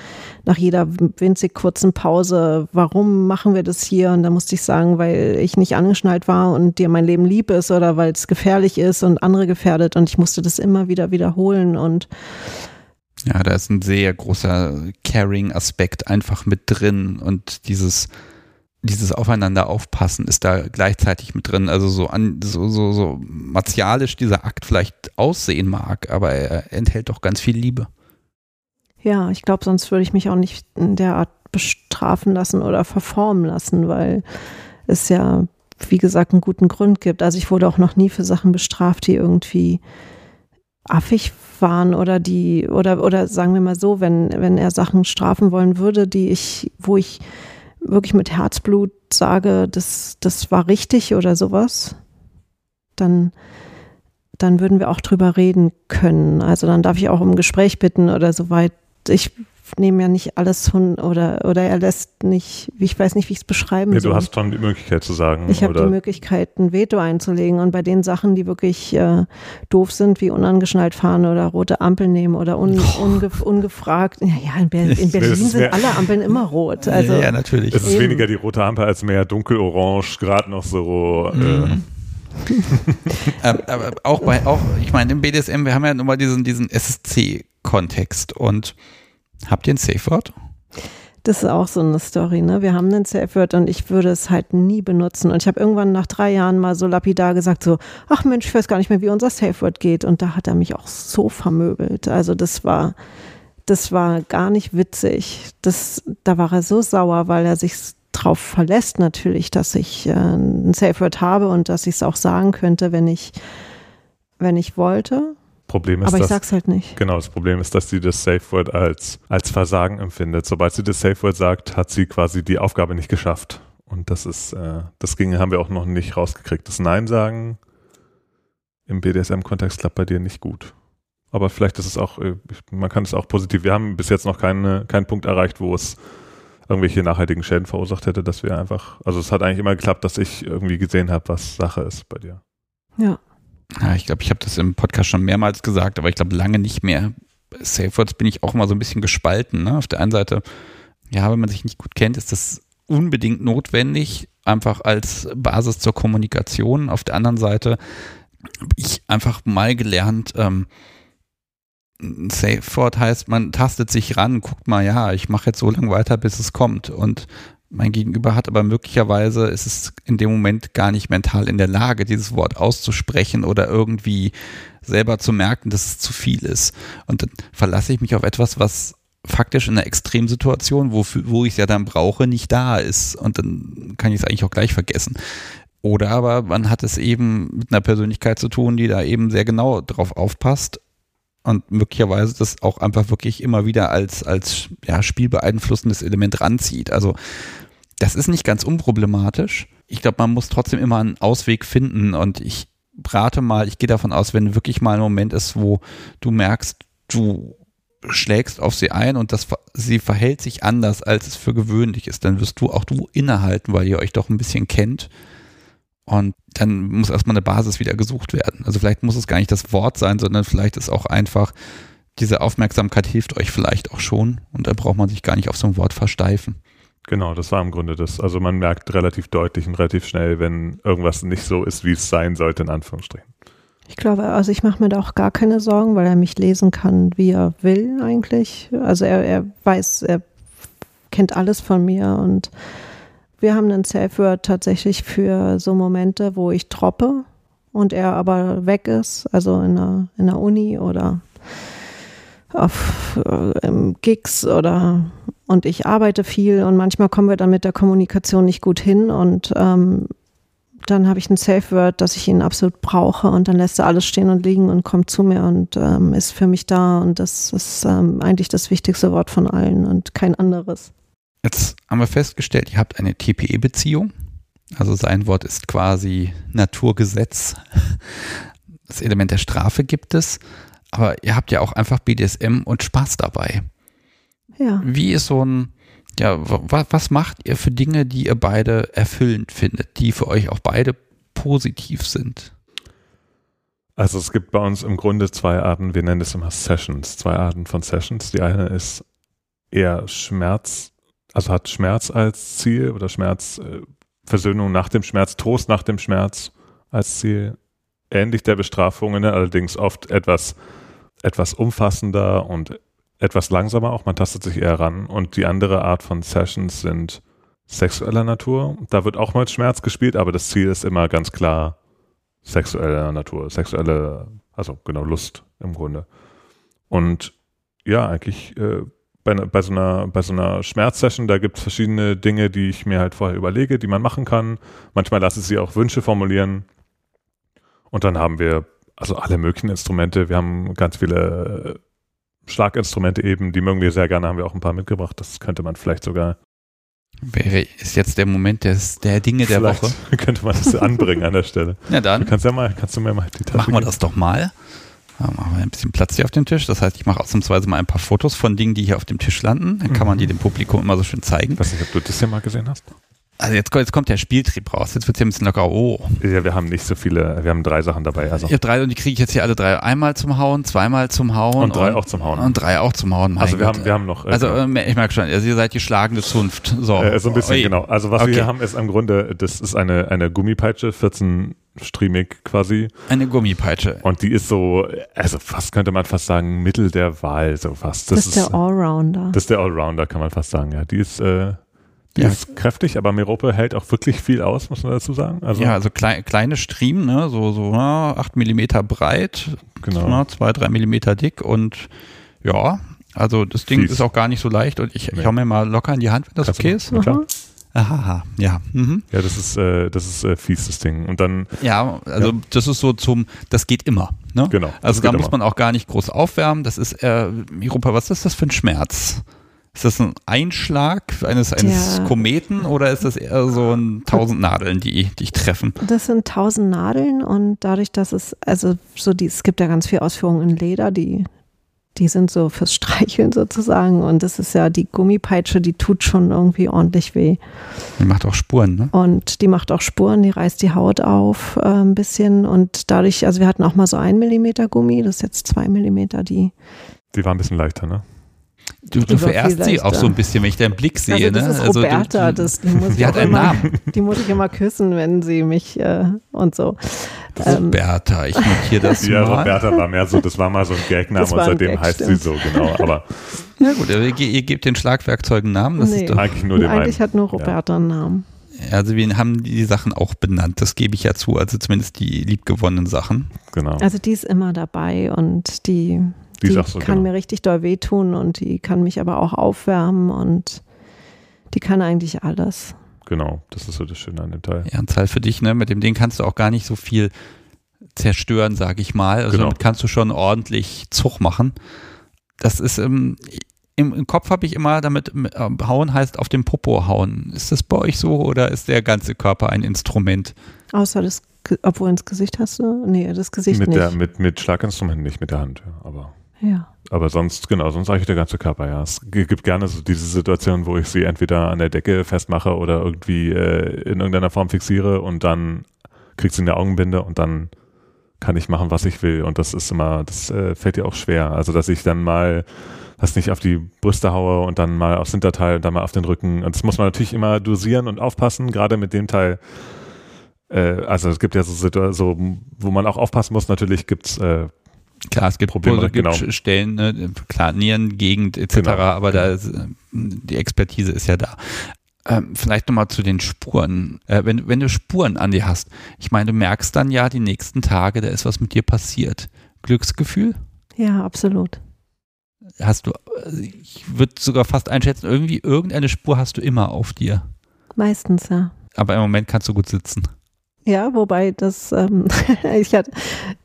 nach jeder winzig kurzen Pause, warum machen wir das hier? Und da musste ich sagen, weil ich nicht angeschnallt war und dir mein Leben lieb ist oder weil es gefährlich ist und andere gefährdet. Und ich musste das immer wieder wiederholen und ja, da ist ein sehr großer Caring-Aspekt einfach mit drin und dieses dieses Aufeinander aufpassen ist da gleichzeitig mit drin. Also so an, so, so, so martialisch dieser Akt vielleicht aussehen mag, aber er enthält doch ganz viel Liebe. Ja, ich glaube, sonst würde ich mich auch nicht in der Art bestrafen lassen oder verformen lassen, weil es ja, wie gesagt, einen guten Grund gibt. Also ich wurde auch noch nie für Sachen bestraft, die irgendwie affig waren oder die, oder, oder sagen wir mal so, wenn, wenn er Sachen strafen wollen würde, die ich, wo ich wirklich mit Herzblut sage, das, das war richtig oder sowas, dann, dann würden wir auch drüber reden können. Also dann darf ich auch um Gespräch bitten oder soweit. Ich nehme ja nicht alles von oder oder er lässt nicht, ich weiß nicht, wie ich es beschreiben nee, soll. Du hast schon die Möglichkeit zu sagen. Ich habe die Möglichkeit, ein Veto einzulegen und bei den Sachen, die wirklich äh, doof sind, wie unangeschnallt fahren oder rote Ampeln nehmen oder un, oh. unge, ungefragt. Ja, ja in, Ber in Berlin sind alle Ampeln immer rot. Also ja, natürlich. Es ist eben. weniger die rote Ampel als mehr dunkelorange, gerade noch so. Äh, mhm. Äh, aber auch bei, auch, ich meine, im BDSM, wir haben ja nun mal diesen, diesen SSC-Kontext und Habt ihr ein Safe Word? Das ist auch so eine Story, ne? Wir haben ein Safe Word und ich würde es halt nie benutzen. Und ich habe irgendwann nach drei Jahren mal so lapidar gesagt, so, ach Mensch, ich weiß gar nicht mehr, wie unser Safe Word geht. Und da hat er mich auch so vermöbelt. Also das war, das war gar nicht witzig. Das, da war er so sauer, weil er sich drauf verlässt natürlich, dass ich äh, ein Safe Word habe und dass ich es auch sagen könnte, wenn ich, wenn ich wollte. Problem ist, Aber ich dass, sag's halt nicht. Genau, das Problem ist, dass sie das Safe Word als, als Versagen empfindet. Sobald sie das Safe Word sagt, hat sie quasi die Aufgabe nicht geschafft. Und das ist, äh, das ging, haben wir auch noch nicht rausgekriegt. Das Nein sagen im BDSM-Kontext klappt bei dir nicht gut. Aber vielleicht ist es auch, äh, man kann es auch positiv. Wir haben bis jetzt noch keine, keinen Punkt erreicht, wo es irgendwelche nachhaltigen Schäden verursacht hätte, dass wir einfach, also es hat eigentlich immer geklappt, dass ich irgendwie gesehen habe, was Sache ist bei dir. Ja. Ja, ich glaube, ich habe das im Podcast schon mehrmals gesagt, aber ich glaube lange nicht mehr. Safe Words bin ich auch immer so ein bisschen gespalten. Ne? Auf der einen Seite, ja, wenn man sich nicht gut kennt, ist das unbedingt notwendig, einfach als Basis zur Kommunikation. Auf der anderen Seite habe ich einfach mal gelernt, ähm, Safe Word heißt, man tastet sich ran, guckt mal, ja, ich mache jetzt so lange weiter, bis es kommt. Und mein Gegenüber hat aber möglicherweise, ist es in dem Moment gar nicht mental in der Lage, dieses Wort auszusprechen oder irgendwie selber zu merken, dass es zu viel ist. Und dann verlasse ich mich auf etwas, was faktisch in einer Extremsituation, wo, wo ich es ja dann brauche, nicht da ist. Und dann kann ich es eigentlich auch gleich vergessen. Oder aber man hat es eben mit einer Persönlichkeit zu tun, die da eben sehr genau drauf aufpasst und möglicherweise das auch einfach wirklich immer wieder als, als ja, spielbeeinflussendes Element ranzieht. Also das ist nicht ganz unproblematisch. Ich glaube, man muss trotzdem immer einen Ausweg finden und ich rate mal, ich gehe davon aus, wenn wirklich mal ein Moment ist, wo du merkst, du schlägst auf sie ein und das, sie verhält sich anders, als es für gewöhnlich ist, dann wirst du auch du innehalten, weil ihr euch doch ein bisschen kennt. Und dann muss erstmal eine Basis wieder gesucht werden. Also vielleicht muss es gar nicht das Wort sein, sondern vielleicht ist auch einfach, diese Aufmerksamkeit hilft euch vielleicht auch schon und da braucht man sich gar nicht auf so ein Wort versteifen. Genau, das war im Grunde das. Also man merkt relativ deutlich und relativ schnell, wenn irgendwas nicht so ist, wie es sein sollte, in Anführungsstrichen. Ich glaube, also ich mache mir da auch gar keine Sorgen, weil er mich lesen kann, wie er will eigentlich. Also er, er weiß, er kennt alles von mir und wir haben einen Safe Word tatsächlich für so Momente, wo ich droppe und er aber weg ist, also in der, in der Uni oder auf äh, Gigs oder und ich arbeite viel und manchmal kommen wir dann mit der Kommunikation nicht gut hin und ähm, dann habe ich ein Safe Word, dass ich ihn absolut brauche und dann lässt er alles stehen und liegen und kommt zu mir und ähm, ist für mich da und das ist ähm, eigentlich das wichtigste Wort von allen und kein anderes. Jetzt haben wir festgestellt, ihr habt eine TPE-Beziehung. Also sein Wort ist quasi Naturgesetz. Das Element der Strafe gibt es, aber ihr habt ja auch einfach BDSM und Spaß dabei. Ja. Wie ist so ein, ja, was, was macht ihr für Dinge, die ihr beide erfüllend findet, die für euch auch beide positiv sind? Also es gibt bei uns im Grunde zwei Arten, wir nennen es immer Sessions, zwei Arten von Sessions. Die eine ist eher Schmerz, also hat Schmerz als Ziel oder Schmerz, äh, Versöhnung nach dem Schmerz, Trost nach dem Schmerz als Ziel. Ähnlich der Bestrafungen, allerdings oft etwas, etwas umfassender und etwas langsamer auch, man tastet sich eher ran. Und die andere Art von Sessions sind sexueller Natur. Da wird auch mal Schmerz gespielt, aber das Ziel ist immer ganz klar sexueller Natur, sexuelle, also genau Lust im Grunde. Und ja, eigentlich äh, bei, bei, so einer, bei so einer Schmerzsession, da gibt es verschiedene Dinge, die ich mir halt vorher überlege, die man machen kann. Manchmal lasse ich sie auch Wünsche formulieren. Und dann haben wir also alle möglichen Instrumente. Wir haben ganz viele Schlaginstrumente eben, die mögen wir sehr gerne, haben wir auch ein paar mitgebracht. Das könnte man vielleicht sogar. Wäre ist jetzt der Moment des, der Dinge der Woche. könnte man das anbringen an der Stelle. Ja, dann. Du kannst ja mal, kannst du mir mal die Tasche Machen wir das doch mal. Machen wir ein bisschen Platz hier auf dem Tisch. Das heißt, ich mache ausnahmsweise mal ein paar Fotos von Dingen, die hier auf dem Tisch landen. Dann kann man mhm. die dem Publikum immer so schön zeigen. Ich weiß nicht, ob du das hier mal gesehen hast. Also jetzt, jetzt kommt der Spieltrieb raus. Jetzt wird es ja ein bisschen locker. Oh. Ja, wir haben nicht so viele. Wir haben drei Sachen dabei. Also. Ich habe drei und die kriege ich jetzt hier alle drei. Einmal zum Hauen, zweimal zum Hauen. Und drei und, auch zum Hauen. Und drei auch zum Hauen. also wir haben, wir haben noch. Äh, also äh, ich merke schon, also ihr seid die schlagende Zunft. So, äh, so ein bisschen, Oi. genau. Also was okay. wir hier haben, ist im Grunde, das ist eine, eine Gummipeitsche, 14 striemig quasi. Eine Gummipeitsche. Und die ist so, also fast könnte man fast sagen, Mittel der Wahl, so fast. Das, das ist der Allrounder. Das ist der Allrounder, kann man fast sagen, ja. Die ist, äh, die ja. ist kräftig, aber Merope hält auch wirklich viel aus, muss man dazu sagen. Also ja, also klei kleine Striemen, ne? so, so na, 8 mm breit, genau. na, 2, 3 mm dick und ja, also das Ding Fies. ist auch gar nicht so leicht und ich, nee. ich hau mir mal locker in die Hand, wenn das Kannst okay ist. Aha, ja. Mhm. Ja, das ist, äh, das ist äh, fies, das Ding. Und dann. Ja, also ja. das ist so zum, das geht immer. Ne? Genau. Also da muss immer. man auch gar nicht groß aufwärmen. Das ist, äh, Europa, was ist das für ein Schmerz? Ist das ein Einschlag eines, eines Kometen oder ist das eher so ein tausend Nadeln, die dich treffen? Das sind tausend Nadeln und dadurch, dass es, also so die, es gibt ja ganz viel Ausführungen in Leder, die die sind so fürs Streicheln sozusagen. Und das ist ja die Gummipeitsche, die tut schon irgendwie ordentlich weh. Die macht auch Spuren, ne? Und die macht auch Spuren, die reißt die Haut auf äh, ein bisschen. Und dadurch, also wir hatten auch mal so ein Millimeter Gummi, das ist jetzt zwei Millimeter, die. Die war ein bisschen leichter, ne? Du, du verehrst sie auch so ein bisschen, wenn ich deinen Blick sehe. Also das ne? ist Also du- Roberta, du, das, die, muss ich sie hat auch einen immer, Namen. die muss ich immer küssen, wenn sie mich äh, und so. Ähm, Roberta, ich notiere das Ja, mal. Roberta war mehr so, das war mal so ein Gagname und seitdem Gag, heißt stimmt. sie so, genau. Aber Ja gut, ihr, ihr gebt den Schlagwerkzeugen Namen. Das Nee. ist doch, eigentlich nur dem Eigentlich einen. hat nur Roberta einen Namen. also wir haben die Sachen auch benannt, das gebe ich ja zu, also zumindest die liebgewonnenen Sachen. Genau. Also die ist immer dabei und die, Die die, so, kann genau. mir richtig doll wehtun und die kann mich aber auch aufwärmen und die kann eigentlich alles. Genau, das ist so das Schöne an dem Teil. Ernstfall für dich, ne? Mit dem Ding kannst du auch gar nicht so viel zerstören, sage ich mal. Also Genau. damit kannst du schon ordentlich Zug machen. Das ist ähm, im, im Kopf habe ich immer damit äh, hauen heißt auf dem Popo hauen. Ist das bei euch so oder ist der ganze Körper ein Instrument? Außer das, obwohl ins Gesicht hast du? Nee, das Gesicht Mit, nicht. der, mit, mit Schlaginstrumenten nicht, mit der Hand. Ja, aber, ja. aber sonst, genau, sonst eigentlich der ganze Körper, ja. Es gibt gerne so diese Situation, wo ich sie entweder an der Decke festmache oder irgendwie äh, in irgendeiner Form fixiere und dann kriegt sie eine Augenbinde und dann kann ich machen, was ich will. Und das ist immer, das äh, fällt ihr auch schwer. Also, dass ich dann mal das nicht auf die Brüste haue und dann mal aufs Hinterteil und dann mal auf den Rücken. Und das muss man natürlich immer dosieren und aufpassen, gerade mit dem Teil. Äh, also es gibt ja so Situationen, so, wo man auch aufpassen muss. Natürlich gibt's äh, Klar, es gibt, Probleme, es gibt genau. Stellen, ne, klar, Nierengegend etc., Genau, aber da ist, äh, die Expertise ist ja da. Ähm, vielleicht nochmal zu den Spuren. Äh, wenn, wenn du Spuren an dir hast, ich meine, du merkst dann ja die nächsten Tage, da ist was mit dir passiert. Glücksgefühl? ja, absolut. Hast du, also ich würde sogar fast einschätzen, irgendwie irgendeine Spur hast du immer auf dir. Meistens, ja. Aber im Moment kannst du gut sitzen. Ja, wobei das, ähm, ich hatte,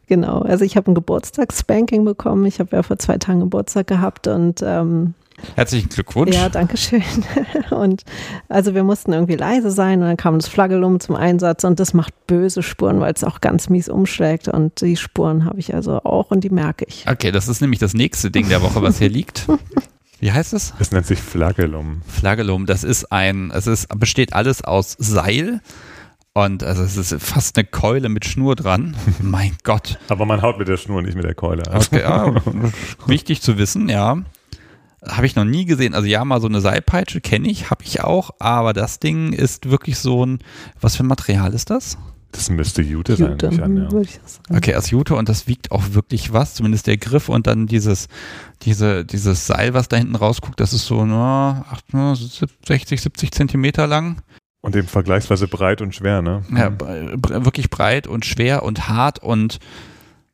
genau, also ich habe ein Geburtstagsspanking bekommen. Ich habe ja vor zwei Tagen Geburtstag gehabt und ähm, Herzlichen Glückwunsch. ja, danke schön. Und also wir mussten irgendwie leise sein und dann kam das Flagellum zum Einsatz und das macht böse Spuren, weil es auch ganz mies umschlägt und die Spuren habe ich also auch und die merke ich. Okay, das ist nämlich das nächste Ding der Woche, was hier liegt. Wie heißt es? Es nennt sich Flagellum. Flagellum, das ist ein, es ist, besteht alles aus Seil und also es ist fast eine Keule mit Schnur dran. mein Gott. Aber man haut mit der Schnur, nicht mit der Keule. Also, Okay, ja, wichtig zu wissen, ja. Habe ich noch nie gesehen. Also ja, mal so eine Seilpeitsche kenne ich, habe ich auch, aber das Ding ist wirklich so ein, was für ein Material ist das? Das müsste Jute sein, Jute, nehme ich an, ja. würde ich sagen. Okay, aus Jute und das wiegt auch wirklich was, zumindest der Griff und dann dieses, diese, dieses Seil, was da hinten rausguckt, das ist so na, 60, 70 Zentimeter lang. Und eben vergleichsweise breit und schwer, ne? Ja, wirklich breit und schwer und hart und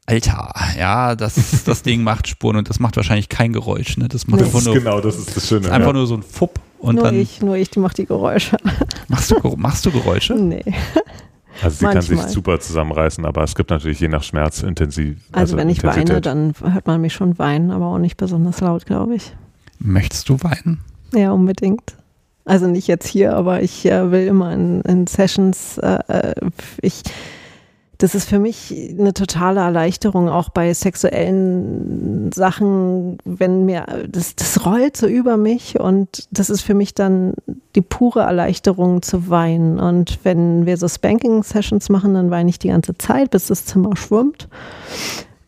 Alter, ja, das, das Ding macht Spuren und das macht wahrscheinlich kein Geräusch, ne? Das macht Nee. einfach Das ist nur, genau, das ist das Schöne. einfach ja. nur so ein Fupp und nur dann ich, nur ich, die macht die Geräusche. machst du, machst du Geräusche? Nee. Also sie kann sich manchmal. super zusammenreißen, aber es gibt natürlich je nach Schmerz intensiv. Also, wenn ich weine, dann hört man mich schon weinen, aber auch nicht besonders laut, glaube ich. Möchtest du weinen? Ja, unbedingt. Also nicht jetzt hier, aber ich äh, will immer in, in Sessions, äh, äh, ich, das ist für mich eine totale Erleichterung, auch bei sexuellen Sachen, wenn mir, das, das rollt so über mich und das ist für mich dann die pure Erleichterung zu weinen. Und wenn wir so Spanking-Sessions machen, dann weine ich die ganze Zeit, bis das Zimmer schwimmt.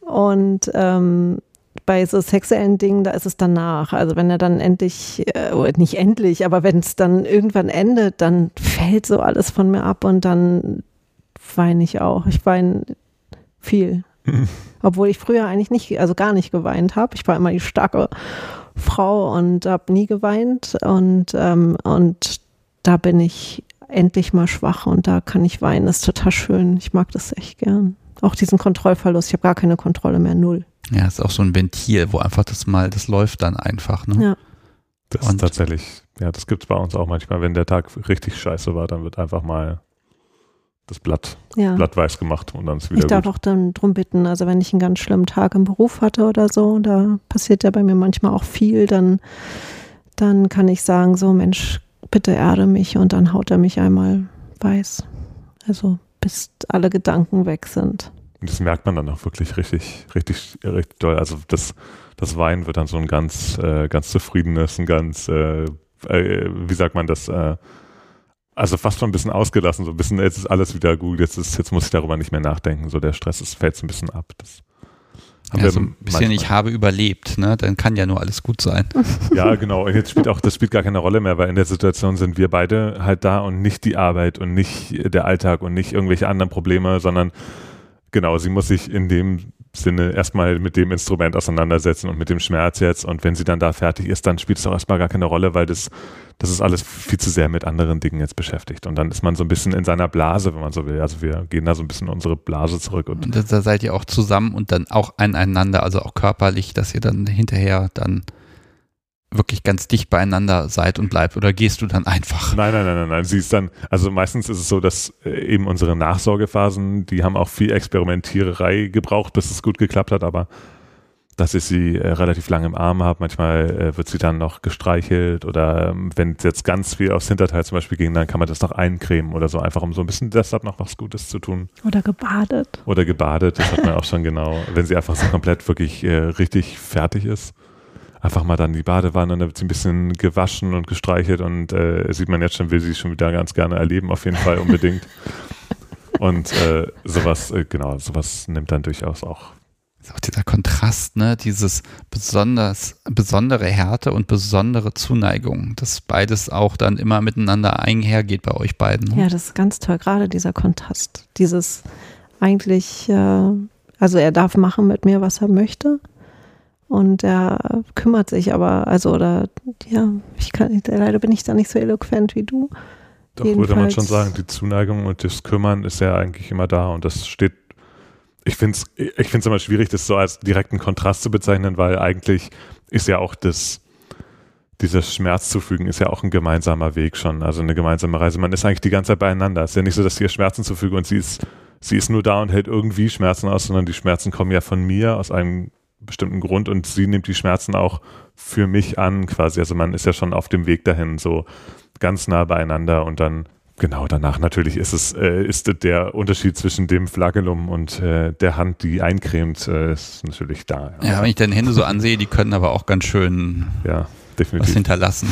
Und ähm, bei so sexuellen Dingen, da ist es danach. Also wenn er dann endlich, äh, nicht endlich, aber wenn es dann irgendwann endet, dann fällt so alles von mir ab und dann weine ich auch. Ich weine viel. Obwohl ich früher eigentlich nicht, also gar nicht geweint habe. Ich war immer die starke Frau und habe nie geweint. Und, ähm, und da bin ich endlich mal schwach und da kann ich weinen. Das ist total schön. Ich mag das echt gern. Auch diesen Kontrollverlust. Ich habe gar keine Kontrolle mehr. Null. Ja, ist auch so ein Ventil, wo einfach das mal, das läuft dann einfach, ne? Ja. Das Und- ist tatsächlich, ja, das gibt es bei uns auch manchmal. Wenn der Tag richtig scheiße war, dann wird einfach mal das Blatt, Ja. Blatt weiß gemacht und dann ist wieder Ich darf gut. auch dann drum bitten, also wenn ich einen ganz schlimmen Tag im Beruf hatte oder so, da passiert ja bei mir manchmal auch viel, dann, dann kann ich sagen, so Mensch, bitte erde mich und dann haut er mich einmal weiß. Also bis alle Gedanken weg sind. Und das merkt man dann auch wirklich richtig, richtig, richtig doll. Also das, das Wein wird dann so ein ganz, äh, ganz zufriedenes, ein ganz, äh, äh, wie sagt man das, äh, also fast schon ein bisschen ausgelassen, so ein bisschen, jetzt ist alles wieder gut, jetzt ist, jetzt muss ich darüber nicht mehr nachdenken, so der Stress ist, fällt so ein bisschen ab. Das haben ja, so ein bisschen, manchmal. ich habe überlebt, ne? Dann kann ja nur alles gut sein. Ja, genau. Und jetzt spielt auch, das spielt gar keine Rolle mehr, weil in der Situation sind wir beide halt da und nicht die Arbeit und nicht der Alltag und nicht irgendwelche anderen Probleme, sondern genau, sie muss sich in dem Sinne erstmal mit dem Instrument auseinandersetzen und mit dem Schmerz jetzt. Und wenn sie dann da fertig ist, dann spielt es auch erstmal gar keine Rolle, weil das, das ist alles viel zu sehr mit anderen Dingen jetzt beschäftigt. Und dann ist man so ein bisschen in seiner Blase, wenn man so will. Also wir gehen da so ein bisschen in unsere Blase zurück. Und, und da seid ihr auch zusammen und dann auch aneinander, also auch körperlich, dass ihr dann hinterher dann wirklich ganz dicht beieinander seid und bleibt oder gehst du dann einfach? Nein, nein, nein, nein, nein. Sie ist dann, also meistens ist es so, dass äh, eben unsere Nachsorgephasen, die haben auch viel Experimentiererei gebraucht, bis es gut geklappt hat, aber dass ich sie äh, relativ lange im Arm habe. Manchmal äh, wird sie dann noch gestreichelt oder ähm, wenn es jetzt ganz viel aufs Hinterteil zum Beispiel ging, dann kann man das noch eincremen oder so, einfach um so ein bisschen deshalb noch was Gutes zu tun. Oder gebadet. Oder gebadet, das hat man auch schon genau. Wenn sie einfach so komplett wirklich äh, richtig fertig ist einfach mal dann die Badewanne und da wird sie ein bisschen gewaschen und gestreichelt und äh, sieht man jetzt schon, will sie schon wieder ganz gerne erleben, auf jeden Fall unbedingt. und äh, sowas, äh, genau, sowas nimmt dann durchaus auch. Ist auch dieser Kontrast, ne, dieses besonders, besondere Härte und besondere Zuneigung, dass beides auch dann immer miteinander einhergeht bei euch beiden. Ne? Ja, das ist ganz toll, gerade dieser Kontrast, dieses eigentlich, äh, also er darf machen mit mir, was er möchte und er kümmert sich aber, also, oder, ja, ich kann, leider bin ich da nicht so eloquent wie du. Doch, Jedenfalls. würde man schon sagen, die Zuneigung und das Kümmern ist ja eigentlich immer da und das steht, ich finde es ich find's immer schwierig, das so als direkten Kontrast zu bezeichnen, weil eigentlich ist ja auch das, dieses Schmerz zufügen ist ja auch ein gemeinsamer Weg schon, also eine gemeinsame Reise. Man ist eigentlich die ganze Zeit beieinander. Es ist ja nicht so, dass sie ihr Schmerzen zufüge und sie ist, sie ist nur da und hält irgendwie Schmerzen aus, sondern die Schmerzen kommen ja von mir aus einem bestimmten Grund und sie nimmt die Schmerzen auch für mich an quasi. Also man ist ja schon auf dem Weg dahin, so ganz nah beieinander und dann Genau, danach natürlich ist es äh, ist der Unterschied zwischen dem Flagellum und äh, der Hand, die eincremt, äh, ist natürlich da. Ja. ja, wenn ich deine Hände so ansehe, die können aber auch ganz schön ja, definitiv. was hinterlassen.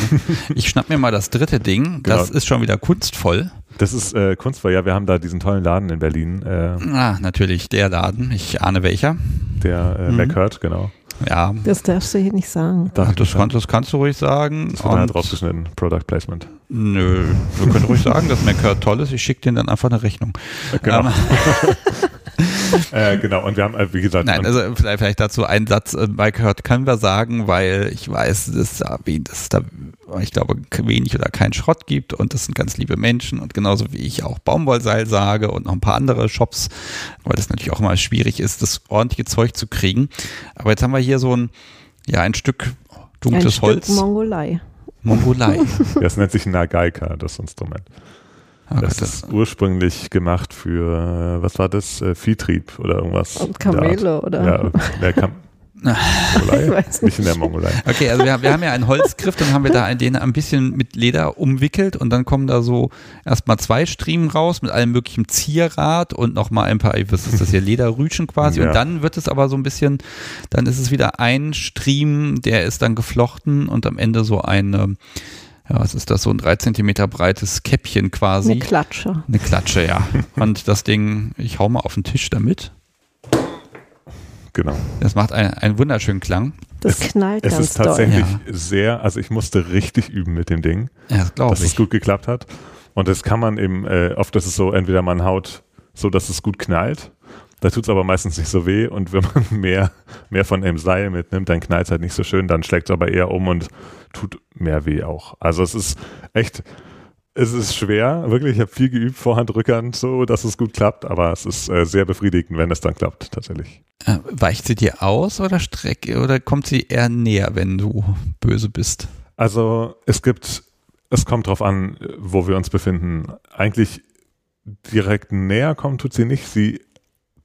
Ich schnapp mir mal das dritte Ding. Genau. Das ist schon wieder kunstvoll. Das ist äh, kunstvoll. Ja, wir haben da diesen tollen Laden in Berlin. Äh, ah, natürlich der Laden. Ich ahne welcher der äh, mhm. McHurt, genau. Ja. Das darfst du hier nicht sagen. Ach, das, kann, das, kannst du ruhig sagen. Das wird dann halt rausgeschnitten, Product Placement. Nö, wir können ruhig sagen, dass McHurt toll ist. Ich schicke dir dann einfach eine Rechnung. Genau. Ähm, äh, genau, und wir haben, äh, wie gesagt. Nein, also vielleicht, vielleicht dazu einen Satz, äh, Mike Hurt können wir sagen, weil ich weiß, dass, da, dass da, ich glaube, wenig oder kein Schrott gibt und das sind ganz liebe Menschen und genauso wie ich auch Baumwollseil sage und noch ein paar andere Shops, weil das natürlich auch immer schwierig ist, das ordentliche Zeug zu kriegen. Aber jetzt haben wir hier so ein, ja, ein Stück dunkles ein Holz. Stück Mongolei. Mongolei. Das nennt sich Nagaika, das Instrument. Oh das Gott, ist ursprünglich gemacht für, was war das? Äh, Viehtrieb oder irgendwas. Und Kamele oder? Ja, der Kam Mongolei? ich weiß nicht. nicht in der Mongolei. Okay, also wir, wir haben ja einen Holzgriff, dann haben wir da den ein bisschen mit Leder umwickelt und dann kommen da so erstmal zwei Striemen raus mit allem möglichen Zierrad und nochmal ein paar, was ist das hier, Lederrütchen quasi ja. und dann wird es aber so ein bisschen, dann ist es wieder ein Striemen, der ist dann geflochten und am Ende so eine ja, was ist das, so ein drei Zentimeter breites Käppchen quasi. Eine Klatsche. Eine Klatsche, ja. Und das Ding, ich hau mal auf den Tisch damit. Genau. Das macht einen, einen wunderschönen Klang. Das es, knallt es ganz ist tatsächlich doll. sehr, also ich musste richtig üben mit dem Ding. Ja, das glaube ich. Dass es gut geklappt hat. Und das kann man eben, äh, oft ist es so, entweder man haut so, dass es gut knallt da tut es aber meistens nicht so weh und wenn man mehr, mehr von dem Seil mitnimmt, dann knallt es halt nicht so schön, dann schlägt es aber eher um und tut mehr weh auch. Also es ist echt, es ist schwer, wirklich, ich habe viel geübt, Vorhandrückern, so, dass es gut klappt, aber es ist äh, sehr befriedigend, wenn es dann klappt, tatsächlich. Äh, weicht sie dir aus oder streck, oder kommt sie eher näher, wenn du böse bist? Also es gibt, es kommt drauf an, wo wir uns befinden. Eigentlich direkt näher kommt tut sie nicht. Sie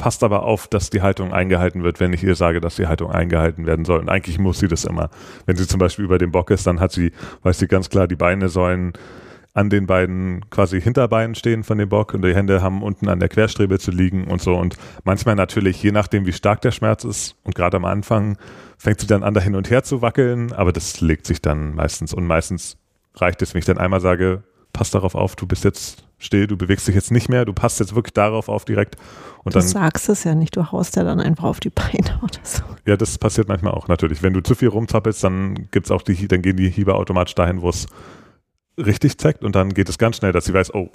passt aber auf, dass die Haltung eingehalten wird, wenn ich ihr sage, dass die Haltung eingehalten werden soll. Und eigentlich muss sie das immer. Wenn sie zum Beispiel über dem Bock ist, dann hat sie, weiß sie ganz klar, die Beine sollen an den beiden quasi Hinterbeinen stehen von dem Bock und die Hände haben unten an der Querstrebe zu liegen und so. Und manchmal natürlich, je nachdem, wie stark der Schmerz ist und gerade am Anfang fängt sie dann an, da hin und her zu wackeln, aber das legt sich dann meistens und meistens reicht es, wenn ich dann einmal sage, pass darauf auf, du bist jetzt still, du bewegst dich jetzt nicht mehr, du passt jetzt wirklich darauf auf direkt. Und du dann, sagst es ja nicht, du haust ja dann einfach auf die Beine oder so. Ja, das passiert manchmal auch natürlich. Wenn du zu viel rumzappelst, dann gibt's auch die, dann gehen die Hiebe automatisch dahin, wo es richtig zeigt und dann geht es ganz schnell, dass sie weiß, oh.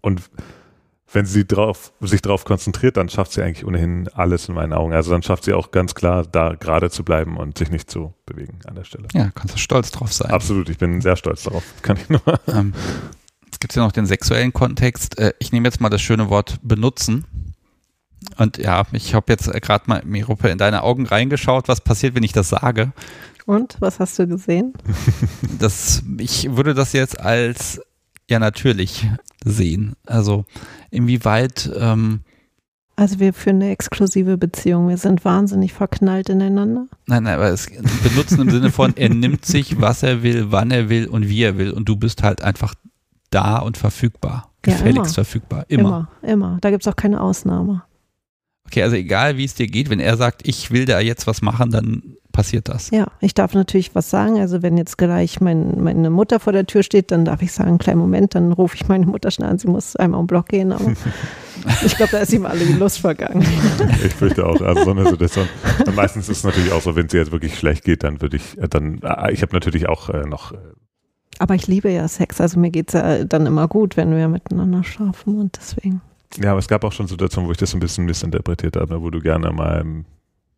Und wenn sie drauf, sich darauf konzentriert, dann schafft sie eigentlich ohnehin alles in meinen Augen. Also dann schafft sie auch ganz klar, da gerade zu bleiben und sich nicht zu bewegen an der Stelle. Ja, kannst du stolz drauf sein. Absolut, ich bin sehr stolz darauf. Kann ich nur. Ähm, jetzt gibt es ja noch den sexuellen Kontext. Äh, ich nehme jetzt mal das schöne Wort benutzen. Und ja, ich habe jetzt gerade mal, Mirope, in deine Augen reingeschaut, was passiert, wenn ich das sage. Und was hast du gesehen? Das, ich würde das jetzt als ja natürlich sehen. Also inwieweit. Ähm, also wir führen eine exklusive Beziehung. Wir sind wahnsinnig verknallt ineinander. Nein, nein, aber es benutzen im Sinne von, er nimmt sich, was er will, wann er will und wie er will. Und du bist halt einfach da und verfügbar. Gefälligst ja, immer. verfügbar. Immer. Immer, immer. Da gibt es auch keine Ausnahme. Okay, also egal wie es dir geht, wenn er sagt, ich will da jetzt was machen, dann passiert das. Ja, ich darf natürlich was sagen. Also wenn jetzt gleich mein, meine Mutter vor der Tür steht, dann darf ich sagen, kleinen Moment, dann rufe ich meine Mutter schnell an, sie muss einmal um Block gehen. Aber ich glaube, da ist ihm alle die Lust vergangen. ich fürchte auch, also so eine Situation. Und meistens ist es natürlich auch so, wenn es ihr jetzt wirklich schlecht geht, dann würde ich, äh, dann, äh, ich habe natürlich auch äh, noch aber ich liebe ja Sex, also mir geht es ja dann immer gut, wenn wir miteinander schlafen und deswegen. Ja, aber es gab auch schon Situationen, wo ich das ein bisschen missinterpretiert habe, wo du gerne mal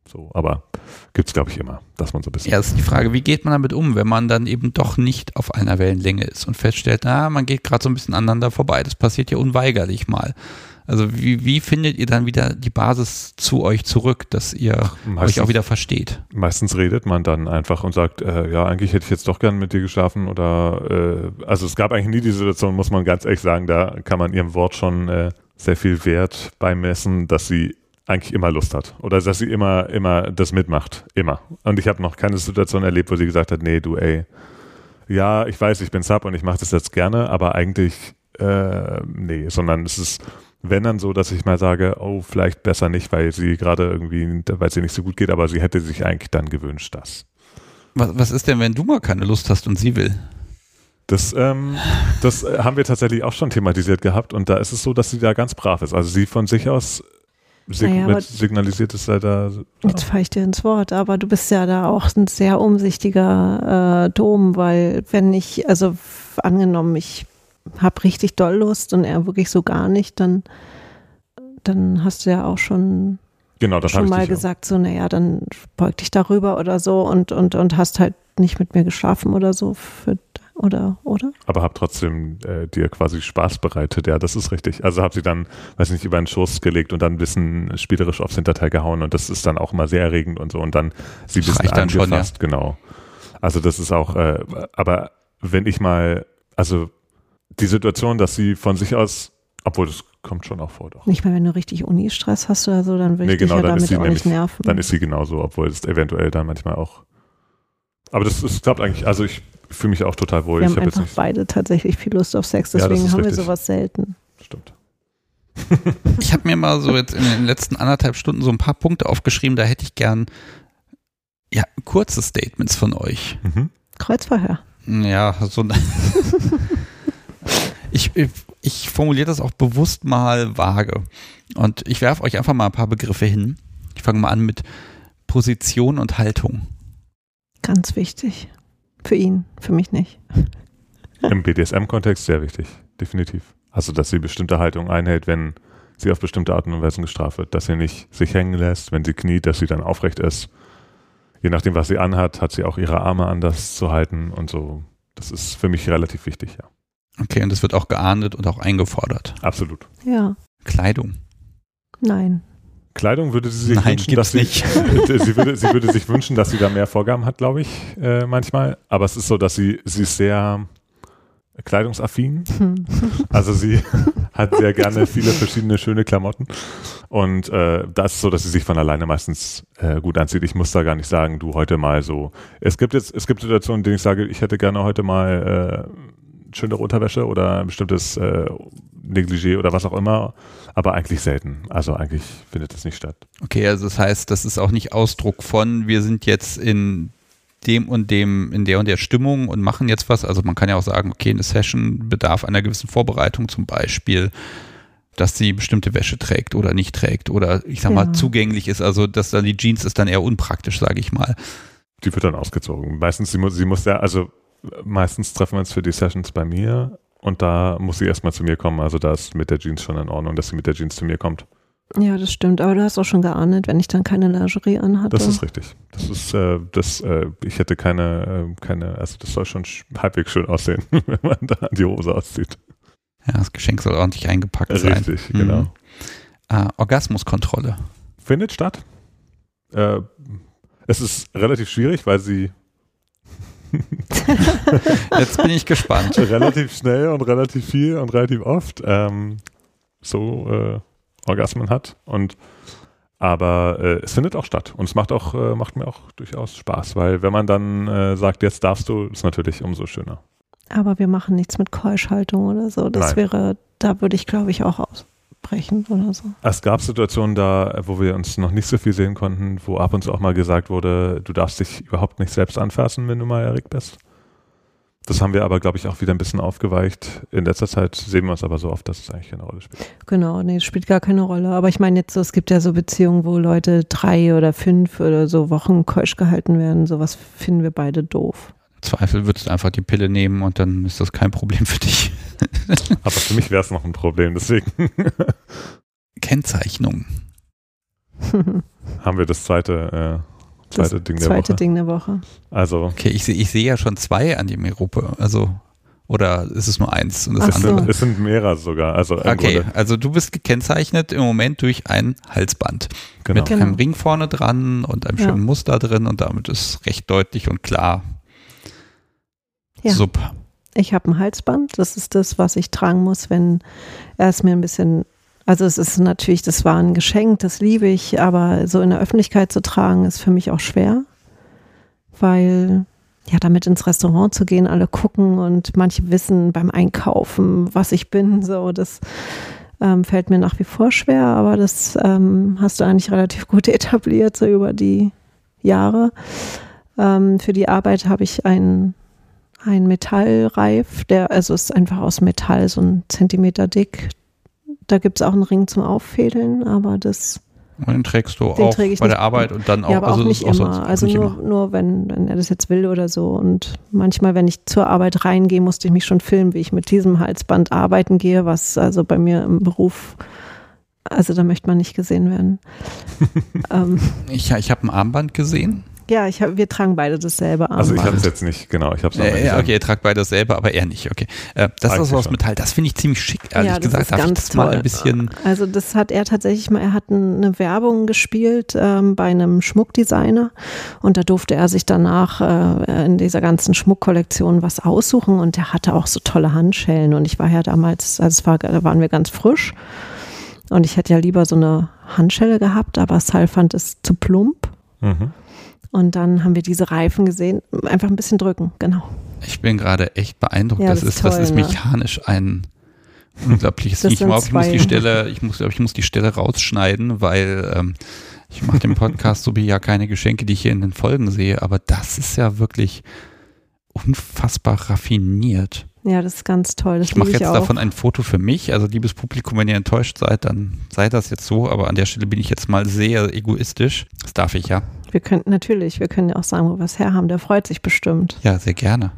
so, aber gibt es, glaube ich, immer, dass man so ein bisschen. Ja, ist die Frage, wie geht man damit um, wenn man dann eben doch nicht auf einer Wellenlänge ist und feststellt, na, man geht gerade so ein bisschen aneinander vorbei. Das passiert ja unweigerlich mal. Also wie, wie findet ihr dann wieder die Basis zu euch zurück, dass ihr meistens, euch auch wieder versteht? Meistens redet man dann einfach und sagt, äh, ja, eigentlich hätte ich jetzt doch gern mit dir geschlafen oder äh, also es gab eigentlich nie die Situation, muss man ganz ehrlich sagen, da kann man ihrem Wort schon äh, sehr viel Wert beimessen, dass sie eigentlich immer Lust hat oder dass sie immer, immer das mitmacht. Immer. Und ich habe noch keine Situation erlebt, wo sie gesagt hat, nee, du, ey, ja, ich weiß, ich bin Sub und ich mache das jetzt gerne, aber eigentlich, äh, nee, sondern es ist, wenn dann so, dass ich mal sage, oh, vielleicht besser nicht, weil sie gerade irgendwie, weil sie nicht so gut geht, aber sie hätte sich eigentlich dann gewünscht, dass. Was, was ist denn, wenn du mal keine Lust hast und sie will? Das, ähm, das haben wir tatsächlich auch schon thematisiert gehabt und da ist es so, dass sie da ganz brav ist. Also sie von sich aus Sig naja, signalisiert es da jetzt fahre ich dir ins Wort, aber du bist ja da auch ein sehr umsichtiger äh, Dom, weil wenn ich, also angenommen, ich habe richtig doll Lust und er wirklich so gar nicht, dann, dann hast du ja auch schon, genau, schon mal gesagt, auch. so, naja, dann beug dich darüber oder so und, und, und hast halt nicht mit mir geschlafen oder so für oder, oder? Aber hab trotzdem äh, dir quasi Spaß bereitet, ja, das ist richtig. Also hab sie dann, weiß nicht, über den Schoß gelegt und dann ein bisschen spielerisch aufs Hinterteil gehauen und das ist dann auch immer sehr erregend und so und dann sie ein bisschen angefasst, schon, ja. genau. Also das ist auch, äh, aber wenn ich mal, also die Situation, dass sie von sich aus, obwohl das kommt schon auch vor, doch. Nicht mal, wenn du richtig Uni-Stress hast oder so, dann will nee, ich genau, dich ja damit auch nämlich, nicht nerven. Dann ist sie genauso, obwohl es eventuell dann manchmal auch aber das, das klappt eigentlich, also ich fühle mich auch total wohl. Wir ich haben hab einfach beide tatsächlich viel Lust auf Sex, deswegen ja, haben richtig. wir sowas selten. Stimmt. ich habe mir mal so jetzt in den letzten anderthalb Stunden so ein paar Punkte aufgeschrieben, da hätte ich gern ja, kurze Statements von euch. Mhm. Kreuzverhör. Ja, so ich, ich formuliere das auch bewusst mal vage. Und ich werfe euch einfach mal ein paar Begriffe hin. Ich fange mal an mit Position und Haltung. Ganz wichtig. Für ihn, für mich nicht. Im BDSM-Kontext sehr wichtig, definitiv. Also, dass sie bestimmte Haltung einhält, wenn sie auf bestimmte Arten und Weisen gestraft wird, dass sie nicht sich hängen lässt, wenn sie kniet, dass sie dann aufrecht ist. Je nachdem, was sie anhat, hat sie auch ihre Arme anders zu halten und so. Das ist für mich relativ wichtig, ja. Okay, und das wird auch geahndet und auch eingefordert. Absolut. Ja. Kleidung. Nein. Kleidung würde sie sich Nein, wünschen, dass sie, nicht. sie, würde, sie würde sich wünschen, dass sie da mehr Vorgaben hat, glaube ich, äh, manchmal. Aber es ist so, dass sie, sie ist sehr kleidungsaffin. Also sie hat sehr gerne viele verschiedene schöne Klamotten. Und äh, das ist so, dass sie sich von alleine meistens äh, gut anzieht. Ich muss da gar nicht sagen, du heute mal so. Es gibt jetzt, es gibt Situationen, in denen ich sage, ich hätte gerne heute mal äh, schönere Unterwäsche oder ein bestimmtes äh, Negligé oder was auch immer, aber eigentlich selten. Also eigentlich findet das nicht statt. Okay, also das heißt, das ist auch nicht Ausdruck von, wir sind jetzt in dem und dem, in der und der Stimmung und machen jetzt was. Also man kann ja auch sagen, okay, eine Session bedarf einer gewissen Vorbereitung, zum Beispiel, dass sie bestimmte Wäsche trägt oder nicht trägt oder ich sag mal Ja. zugänglich ist. Also dass dann die Jeans ist dann eher unpraktisch, sage ich mal. Die wird dann ausgezogen. Meistens, sie muss, sie muss ja, also meistens treffen wir uns für die Sessions bei mir und da muss sie erstmal zu mir kommen. Also da ist mit der Jeans schon in Ordnung, dass sie mit der Jeans zu mir kommt. Ja, das stimmt. Aber du hast auch schon geahndet, wenn ich dann keine Lingerie anhatte. Das ist richtig. Das ist, äh, das, äh, ich hätte keine, äh, keine, also das soll schon sch- halbwegs schön aussehen, wenn man da die Hose auszieht. Ja, das Geschenk soll ordentlich eingepackt sein. Richtig, Mhm. genau. Äh, Orgasmuskontrolle. Findet statt. Äh, es ist relativ schwierig, weil sie Jetzt bin ich gespannt. relativ schnell und relativ viel und relativ oft ähm, so äh, Orgasmen hat. Und aber äh, es findet auch statt und es macht auch äh, macht mir auch durchaus Spaß, weil wenn man dann äh, sagt, jetzt darfst du, ist natürlich umso schöner. Aber wir machen nichts mit Keuschhaltung oder so. Das Nein. wäre, da würde ich glaube ich auch ausbrechen oder so. Es gab Situationen da, wo wir uns noch nicht so viel sehen konnten, wo ab und zu auch mal gesagt wurde, du darfst dich überhaupt nicht selbst anfassen, wenn du mal erregt bist. Das haben wir aber, glaube ich, auch wieder ein bisschen aufgeweicht. In letzter Zeit sehen wir uns aber so oft, dass es eigentlich keine Rolle spielt. Genau, nee, spielt gar keine Rolle. Aber ich meine jetzt so, es gibt ja so Beziehungen, wo Leute drei oder fünf oder so Wochen keusch gehalten werden. Sowas finden wir beide doof. Zweifel würdest du einfach die Pille nehmen und dann ist das kein Problem für dich. Aber für mich wäre es noch ein Problem, deswegen Kennzeichnung. haben wir das zweite, äh, Das zweite Ding der zweite Woche. Ding der Woche. Also Okay, ich sehe ich sehe ja schon zwei an die Meruppe. Also, oder ist es nur eins und das es so. andere? sind, es sind mehrere sogar. Also Okay, Grunde, also du bist gekennzeichnet im Moment durch ein Halsband genau. mit Genau. einem Ring vorne dran und einem Ja. schönen Muster drin und damit ist recht deutlich und klar. Ja. Super. Ich habe ein Halsband. Das ist das, was ich tragen muss, wenn er es mir ein bisschen. Also es ist natürlich, das war ein Geschenk, das liebe ich, aber so in der Öffentlichkeit zu tragen, ist für mich auch schwer, weil ja, damit ins Restaurant zu gehen, alle gucken und manche wissen beim Einkaufen, was ich bin, so das ähm, fällt mir nach wie vor schwer, aber das ähm, hast du eigentlich relativ gut etabliert, so über die Jahre. Ähm, für die Arbeit habe ich einen ein Metallreif, der, also ist einfach aus Metall, so ein Zentimeter dick. Da gibt es auch einen Ring zum Auffädeln, aber das, Und den trägst du Den auch bei der Arbeit und dann auch, ja, aber also auch nicht auch immer. Also nicht nur, immer. nur wenn, wenn er das jetzt will oder so. Und manchmal, wenn ich zur Arbeit reingehe, musste ich mich schon filmen, wie ich mit diesem Halsband arbeiten gehe, was also bei mir im Beruf, also da möchte man nicht gesehen werden. ähm, Ich, ich habe ein Armband gesehen. Ja, ich hab, wir tragen beide dasselbe Also ich Armband. habe es jetzt nicht, genau, ich habe es Äh, ja, okay, ihr tragt beide dasselbe, aber er nicht. Okay. Äh, das ist Eigentlich so aus. Metall. Das finde ich ziemlich schick, ehrlich Ja, das gesagt. ist Darf ich ganz das mal toll. ein bisschen. Also das hat er tatsächlich mal, er hat ein- eine Werbung gespielt ähm, bei einem Schmuckdesigner und da durfte er sich danach äh, in dieser ganzen Schmuckkollektion was aussuchen und er hatte auch so tolle Handschellen und ich war ja damals, also es war, da waren wir ganz frisch und ich hätte ja lieber so eine Handschelle gehabt, aber Sal fand es zu plump Mhm. Und dann haben wir diese Reifen gesehen, einfach ein bisschen drücken, genau. Ich bin gerade echt beeindruckt. Ja, das, das ist, ist das toll, ist ne? mechanisch ein unglaubliches Ich glaube, ich muss die. Stelle, ich muss, glaube ich, muss die Stelle rausschneiden, weil ähm, ich mache den Podcast so wie ja keine Geschenke, die ich hier in den Folgen sehe, aber das ist ja wirklich unfassbar raffiniert. Ja, das ist ganz toll. Das Ich mache jetzt auch. davon ein Foto für mich. Also liebes Publikum, wenn ihr enttäuscht seid, dann sei das jetzt so. Aber an der Stelle bin ich jetzt mal sehr egoistisch. Das darf ich ja. Wir könnten natürlich, wir können ja auch sagen, wo wir es herhaben. Der freut sich bestimmt. Ja, sehr gerne.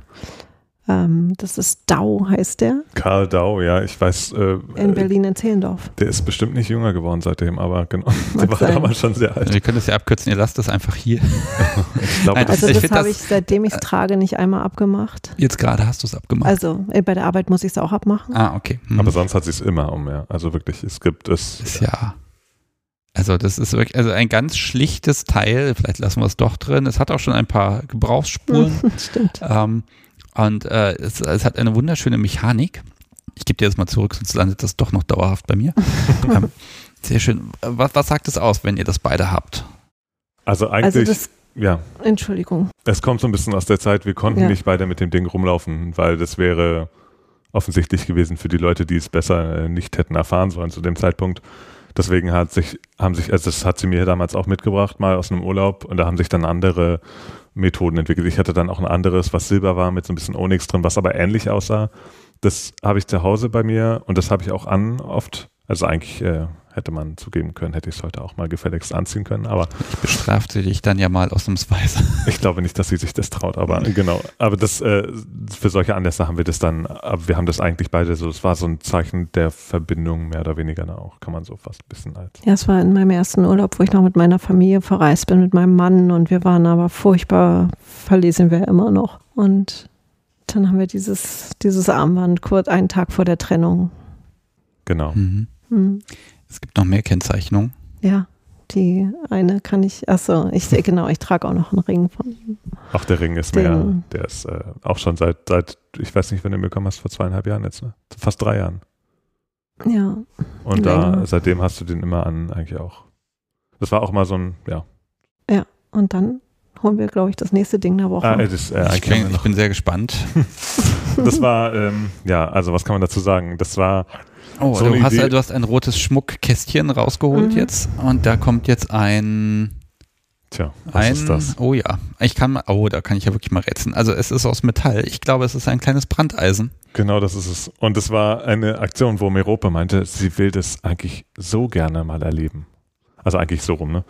Ähm, das ist Dau, heißt der, Karl Dau, ja, ich weiß, äh, in äh, Berlin in Zehlendorf. der ist bestimmt nicht jünger geworden seitdem, aber genau, der war sein. damals schon sehr alt. Wir können das ja abkürzen. Ihr lasst das einfach hier. Ich glaube, Nein, das Also das find habe das- ich, seitdem ich es trage, nicht einmal abgemacht. Jetzt gerade hast du es abgemacht. Also äh, bei der Arbeit muss ich es auch abmachen. ah, okay. Hm. aber sonst hat sie es immer um, ja. Also wirklich, es gibt es. ist ja. Also das ist wirklich, also ein ganz schlichtes Teil, vielleicht lassen wir es doch drin. Es hat auch schon ein paar Gebrauchsspuren. Stimmt. ähm, und äh, es, es hat eine wunderschöne Mechanik. Ich gebe dir das mal zurück, sonst landet das doch noch dauerhaft bei mir. ähm, sehr schön. Was, was sagt es aus, wenn ihr das beide habt? Also Also eigentlich, das, ja, Entschuldigung. es kommt so ein bisschen aus der Zeit, wir konnten Ja. nicht beide mit dem Ding rumlaufen, weil das wäre offensichtlich gewesen für die Leute, die es besser äh, nicht hätten erfahren sollen zu dem Zeitpunkt. Deswegen hat sich, haben sich, also das hat sie mir damals auch mitgebracht, mal aus einem Urlaub, und da haben sich dann andere Methoden entwickelt. Ich hatte dann auch ein anderes, was Silber war, mit so ein bisschen Onyx drin, was aber ähnlich aussah. Das habe ich zu Hause bei mir und das habe ich auch an oft. Also eigentlich äh, hätte man zugeben können, hätte ich es heute auch mal gefälligst anziehen können, aber. Ich bestrafe dich dann ja mal ausnahmsweise. Ich glaube nicht, dass sie sich das traut, aber genau. Aber das, äh, für solche Anlässe haben wir das dann, aber wir haben das eigentlich beide so, es war so ein Zeichen der Verbindung, mehr oder weniger auch, kann man so fast ein bisschen als. Ja, es war in meinem ersten Urlaub, wo ich noch mit meiner Familie verreist bin, mit meinem Mann und wir waren aber furchtbar, verlesen wir immer noch. Und dann haben wir dieses, dieses Armband kurz einen Tag vor der Trennung. Genau. Mhm. Hm. Es gibt noch mehr Kennzeichnungen. Ja, die eine kann ich, achso, ich sehe genau, ich trage auch noch einen Ring von ihm. Auch der Ring ist mehr, der ist äh, auch schon seit, seit, ich weiß nicht, wann du ihn bekommen hast, vor zweieinhalb Jahren jetzt, ne? Fast drei Jahren. Ja, Und da, Länger. seitdem hast du den immer an, eigentlich auch. Das war auch mal so ein, ja. und dann holen wir, glaube ich, das nächste Ding der Woche. Ah, äh, das, äh, Ich bin, ich bin sehr gespannt. das war, ähm, ja, also was kann man dazu sagen? Das war, Oh, So du, hast, Idee- du hast ein rotes Schmuckkästchen rausgeholt Mhm. jetzt und da kommt jetzt ein, tja, was ein ist das? oh ja, ich kann mal, oh, da kann ich ja wirklich mal rätseln. Also es ist aus Metall. Ich glaube, es ist ein kleines Brandeisen. Genau, das ist es. Und es war eine Aktion, wo Merope meinte, sie will das eigentlich so gerne mal erleben. Also eigentlich so rum, ne?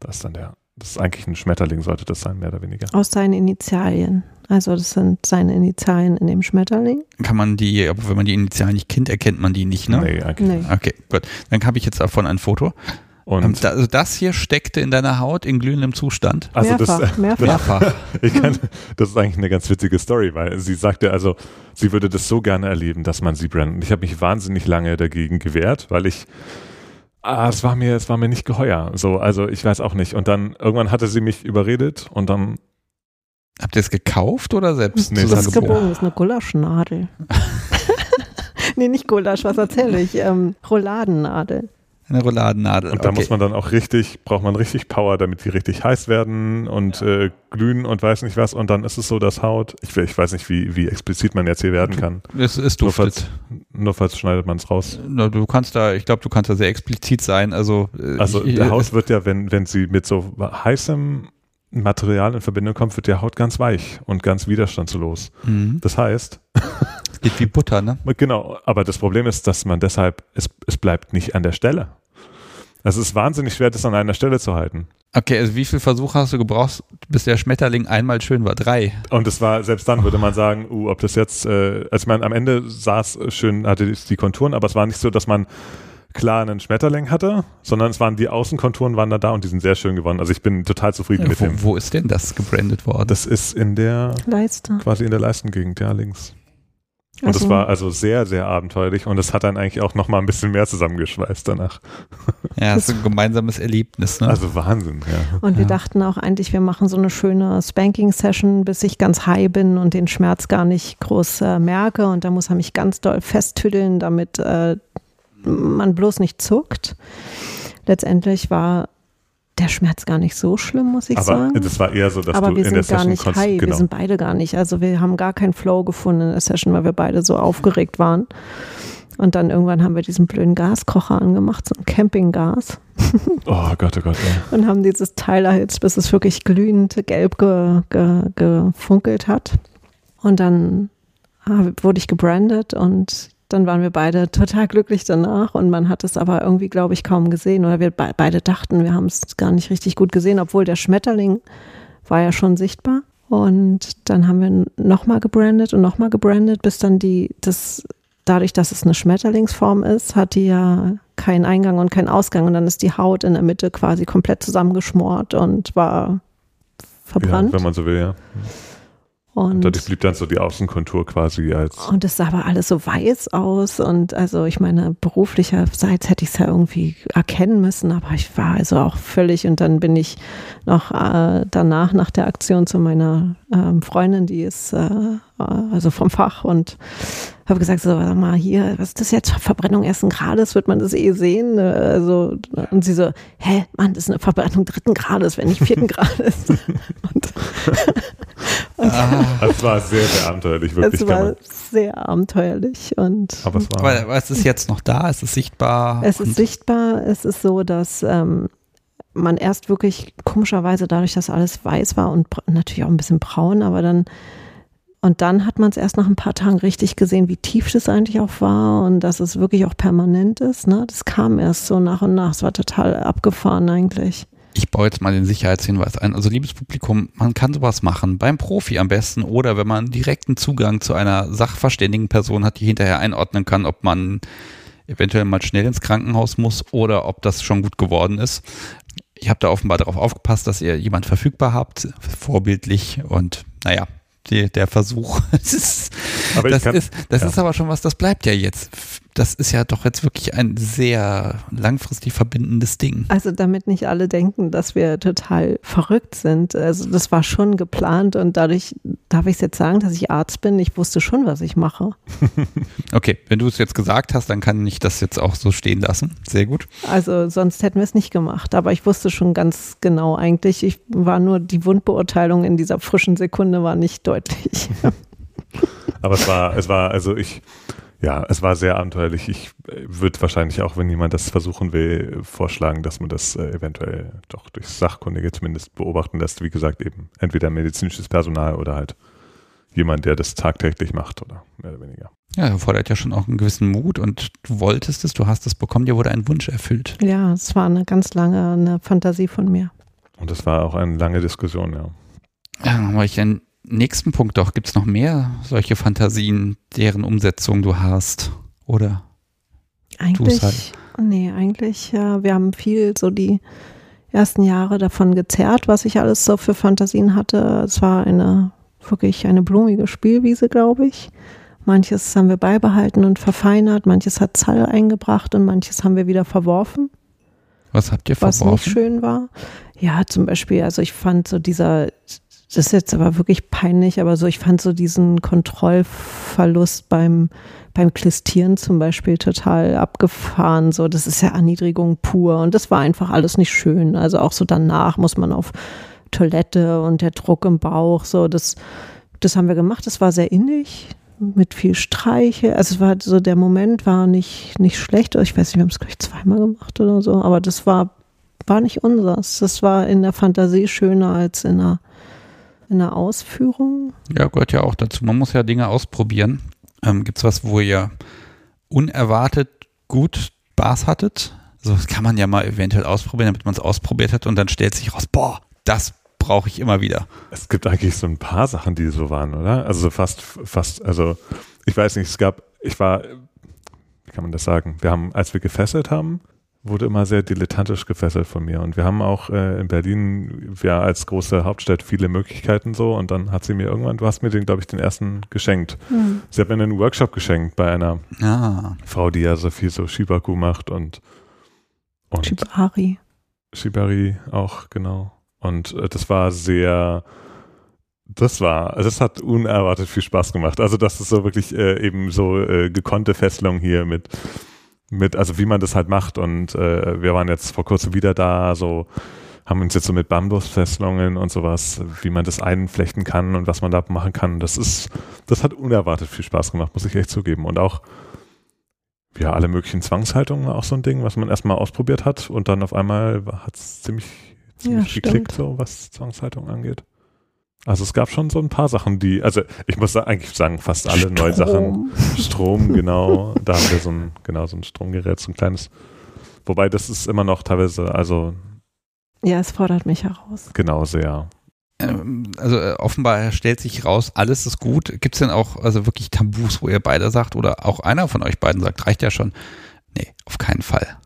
Das ist dann der, das ist eigentlich ein Schmetterling, sollte das sein, mehr oder weniger. Aus seinen Initialien. Also das sind seine Initialien in dem Schmetterling. Kann man die, aber wenn man die Initialen nicht kennt, erkennt man die nicht, ne? Nee, eigentlich. Nee. nicht. Okay, gut. Dann habe ich jetzt davon ein Foto. Und Ähm, also das hier steckte in deiner Haut in glühendem Zustand. also mehrfach, das, mehrfach. Mehrfach. ich kann, das ist eigentlich eine ganz witzige Story, weil sie sagte also, sie würde das so gerne erleben, dass man sie brennt. Und ich habe mich wahnsinnig lange dagegen gewehrt, weil ich, ah, es war mir, es war mir nicht geheuer. So, also ich weiß auch nicht. Und dann irgendwann hatte sie mich überredet und dann, Habt ihr es gekauft oder selbst Nee, das ist gebogen, das ist eine Gulaschnadel. nee, nicht Gulasch, was erzähle ich? Ähm, Rolladennadel. Eine Rolladennadel. und da okay. muss man dann auch richtig, braucht man richtig Power, damit die richtig heiß werden und äh, glühen und weiß nicht was. Und dann ist es so, dass Haut, ich, ich weiß nicht, wie, wie explizit man jetzt hier werden kann. es, es Nur duftet. falls, nur falls schneidet man es raus. Na, Du kannst da, ich glaube, du kannst da sehr explizit sein. Also, äh, Also ich, der Haut wird ja, wenn, wenn sie mit so heißem Material in Verbindung kommt, wird die Haut ganz weich und ganz widerstandslos. Mhm. Das heißt, Geht wie Butter, ne? genau, aber das Problem ist, dass man deshalb, es, es bleibt nicht an der Stelle. Also es ist wahnsinnig schwer, das an einer Stelle zu halten. Okay, also wie viel Versuche hast du gebraucht, bis der Schmetterling einmal schön war? Drei. Und es war, selbst dann würde man sagen, uh, ob das jetzt, äh, also man am Ende saß schön, hatte die Konturen, aber es war nicht so, dass man klar einen Schmetterling hatte, sondern es waren die Außenkonturen waren da da und die sind sehr schön geworden. Also ich bin total zufrieden mit dem. Wo, wo ist denn das gebrandet worden? Das ist in der, Leiste. quasi in der Leistengegend, ja, links. Und es Also- war also sehr, sehr abenteuerlich und es hat dann eigentlich auch nochmal ein bisschen mehr zusammengeschweißt danach. ja, das ist ein gemeinsames Erlebnis, ne? Also Wahnsinn, ja. Und wir Ja. dachten auch eigentlich, wir machen so eine schöne Spanking-Session, bis ich ganz high bin und den Schmerz gar nicht groß äh, merke. Und da muss er mich ganz doll festtüddeln, damit äh, man bloß nicht zuckt. Letztendlich war der Schmerz gar nicht so schlimm, muss ich Aber sagen. das war eher so, dass Aber du wir in der sind gar Session nicht konntest, high, wir genau. sind beide gar nicht. Also wir haben gar keinen Flow gefunden in der Session, weil wir beide so aufgeregt waren. Und dann irgendwann haben wir diesen blöden Gaskocher angemacht, so ein Campinggas, Oh Gott, oh Gott, ja. und haben dieses Teil erhitzt, bis es wirklich glühend gelb ge, ge, gefunkelt hat. Und dann ah, wurde ich gebrandet und dann waren wir beide total glücklich danach und man hat es aber irgendwie, glaube ich, kaum gesehen oder wir be beide dachten, wir haben es gar nicht richtig gut gesehen, obwohl der Schmetterling war ja schon sichtbar. Und dann haben wir nochmal gebrandet und nochmal gebrandet, bis dann die, das, dadurch, dass es eine Schmetterlingsform ist, hat die ja keinen Eingang und keinen Ausgang und dann ist die Haut in der Mitte quasi komplett zusammengeschmort und war verbrannt. ja. Wenn man so will, ja. Und und dadurch blieb dann so die Außenkontur quasi als. Und es sah aber alles so weiß aus. Und also ich meine, beruflicherseits hätte ich es ja irgendwie erkennen müssen, aber ich war also auch völlig. Und dann bin ich noch äh, danach, nach der Aktion zu meiner ähm, Freundin, die ist äh, also vom Fach und habe gesagt, so, sag mal, hier, was ist das jetzt? Verbrennung ersten Grades, wird man das eh sehen? Äh, Also, und sie so, hä, Mann, das ist eine Verbrennung dritten Grades, wenn nicht vierten Grades. Und, Ah. Es war sehr, sehr abenteuerlich, wirklich. Es war sehr abenteuerlich und. Aber es, war aber, aber es ist jetzt noch da, es ist sichtbar. Es ist sichtbar, es ist so, dass ähm, man erst wirklich komischerweise dadurch, dass alles weiß war und natürlich auch ein bisschen braun, aber dann und dann hat man es erst nach ein paar Tagen richtig gesehen, wie tief das eigentlich auch war und dass es wirklich auch permanent ist. Ne? Das kam erst so nach und nach. Es war total abgefahren eigentlich. Ich baue jetzt mal den Sicherheitshinweis ein. Also liebes Publikum, man kann sowas machen, beim Profi am besten oder wenn man direkten Zugang zu einer sachverständigen Person hat, die hinterher einordnen kann, ob man eventuell mal schnell ins Krankenhaus muss oder ob das schon gut geworden ist. Ich habe da offenbar darauf aufgepasst, dass ihr jemand verfügbar habt, vorbildlich und naja, die, der Versuch. das ist, das, kann, ist, das ja. ist aber schon was, das bleibt ja jetzt das ist ja doch jetzt wirklich ein sehr langfristig verbindendes Ding. Also damit nicht alle denken, dass wir total verrückt sind. Also das war schon geplant und dadurch darf ich jetzt sagen, dass ich Arzt bin. Ich wusste schon, was ich mache. okay, wenn du es jetzt gesagt hast, dann kann ich das jetzt auch so stehen lassen. Sehr gut. Also sonst hätten wir es nicht gemacht. Aber ich wusste schon ganz genau eigentlich. Ich war nur die Wundbeurteilung in dieser frischen Sekunde war nicht deutlich. Aber es war, es war, also ich ja, es war sehr abenteuerlich. Ich äh, würde wahrscheinlich auch, wenn jemand das versuchen will, vorschlagen, dass man das äh, eventuell doch durch Sachkundige zumindest beobachten lässt. Wie gesagt, eben entweder medizinisches Personal oder halt jemand, der das tagtäglich macht oder mehr oder weniger. Ja, erfordert ja schon auch einen gewissen Mut und du wolltest es, du hast es bekommen, dir wurde ein Wunsch erfüllt. Ja, es war eine ganz lange eine Fantasie von mir. Und es war auch eine lange Diskussion, ja. Ja, aber ich ein nächsten Punkt doch. Gibt es noch mehr solche Fantasien, deren Umsetzung du hast? Oder? Eigentlich, halt? nee, eigentlich, ja, wir haben viel so die ersten Jahre davon gezerrt, was ich alles so für Fantasien hatte. Es war eine, wirklich eine blumige Spielwiese, glaube ich. Manches haben wir beibehalten und verfeinert, manches hat Zall eingebracht und manches haben wir wieder verworfen. Was habt ihr verworfen? Was nicht schön war. Ja, zum Beispiel, also ich fand so dieser das ist jetzt aber wirklich peinlich, aber so, ich fand so diesen Kontrollverlust beim, beim Klistieren zum Beispiel total abgefahren. So, das ist ja Erniedrigung pur und das war einfach alles nicht schön. Also auch so danach muss man auf Toilette und der Druck im Bauch, so, das, das haben wir gemacht. Das war sehr innig mit viel Streiche. Also es war so, der Moment war nicht, nicht schlecht. Ich weiß nicht, wir haben es gleich zweimal gemacht oder so, aber das war, war nicht unseres. Das war in der Fantasie schöner als in der in der Ausführung? Ja, gehört ja auch dazu. Man muss ja Dinge ausprobieren. Ähm, Gibt es was, wo ihr unerwartet gut Spaß hattet? So das kann man ja mal eventuell ausprobieren, damit man es ausprobiert hat und dann stellt sich raus, boah, das brauche ich immer wieder. Es gibt eigentlich so ein paar Sachen, die so waren, oder? Also fast, fast, also ich weiß nicht, es gab, ich war, wie kann man das sagen? Wir haben, als wir gefesselt haben, wurde immer sehr dilettantisch gefesselt von mir. Und wir haben auch äh, in Berlin, ja, als große Hauptstadt viele Möglichkeiten so. Und dann hat sie mir irgendwann, du hast mir den, glaube ich, den ersten geschenkt. Mhm. Sie hat mir einen Workshop geschenkt bei einer ah. Frau, die ja so viel so Shibaku macht und, und Shibari. Shibari auch, genau. Und äh, das war sehr, das war, das hat unerwartet viel Spaß gemacht. Also das ist so wirklich äh, eben so äh, gekonnte Fesselung hier mit mit, also wie man das halt macht. Und äh, wir waren jetzt vor kurzem wieder da, so haben uns jetzt so mit Bambusfesselungen und sowas, wie man das einflechten kann und was man da machen kann. Das ist, das hat unerwartet viel Spaß gemacht, muss ich echt zugeben. Und auch, ja, alle möglichen Zwangshaltungen war auch so ein Ding, was man erstmal ausprobiert hat und dann auf einmal hat es ziemlich, ziemlich ja, geklickt, so was Zwangshaltung angeht. Also es gab schon so ein paar Sachen, die, also ich muss eigentlich sagen, fast alle Strom. neue Sachen. Strom, genau. Da haben wir so ein, genau, so ein Stromgerät, so ein kleines. Wobei das ist immer noch teilweise, also. Ja, es fordert mich heraus. Genau, sehr. Ähm, also äh, offenbar stellt sich raus, alles ist gut. Gibt es denn auch also wirklich Tabus, wo ihr beide sagt oder auch einer von euch beiden sagt, reicht ja schon? Nee, auf keinen Fall.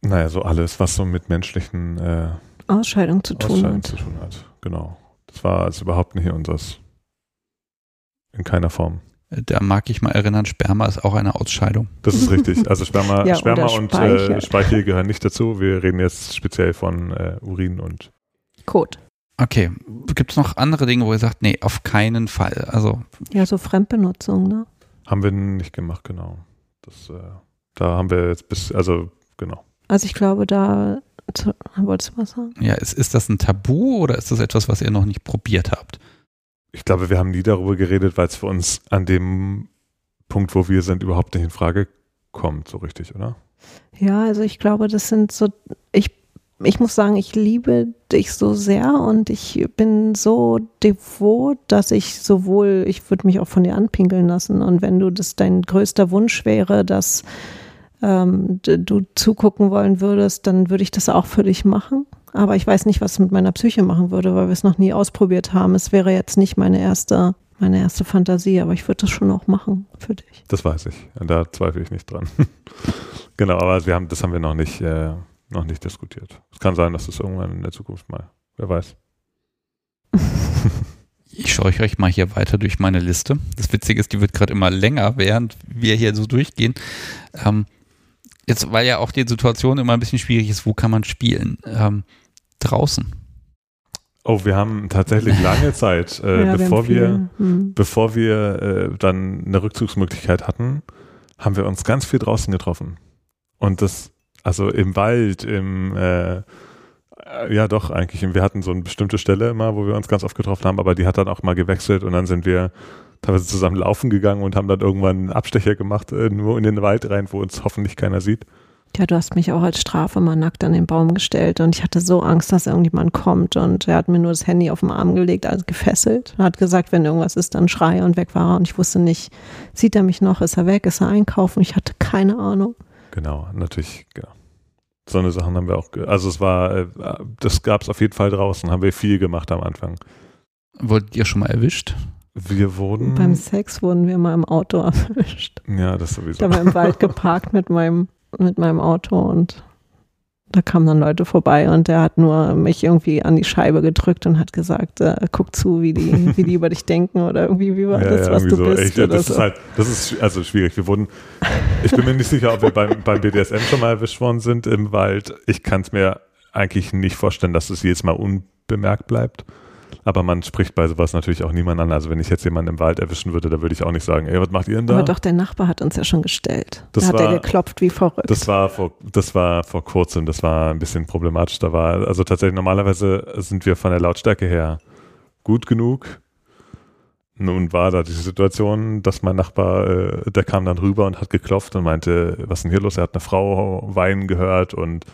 Naja, so alles, was so mit menschlichen äh, Ausscheidung zu tun Ausscheidung hat. zu tun hat. Genau. War also überhaupt nicht unseres. In keiner Form. Da mag ich mal erinnern, Sperma ist auch eine Ausscheidung. Das ist richtig. Also Sperma, ja, Sperma und äh, Speichel gehören nicht dazu. Wir reden jetzt speziell von äh, Urin und Kot. Okay. Gibt es noch andere Dinge, wo ihr sagt, nee, auf keinen Fall? Also ja, so Fremdbenutzung, ne? Haben wir nicht gemacht, genau. Das, äh, da haben wir jetzt bis, also genau. Also ich glaube, da Wolltest du was sagen? Ja, ist, ist das ein Tabu oder ist das etwas, was ihr noch nicht probiert habt? ich glaube, wir haben nie darüber geredet, weil es für uns an dem Punkt, wo wir sind, überhaupt nicht in Frage kommt, so richtig, oder? Ja, also ich glaube, das sind so, ich, ich muss sagen, ich liebe dich so sehr und ich bin so devot, dass ich sowohl, ich würde mich auch von dir anpinkeln lassen und wenn du das dein größter Wunsch wäre, dass ähm, du zugucken wollen würdest, dann würde ich das auch für dich machen. Aber ich weiß nicht, was es mit meiner Psyche machen würde, weil wir es noch nie ausprobiert haben. Es wäre jetzt nicht meine erste, meine erste Fantasie, aber ich würde das schon auch machen für dich. Das weiß ich. Da zweifle ich nicht dran. genau, aber wir haben, das haben wir noch nicht, äh, noch nicht diskutiert. Es kann sein, dass es irgendwann in der Zukunft mal, wer weiß. Ich scheuche euch mal hier weiter durch meine Liste. Das Witzige ist, die wird gerade immer länger, während wir hier so durchgehen. Ähm, Jetzt, weil ja auch die Situation immer ein bisschen schwierig ist, wo kann man spielen? Ähm, draußen. Oh, wir haben tatsächlich lange Zeit, äh, ja, bevor wir, wir hm. bevor wir äh, dann eine Rückzugsmöglichkeit hatten, haben wir uns ganz viel draußen getroffen. Und das, also im Wald, im äh, ja doch eigentlich. Wir hatten so eine bestimmte Stelle immer, wo wir uns ganz oft getroffen haben, aber die hat dann auch mal gewechselt und dann sind wir teilweise zusammen laufen gegangen und haben dann irgendwann einen Abstecher gemacht, irgendwo in den Wald rein, wo uns hoffentlich keiner sieht. Ja, du hast mich auch als Strafe mal nackt an den Baum gestellt und ich hatte so Angst, dass irgendjemand kommt und er hat mir nur das Handy auf den Arm gelegt, also gefesselt. Er hat gesagt, wenn irgendwas ist, dann schrei und weg war er und ich wusste nicht, sieht er mich noch, ist er weg, ist er einkaufen? Ich hatte keine Ahnung. Genau, natürlich, genau. So eine Sachen haben wir auch, also es war, äh, das gab es auf jeden Fall draußen, haben wir viel gemacht am Anfang. Wurdet ihr schon mal erwischt? Wir wurden. Beim Sex wurden wir mal im Auto erwischt. Ja, das sowieso. Ich habe im Wald geparkt mit meinem, mit meinem Auto und da kamen dann Leute vorbei und der hat nur mich irgendwie an die Scheibe gedrückt und hat gesagt, äh, guck zu, wie die, wie die über dich denken oder irgendwie, wie war ja, das, ja, was du so. bist. Echt, das so. ist halt, das ist also schwierig. Wir wurden, ich bin mir nicht sicher, ob wir beim, beim BDSM schon mal erwischt worden sind im Wald. Ich kann es mir eigentlich nicht vorstellen, dass es jedes Mal unbemerkt bleibt. Aber man spricht bei sowas natürlich auch niemand an. Also wenn ich jetzt jemanden im Wald erwischen würde, da würde ich auch nicht sagen, ey, was macht ihr denn da? Aber doch, der Nachbar hat uns ja schon gestellt. Das da hat er geklopft wie verrückt. Das war vor, das war vor kurzem, das war ein bisschen problematisch. Da war, also tatsächlich normalerweise sind wir von der Lautstärke her gut genug. Nun war da die Situation, dass mein Nachbar, äh, der kam dann rüber und hat geklopft und meinte, was ist denn hier los? Er hat eine Frau weinen gehört und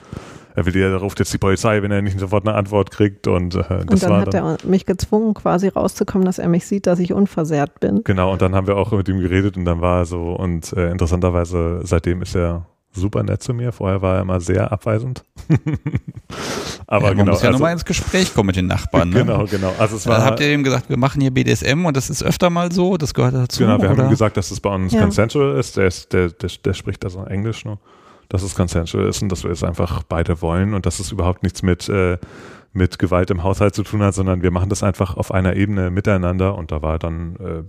will ja, ruft jetzt die Polizei, wenn er nicht sofort eine Antwort kriegt. Und, äh, das und dann war hat er mich gezwungen, quasi rauszukommen, dass er mich sieht, dass ich unversehrt bin. Genau, und dann haben wir auch mit ihm geredet und dann war er so, und äh, interessanterweise, seitdem ist er super nett zu mir. Vorher war er immer sehr abweisend. Aber ja, man genau, muss ja also, nochmal ins Gespräch kommen mit den Nachbarn. Ne? Genau, genau. Also es war, Dann habt ihr ihm gesagt, wir machen hier BDSM und das ist öfter mal so, das gehört dazu. Genau, wir oder? haben ihm gesagt, dass es bei uns ja. consensual ist. Der, ist der, der, der spricht also Englisch nur dass es consensual ist und dass wir es einfach beide wollen und dass es überhaupt nichts mit, äh, mit Gewalt im Haushalt zu tun hat, sondern wir machen das einfach auf einer Ebene miteinander und da war dann, äh,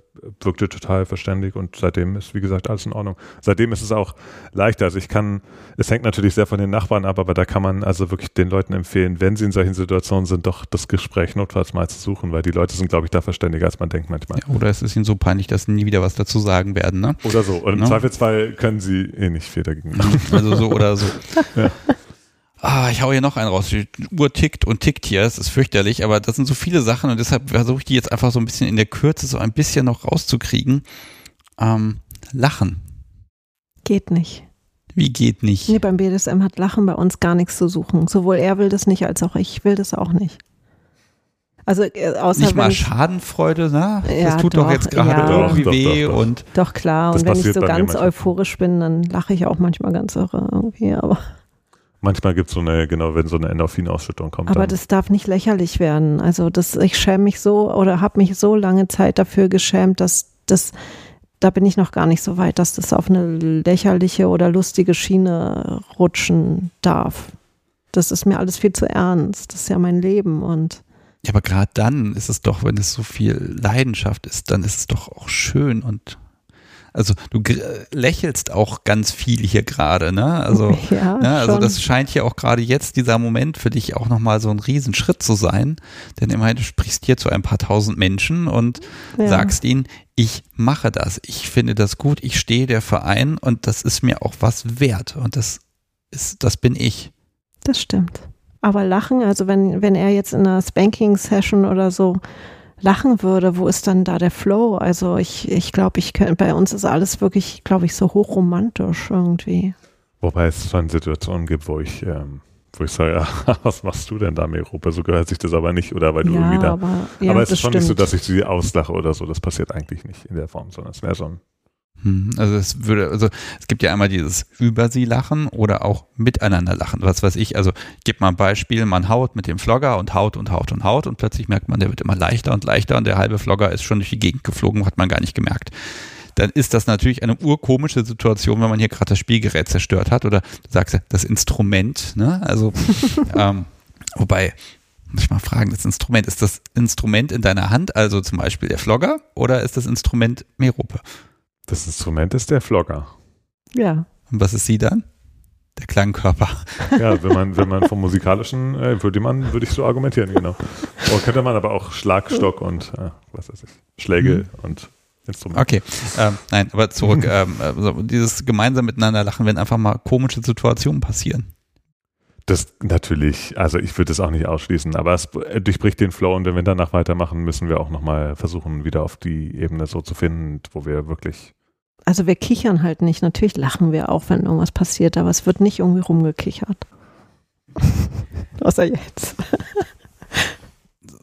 wirkte total verständig und seitdem ist, wie gesagt, alles in Ordnung. Seitdem ist es auch leichter. Also ich kann, es hängt natürlich sehr von den Nachbarn ab, aber da kann man also wirklich den Leuten empfehlen, wenn sie in solchen Situationen sind, doch das Gespräch notfalls mal zu suchen, weil die Leute sind, glaube ich, da verständiger, als man denkt manchmal. Ja, oder es ist ihnen so peinlich, dass sie nie wieder was dazu sagen werden, ne? Oder so. Und im no? Zweifelsfall können sie eh nicht viel dagegen machen. Also so oder so. ja. Ah, ich hau hier noch einen raus. Die Uhr tickt und tickt hier. Es ist fürchterlich, aber das sind so viele Sachen und deshalb versuche ich die jetzt einfach so ein bisschen in der Kürze so ein bisschen noch rauszukriegen. Ähm, Lachen. Geht nicht. Wie geht nicht? Nee, beim BDSM hat Lachen bei uns gar nichts zu suchen. Sowohl er will das nicht, als auch ich will das auch nicht. Also äh, außer nicht mal Schadenfreude, ne? Ja, das tut doch, doch jetzt gerade ja. irgendwie doch, weh doch, und doch klar. Und wenn ich so ganz euphorisch bin, dann lache ich auch manchmal ganz irre irgendwie. Aber Manchmal gibt es so eine, genau, wenn so eine Endorphinausschüttung kommt. Aber das darf nicht lächerlich werden. Also das, ich schäme mich so oder habe mich so lange Zeit dafür geschämt, dass das, da bin ich noch gar nicht so weit, dass das auf eine lächerliche oder lustige Schiene rutschen darf. Das ist mir alles viel zu ernst. Das ist ja mein Leben und ja, aber gerade dann ist es doch, wenn es so viel Leidenschaft ist, dann ist es doch auch schön und also du lächelst auch ganz viel hier gerade, ne? Also, ja, ne? also das scheint hier auch gerade jetzt dieser Moment für dich auch nochmal so ein Riesenschritt zu sein. Denn immerhin, du sprichst hier zu ein paar tausend Menschen und ja. sagst ihnen, ich mache das, ich finde das gut, ich stehe der Verein und das ist mir auch was wert. Und das ist, das bin ich. Das stimmt. Aber lachen, also wenn, wenn er jetzt in einer Spanking-Session oder so lachen würde, wo ist dann da der Flow? Also ich, ich glaube, ich bei uns ist alles wirklich, glaube ich, so hochromantisch irgendwie. Wobei es schon Situationen gibt, wo ich, ähm, wo ich sage, ja, was machst du denn da, Merope? So gehört sich das aber nicht, oder weil du ja, irgendwie da. Aber, ja, aber es ist schon stimmt. nicht so, dass ich sie auslache oder so. Das passiert eigentlich nicht in der Form, sondern es wäre schon. Hm, Also es würde, also es gibt ja einmal dieses über sie lachen oder auch miteinander lachen. Was weiß ich, also ich gebe mal ein Beispiel, man haut mit dem Flogger und haut und haut und haut und plötzlich merkt man, der wird immer leichter und leichter und der halbe Flogger ist schon durch die Gegend geflogen, hat man gar nicht gemerkt. Dann ist das natürlich eine urkomische Situation, wenn man hier gerade das Spielgerät zerstört hat oder du sagst ja, das Instrument, ne? Also ähm, wobei, muss ich mal fragen, das Instrument, ist das Instrument in deiner Hand, also zum Beispiel der Flogger, oder ist das Instrument Merope? Das Instrument ist der Flogger. Ja. Und was ist sie dann? Der Klangkörper. Ja, wenn man, wenn man vom musikalischen, äh, würde man, würde ich so argumentieren, genau. Oder könnte man aber auch Schlagstock und äh, was weiß ich, Schläge und Instrumente. Okay, ähm, nein, aber zurück. ähm, also dieses gemeinsam miteinander lachen, wenn einfach mal komische Situationen passieren. Das natürlich, also ich würde es auch nicht ausschließen, aber es durchbricht den Flow und wenn wir danach weitermachen, müssen wir auch nochmal versuchen, wieder auf die Ebene so zu finden, wo wir wirklich. Also wir kichern halt nicht. Natürlich lachen wir auch, wenn irgendwas passiert, aber es wird nicht irgendwie rumgekichert. Außer jetzt.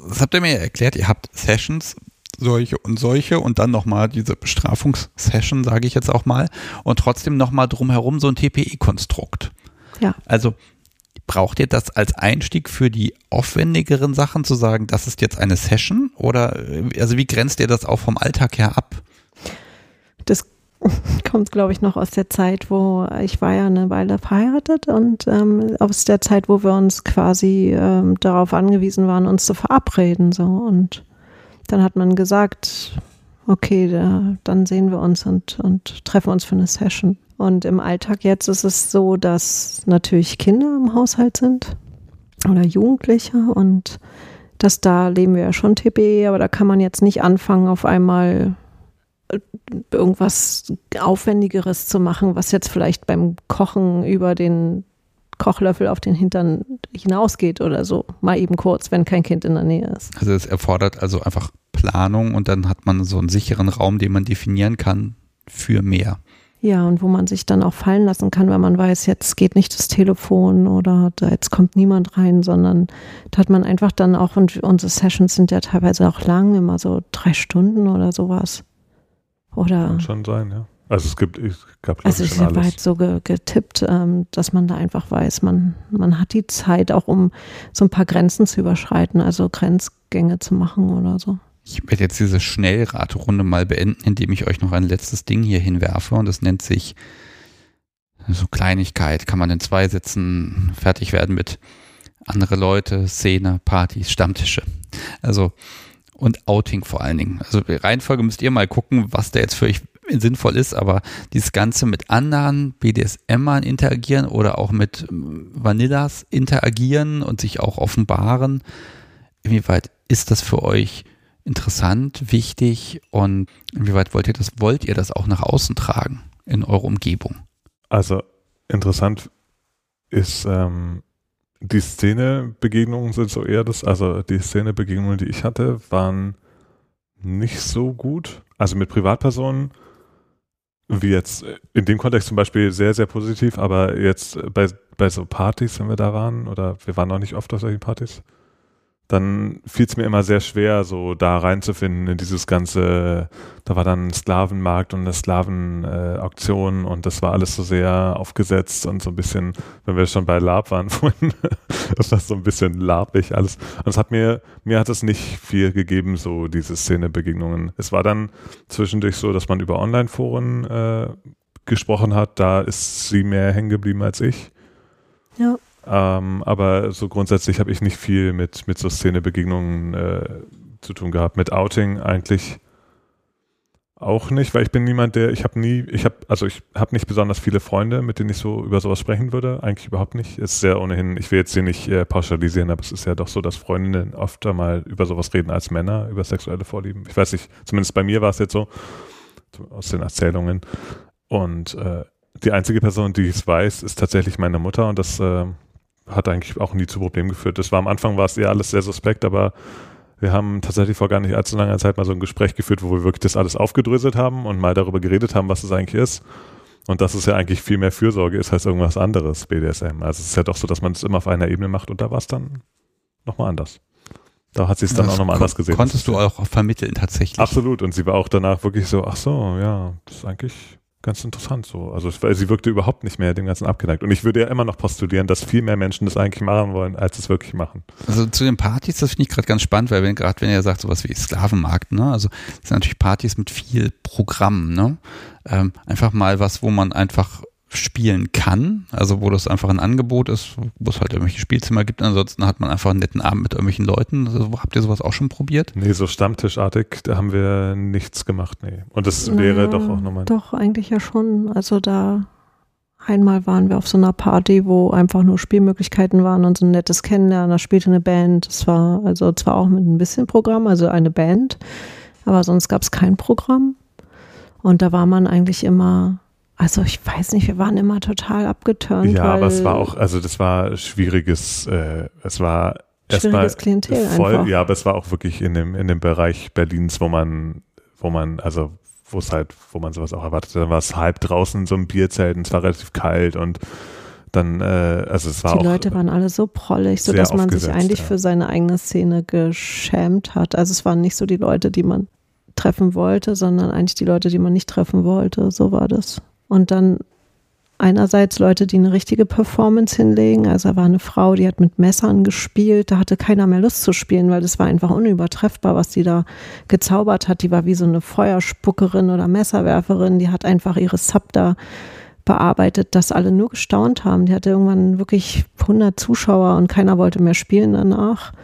Das habt ihr mir ja erklärt, ihr habt Sessions, solche und solche und dann nochmal diese Bestrafungssession, sage ich jetzt auch mal, und trotzdem nochmal drumherum so ein TPI-Konstrukt. Ja. Also braucht ihr das als Einstieg für die aufwendigeren Sachen zu sagen, das ist jetzt eine Session? Oder äh, also wie grenzt ihr das auch vom Alltag her ab? Das kommt, glaube ich, noch aus der Zeit, wo ich war ja eine Weile verheiratet und ähm, aus der Zeit, wo wir uns quasi ähm, darauf angewiesen waren, uns zu verabreden. So und dann hat man gesagt, okay, da, dann sehen wir uns und, und treffen uns für eine Session. Und im Alltag jetzt ist es so, dass natürlich Kinder im Haushalt sind oder Jugendliche und dass da leben wir ja schon TPE, aber da kann man jetzt nicht anfangen, auf einmal irgendwas Aufwendigeres zu machen, was jetzt vielleicht beim Kochen über den Kochlöffel auf den Hintern hinausgeht oder so. Mal eben kurz, wenn kein Kind in der Nähe ist. Also es erfordert also einfach Planung und dann hat man so einen sicheren Raum, den man definieren kann für mehr. Ja, und wo man sich dann auch fallen lassen kann, wenn man weiß, jetzt geht nicht das Telefon oder da jetzt kommt niemand rein, sondern da hat man einfach dann auch, und unsere Sessions sind ja teilweise auch lang, immer so drei Stunden oder sowas. Oder Kann schon sein, ja. Also es gibt, ich gab also ich habe halt so ge getippt, ähm, dass man da einfach weiß, man, man hat die Zeit auch, um so ein paar Grenzen zu überschreiten, also Grenzgänge zu machen oder so. Ich werde jetzt diese Schnellraterunde mal beenden, indem ich euch noch ein letztes Ding hier hinwerfe und das nennt sich so Kleinigkeit, kann man in zwei Sitzen fertig werden mit andere Leute, Szene, Partys, Stammtische. Also und Outing vor allen Dingen. Also Reihenfolge müsst ihr mal gucken, was da jetzt für euch sinnvoll ist, aber dieses Ganze mit anderen BDSM-Ern interagieren oder auch mit Vanillas interagieren und sich auch offenbaren, inwieweit ist das für euch interessant, wichtig und inwieweit wollt ihr das, wollt ihr das auch nach außen tragen in eurer Umgebung? Also interessant ist, ähm, die Szenebegegnungen sind so eher das, also die Szenebegegnungen, die ich hatte, waren nicht so gut. Also mit Privatpersonen, wie jetzt in dem Kontext zum Beispiel sehr, sehr positiv, aber jetzt bei, bei so Partys, wenn wir da waren, oder wir waren noch nicht oft auf solchen Partys, dann fiel es mir immer sehr schwer, so da reinzufinden in dieses ganze, da war dann ein Sklavenmarkt und eine Sklavenauktion äh, und das war alles so sehr aufgesetzt und so ein bisschen, wenn wir schon bei Lab waren vorhin, das war so ein bisschen labig alles. Und es hat mir, mir hat es nicht viel gegeben, so diese Szenebegegnungen. Es war dann zwischendurch so, dass man über Online-Foren äh, gesprochen hat, da ist sie mehr hängen geblieben als ich. Ja. Ähm, aber so grundsätzlich habe ich nicht viel mit, mit so Szenebegegnungen äh, zu tun gehabt. Mit Outing eigentlich auch nicht, weil ich bin niemand, der, ich habe nie, ich habe, also ich habe nicht besonders viele Freunde, mit denen ich so über sowas sprechen würde. Eigentlich überhaupt nicht. Ist sehr ohnehin, ich will jetzt hier nicht äh, pauschalisieren, aber es ist ja doch so, dass Freundinnen oft mal über sowas reden als Männer, über sexuelle Vorlieben. Ich weiß nicht, zumindest bei mir war es jetzt so, aus den Erzählungen. Und äh, die einzige Person, die es weiß, ist tatsächlich meine Mutter und das äh, hat eigentlich auch nie zu Problemen geführt. Das war am Anfang war es eher alles sehr suspekt, aber Wir haben tatsächlich vor gar nicht allzu langer Zeit mal so ein Gespräch geführt, wo wir wirklich das alles aufgedröselt haben und mal darüber geredet haben, was es eigentlich ist. Und dass es ja eigentlich viel mehr Fürsorge ist als irgendwas anderes, BDSM. Also es ist ja doch so, dass man es immer auf einer Ebene macht und da war es dann nochmal anders. Da hat sie es dann das auch nochmal anders gesehen. Konntest du auch vermitteln tatsächlich? Absolut. Und sie war auch danach wirklich so, ach so, ja, das ist eigentlich ganz interessant so. Also weil sie wirkte überhaupt nicht mehr dem Ganzen abgeneigt. Und ich würde ja immer noch postulieren, dass viel mehr Menschen das eigentlich machen wollen, als es wirklich machen. Also zu den Partys, das finde ich gerade ganz spannend, weil wenn gerade wenn ihr sagt, sowas wie Sklavenmarkt, ne, also das sind natürlich Partys mit viel Programm, ne? Ähm, einfach mal was, wo man einfach spielen kann, also wo das einfach ein Angebot ist, wo es halt irgendwelche Spielzimmer gibt. Ansonsten hat man einfach einen netten Abend mit irgendwelchen Leuten. Also, habt ihr sowas auch schon probiert? Nee, so Stammtischartig, da haben wir nichts gemacht, nee. Und das wäre ja, doch auch nochmal. Doch, eigentlich ja schon. Also da einmal waren wir auf so einer Party, wo einfach nur Spielmöglichkeiten waren und so ein nettes Kennenlernen. Da spielte eine Band. Das war also zwar auch mit ein bisschen Programm, also eine Band, aber sonst gab es kein Programm. Und da war man eigentlich immer also ich weiß nicht, wir waren immer total abgeturnt. Ja, aber es war auch, also das war schwieriges, äh, es war schwieriges Klientel voll, einfach. ja, aber es war auch wirklich in dem, in dem Bereich Berlins, wo man, wo man, also wo es halt, wo man sowas auch erwartet. Dann war es halb draußen in so einem Bierzelt und es war relativ kalt und dann, äh, also es war Die auch. Die Leute waren alle so prollig, so dass man sich eigentlich ja. für seine eigene Szene geschämt hat. Also es waren nicht so die Leute, die man treffen wollte, sondern eigentlich die Leute, die man nicht treffen wollte. So war das. Und dann einerseits Leute, die eine richtige Performance hinlegen. Also da war eine Frau, die hat mit Messern gespielt. Da hatte keiner mehr Lust zu spielen, weil das war einfach unübertreffbar, was die da gezaubert hat. Die war wie so eine Feuerspuckerin oder Messerwerferin. Die hat einfach ihre Sub da bearbeitet, dass alle nur gestaunt haben. Die hatte irgendwann wirklich 100 Zuschauer und keiner wollte mehr spielen danach.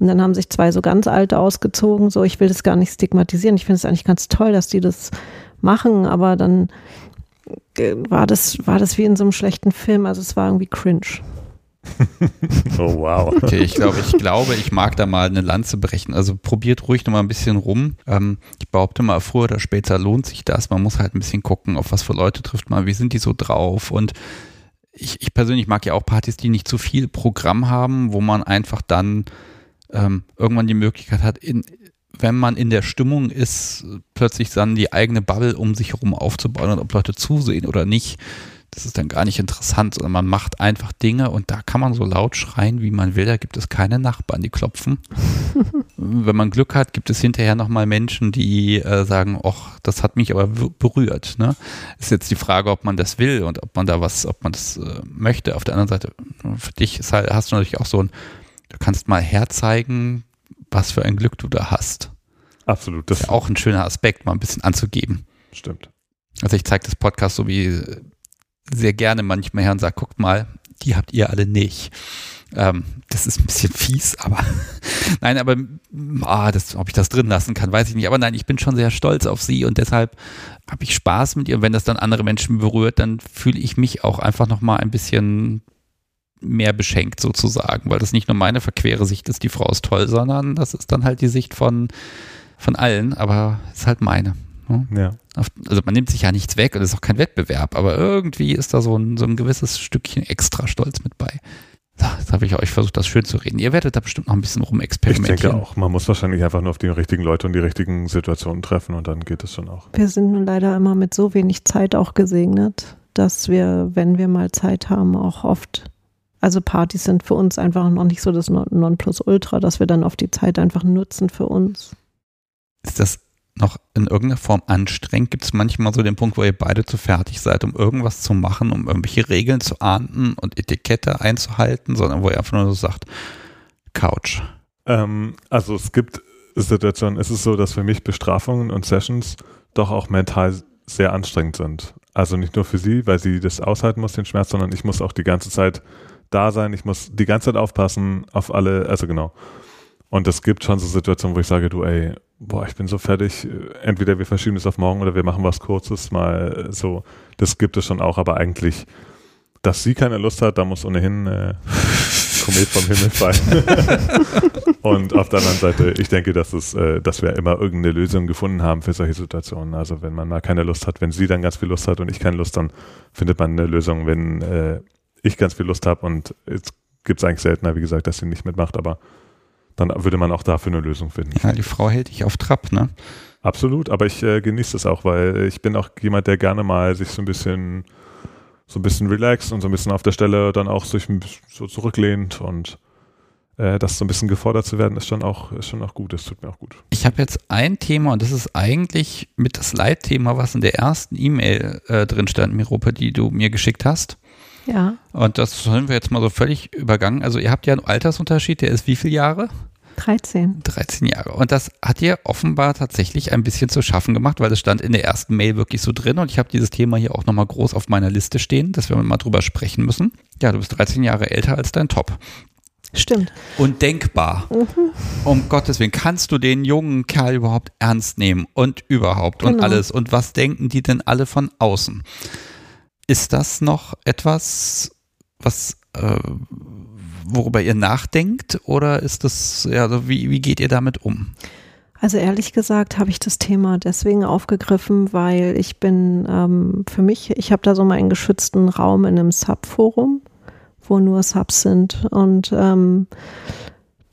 Und dann haben sich zwei so ganz alte ausgezogen. So, ich will das gar nicht stigmatisieren. Ich finde es eigentlich ganz toll, dass die das machen, aber dann war das, war das wie in so einem schlechten Film. Also es war irgendwie cringe. oh wow. Okay, ich glaube, ich glaube, ich mag da mal eine Lanze brechen. Also probiert ruhig noch mal ein bisschen rum. Ähm, ich behaupte mal, früher oder später lohnt sich das. Man muss halt ein bisschen gucken, auf was für Leute trifft man, wie sind die so drauf. Und ich, ich persönlich mag ja auch Partys, die nicht zu viel Programm haben, wo man einfach dann ähm, irgendwann die Möglichkeit hat, in, wenn man in der Stimmung ist, plötzlich dann die eigene Bubble um sich herum aufzubauen und ob Leute zusehen oder nicht, das ist dann gar nicht interessant, sondern man macht einfach Dinge und da kann man so laut schreien, wie man will. Da gibt es keine Nachbarn, die klopfen. Wenn man Glück hat, gibt es hinterher nochmal Menschen, die äh, sagen, ach, das hat mich aber berührt. Ne? Ist jetzt die Frage, ob man das will und ob man da was, ob man das äh, möchte. Auf der anderen Seite, für dich halt, hast du natürlich auch so ein, du kannst mal herzeigen, was für ein Glück du da hast. Absolut. Das ist ja auch ein schöner Aspekt, mal ein bisschen anzugeben. Stimmt. Also ich zeige das Podcast so wie sehr gerne manchmal her und sage, guckt mal, die habt ihr alle nicht. Ähm, das ist ein bisschen fies, aber nein, aber ah, das, ob ich das drin lassen kann, weiß ich nicht. Aber nein, ich bin schon sehr stolz auf sie und deshalb habe ich Spaß mit ihr. Und wenn das dann andere Menschen berührt, dann fühle ich mich auch einfach nochmal ein bisschen mehr beschenkt sozusagen, weil das nicht nur meine verquere Sicht ist, die Frau ist toll, sondern das ist dann halt die Sicht von, von allen, aber ist halt meine. Ne? Ja. Also man nimmt sich ja nichts weg und es ist auch kein Wettbewerb, aber irgendwie ist da so ein, so ein gewisses Stückchen extra Stolz mit bei. Jetzt habe ich euch versucht, das schön zu reden. Ihr werdet da bestimmt noch ein bisschen rumexperimentieren. Ich denke auch, man muss wahrscheinlich einfach nur auf die richtigen Leute und die richtigen Situationen treffen und dann geht es schon auch. Wir sind nun leider immer mit so wenig Zeit auch gesegnet, dass wir, wenn wir mal Zeit haben, auch oft also Partys sind für uns einfach noch nicht so das Nonplusultra, dass wir dann auf die Zeit einfach nutzen für uns. Ist das noch in irgendeiner Form anstrengend? Gibt es manchmal so den Punkt, wo ihr beide zu fertig seid, um irgendwas zu machen, um irgendwelche Regeln zu ahnden und Etikette einzuhalten, sondern wo ihr einfach nur so sagt, Couch? Ähm, also es gibt Situationen, es ist so, dass für mich Bestrafungen und Sessions doch auch mental sehr anstrengend sind. Also nicht nur für sie, weil sie das aushalten muss, den Schmerz, sondern ich muss auch die ganze Zeit da sein, ich muss die ganze Zeit aufpassen auf alle, also genau. Und es gibt schon so Situationen, wo ich sage, du, ey, boah, ich bin so fertig, entweder wir verschieben es auf morgen oder wir machen was Kurzes, mal so. Das gibt es schon auch, aber eigentlich, dass sie keine Lust hat, da muss ohnehin äh, Komet vom Himmel fallen. und auf der anderen Seite, ich denke, dass es, äh, dass wir immer irgendeine Lösung gefunden haben für solche Situationen. Also wenn man mal keine Lust hat, wenn sie dann ganz viel Lust hat und ich keine Lust, dann findet man eine Lösung, wenn äh, ich ganz viel Lust habe und jetzt gibt es eigentlich seltener, wie gesagt, dass sie nicht mitmacht, aber dann würde man auch dafür eine Lösung finden. Ja, die Frau hält dich auf Trab, ne? Absolut, aber ich äh, genieße das auch, weil ich bin auch jemand, der gerne mal sich so ein bisschen so ein bisschen relaxed und so ein bisschen auf der Stelle dann auch sich so zurücklehnt und äh, das so ein bisschen gefordert zu werden, ist schon auch, ist schon auch gut. Das tut mir auch gut. Ich habe jetzt ein Thema und das ist eigentlich mit das Leitthema, was in der ersten E-Mail äh, drin stand, Mirope, die du mir geschickt hast. Ja. Und das haben wir jetzt mal so völlig übergangen. Also ihr habt ja einen Altersunterschied, der ist wie viele Jahre? 13. 13 Jahre. Und das hat dir offenbar tatsächlich ein bisschen zu schaffen gemacht, weil es stand in der ersten Mail wirklich so drin und ich habe dieses Thema hier auch nochmal groß auf meiner Liste stehen, dass wir mal drüber sprechen müssen. Ja, du bist 13 Jahre älter als dein Top. Stimmt. Und denkbar. Mhm. Um Gottes Willen, kannst du den jungen Kerl überhaupt ernst nehmen und überhaupt genau. und alles? Und was denken die denn alle von außen? Ist das noch etwas, was äh, worüber ihr nachdenkt oder ist das, ja, wie, wie geht ihr damit um? Also ehrlich gesagt habe ich das Thema deswegen aufgegriffen, weil ich bin ähm, für mich, ich habe da so meinen geschützten Raum in einem Subforum, wo nur Subs sind und ähm,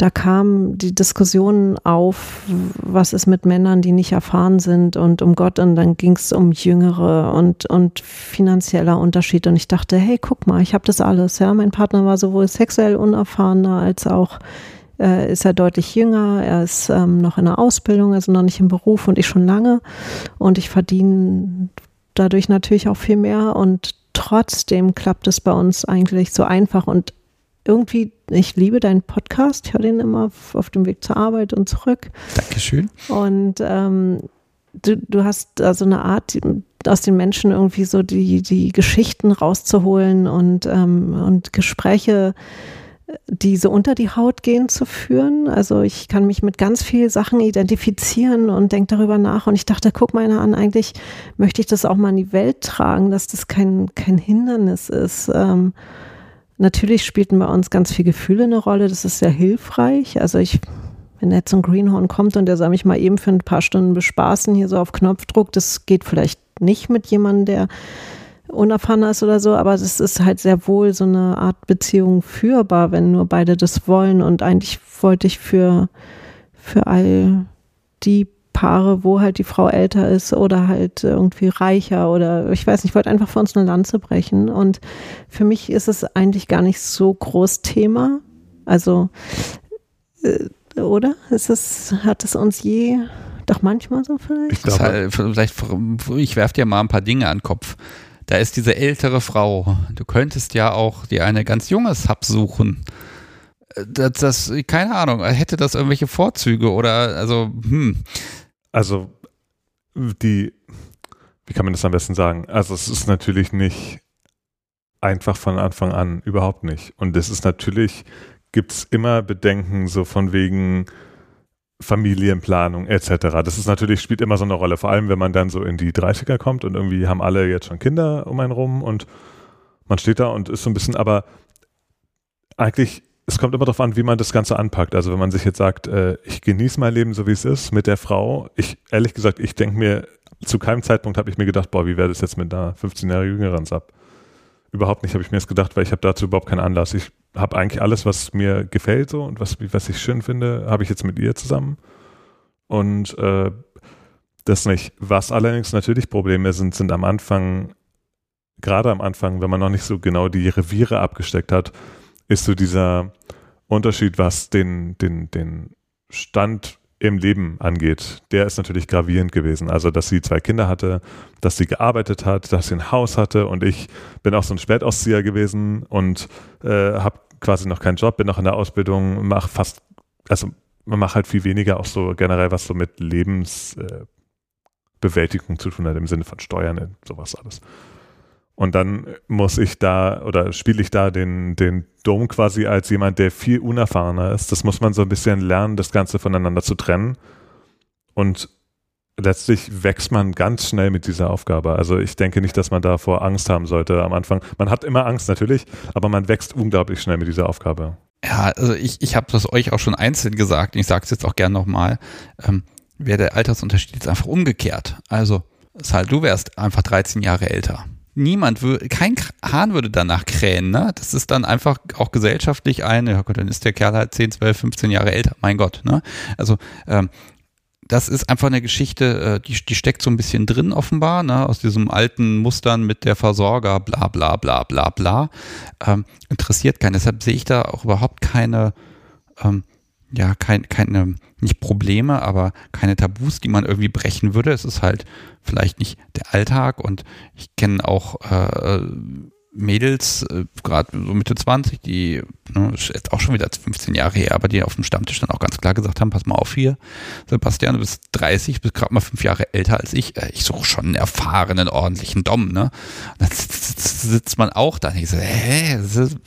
da kam die Diskussion auf, was ist mit Männern, die nicht erfahren sind und um Gott, und dann ging es um Jüngere und, und finanzieller Unterschied. Und ich dachte, hey, guck mal, ich habe das alles. Ja, mein Partner war sowohl sexuell unerfahrener als auch äh, ist er deutlich jünger. Er ist ähm, noch in der Ausbildung, also noch nicht im Beruf und ich schon lange. Und ich verdiene dadurch natürlich auch viel mehr und trotzdem klappt es bei uns eigentlich so einfach und irgendwie, ich liebe deinen Podcast, ich höre den immer auf, auf, dem Weg zur Arbeit und zurück. Dankeschön. Und ähm, du, du hast so also eine Art, aus den Menschen irgendwie so die, die Geschichten rauszuholen und, ähm, und Gespräche, die so unter die Haut gehen, zu führen. Also ich kann mich mit ganz vielen Sachen identifizieren und denke darüber nach. Und ich dachte, guck mal an, eigentlich möchte ich das auch mal in die Welt tragen, dass das kein, kein Hindernis ist. Ähm, Natürlich spielten bei uns ganz viele Gefühle eine Rolle. Das ist sehr hilfreich. Also ich, wenn jetzt ein Greenhorn kommt und der soll mich mal eben für ein paar Stunden bespaßen, hier so auf Knopfdruck, das geht vielleicht nicht mit jemandem, der unerfahren ist oder so, aber das ist halt sehr wohl so eine Art Beziehung führbar, wenn nur beide das wollen. Und eigentlich wollte ich für, für all die Paare, wo halt die Frau älter ist oder halt irgendwie reicher oder ich weiß nicht, ich wollte einfach für uns eine Lanze brechen. Und für mich ist es eigentlich gar nicht so groß Thema. Also, äh, oder? Ist es, hat es uns je, doch manchmal so vielleicht? Ich, glaube, halt, vielleicht, ich werfe dir mal ein paar Dinge an den Kopf. Da ist diese ältere Frau. Du könntest ja auch dir eine ganz junge Sub suchen das, das, keine Ahnung, hätte das irgendwelche Vorzüge oder, also, hm. Also, die, wie kann man das am besten sagen? Also, es ist natürlich nicht einfach von Anfang an, überhaupt nicht. Und es ist natürlich, gibt es immer Bedenken so von wegen Familienplanung etc. Das ist natürlich, spielt immer so eine Rolle, vor allem wenn man dann so in die 30er kommt und irgendwie haben alle jetzt schon Kinder um einen rum und man steht da und ist so ein bisschen, aber eigentlich es kommt immer darauf an, wie man das Ganze anpackt. Also wenn man sich jetzt sagt, äh, ich genieße mein Leben so wie es ist mit der Frau. Ich ehrlich gesagt, ich denke mir, zu keinem Zeitpunkt habe ich mir gedacht, boah, wie wäre das jetzt mit einer 15 Jahre jüngeren Sub? Überhaupt nicht habe ich mir das gedacht, weil ich habe dazu überhaupt keinen Anlass. Ich habe eigentlich alles, was mir gefällt so und was, was ich schön finde, habe ich jetzt mit ihr zusammen. Und äh, das nicht. Was allerdings natürlich Probleme sind, sind am Anfang, gerade am Anfang, wenn man noch nicht so genau die Reviere abgesteckt hat, ist so dieser Unterschied, was den, den, den Stand im Leben angeht, der ist natürlich gravierend gewesen. Also, dass sie zwei Kinder hatte, dass sie gearbeitet hat, dass sie ein Haus hatte und ich bin auch so ein Spätauszieher gewesen und äh, habe quasi noch keinen Job, bin noch in der Ausbildung, mache fast, also man macht halt viel weniger auch so generell, was so mit Lebensbewältigung äh, zu tun hat, im Sinne von Steuern, sowas alles. Und dann muss ich da oder spiele ich da den, den Dom quasi als jemand, der viel unerfahrener ist. Das muss man so ein bisschen lernen, das Ganze voneinander zu trennen. Und letztlich wächst man ganz schnell mit dieser Aufgabe. Also ich denke nicht, dass man davor Angst haben sollte am Anfang. Man hat immer Angst natürlich, aber man wächst unglaublich schnell mit dieser Aufgabe. Ja, also ich, ich habe das euch auch schon einzeln gesagt. Ich sage es jetzt auch gern nochmal. Ähm, wäre der Altersunterschied jetzt einfach umgekehrt. Also, Sal, du wärst einfach 13 Jahre älter niemand, würde, kein Hahn würde danach krähen, ne? Das ist dann einfach auch gesellschaftlich ein, ja Gott, dann ist der Kerl halt 10, 12, 15 Jahre älter, mein Gott, ne? Also, ähm, das ist einfach eine Geschichte, äh, die, die steckt so ein bisschen drin offenbar, ne, aus diesem alten Mustern mit der Versorger, bla bla bla bla bla. Ähm, interessiert keinen. Deshalb sehe ich da auch überhaupt keine, ähm, ja, kein, keine, nicht Probleme, aber keine Tabus, die man irgendwie brechen würde. Es ist halt vielleicht nicht der Alltag und ich kenne auch äh, Mädels, äh, gerade so Mitte 20, die, ne, ist auch schon wieder 15 Jahre her, aber die auf dem Stammtisch dann auch ganz klar gesagt haben, pass mal auf hier, Sebastian, du bist 30, bist gerade mal fünf Jahre älter als ich, äh, ich suche schon einen erfahrenen, ordentlichen Dom, ne? Und dann sitzt man auch da und ich so, hä,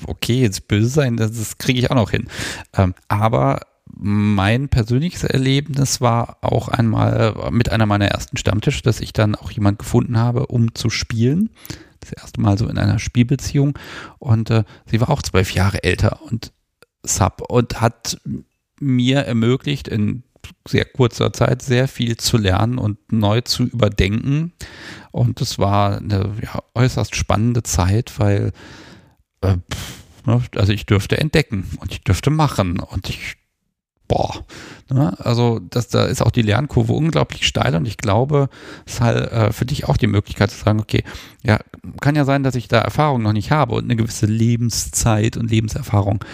okay, jetzt böse sein, das, das kriege ich auch noch hin. Ähm, aber mein persönliches Erlebnis war auch einmal mit einer meiner ersten Stammtische, dass ich dann auch jemand gefunden habe, um zu spielen das erste Mal so in einer Spielbeziehung und äh, sie war auch zwölf Jahre älter und Sub und hat mir ermöglicht, in sehr kurzer Zeit sehr viel zu lernen und neu zu überdenken. Und es war eine ja, äußerst spannende Zeit, weil äh, ne, also ich dürfte entdecken und ich dürfte machen und ich boah. Ne? Also das, da ist auch die Lernkurve unglaublich steil und ich glaube, es ist halt äh, für dich auch die Möglichkeit zu sagen, okay, ja, kann ja sein, dass ich da Erfahrung noch nicht habe und eine gewisse Lebenszeit und Lebenserfahrung.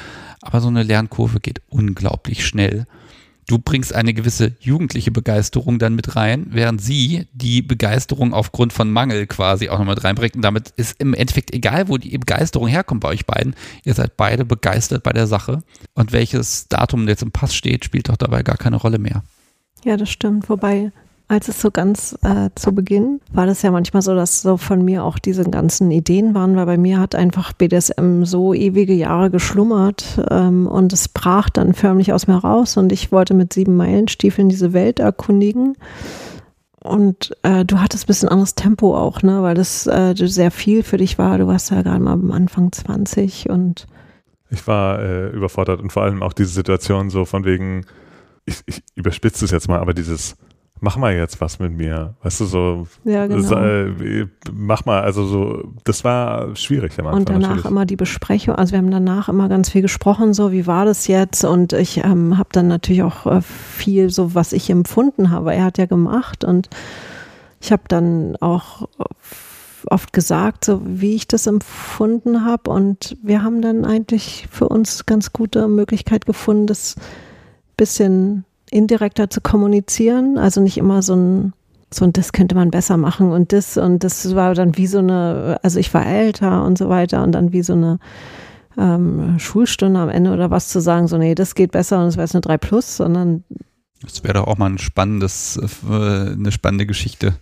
Aber so eine Lernkurve geht unglaublich schnell du bringst eine gewisse jugendliche Begeisterung dann mit rein, während sie die Begeisterung aufgrund von Mangel quasi auch noch mit reinbringt. Und damit ist im Endeffekt egal, wo die Begeisterung herkommt bei euch beiden. Ihr seid beide begeistert bei der Sache. Und welches Datum jetzt im Pass steht, spielt doch dabei gar keine Rolle mehr. Ja, das stimmt. Wobei als es so ganz äh, zu Beginn war das ja manchmal so, dass so von mir auch diese ganzen Ideen waren, weil bei mir hat einfach BDSM so ewige Jahre geschlummert ähm, und es brach dann förmlich aus mir raus und ich wollte mit sieben Meilenstiefeln diese Welt erkundigen. Und äh, du hattest ein bisschen anderes Tempo auch, ne, weil das äh, sehr viel für dich war. Du warst ja gerade mal am Anfang 20 und ich war äh, überfordert und vor allem auch diese Situation so von wegen, ich, ich überspitze es jetzt mal, aber dieses mach mal jetzt was mit mir. Weißt du, so, ja, genau. äh, mach mal, also so, das war schwierig am Anfang. Und danach natürlich. immer die Besprechung, also wir haben danach immer ganz viel gesprochen, so, wie war das jetzt? Und ich ähm, habe dann natürlich auch äh, viel so, was ich empfunden habe. Er hat ja gemacht und ich habe dann auch oft gesagt, so wie ich das empfunden habe. Und wir haben dann eigentlich für uns ganz gute Möglichkeit gefunden, das bisschen indirekter zu kommunizieren, also nicht immer so ein so und das könnte man besser machen und das und das war dann wie so eine, also ich war älter und so weiter und dann wie so eine ähm, Schulstunde am Ende oder was zu sagen, so nee, das geht besser und es wäre jetzt eine 3 Plus, sondern das wäre doch auch mal ein spannendes, äh, eine spannende Geschichte.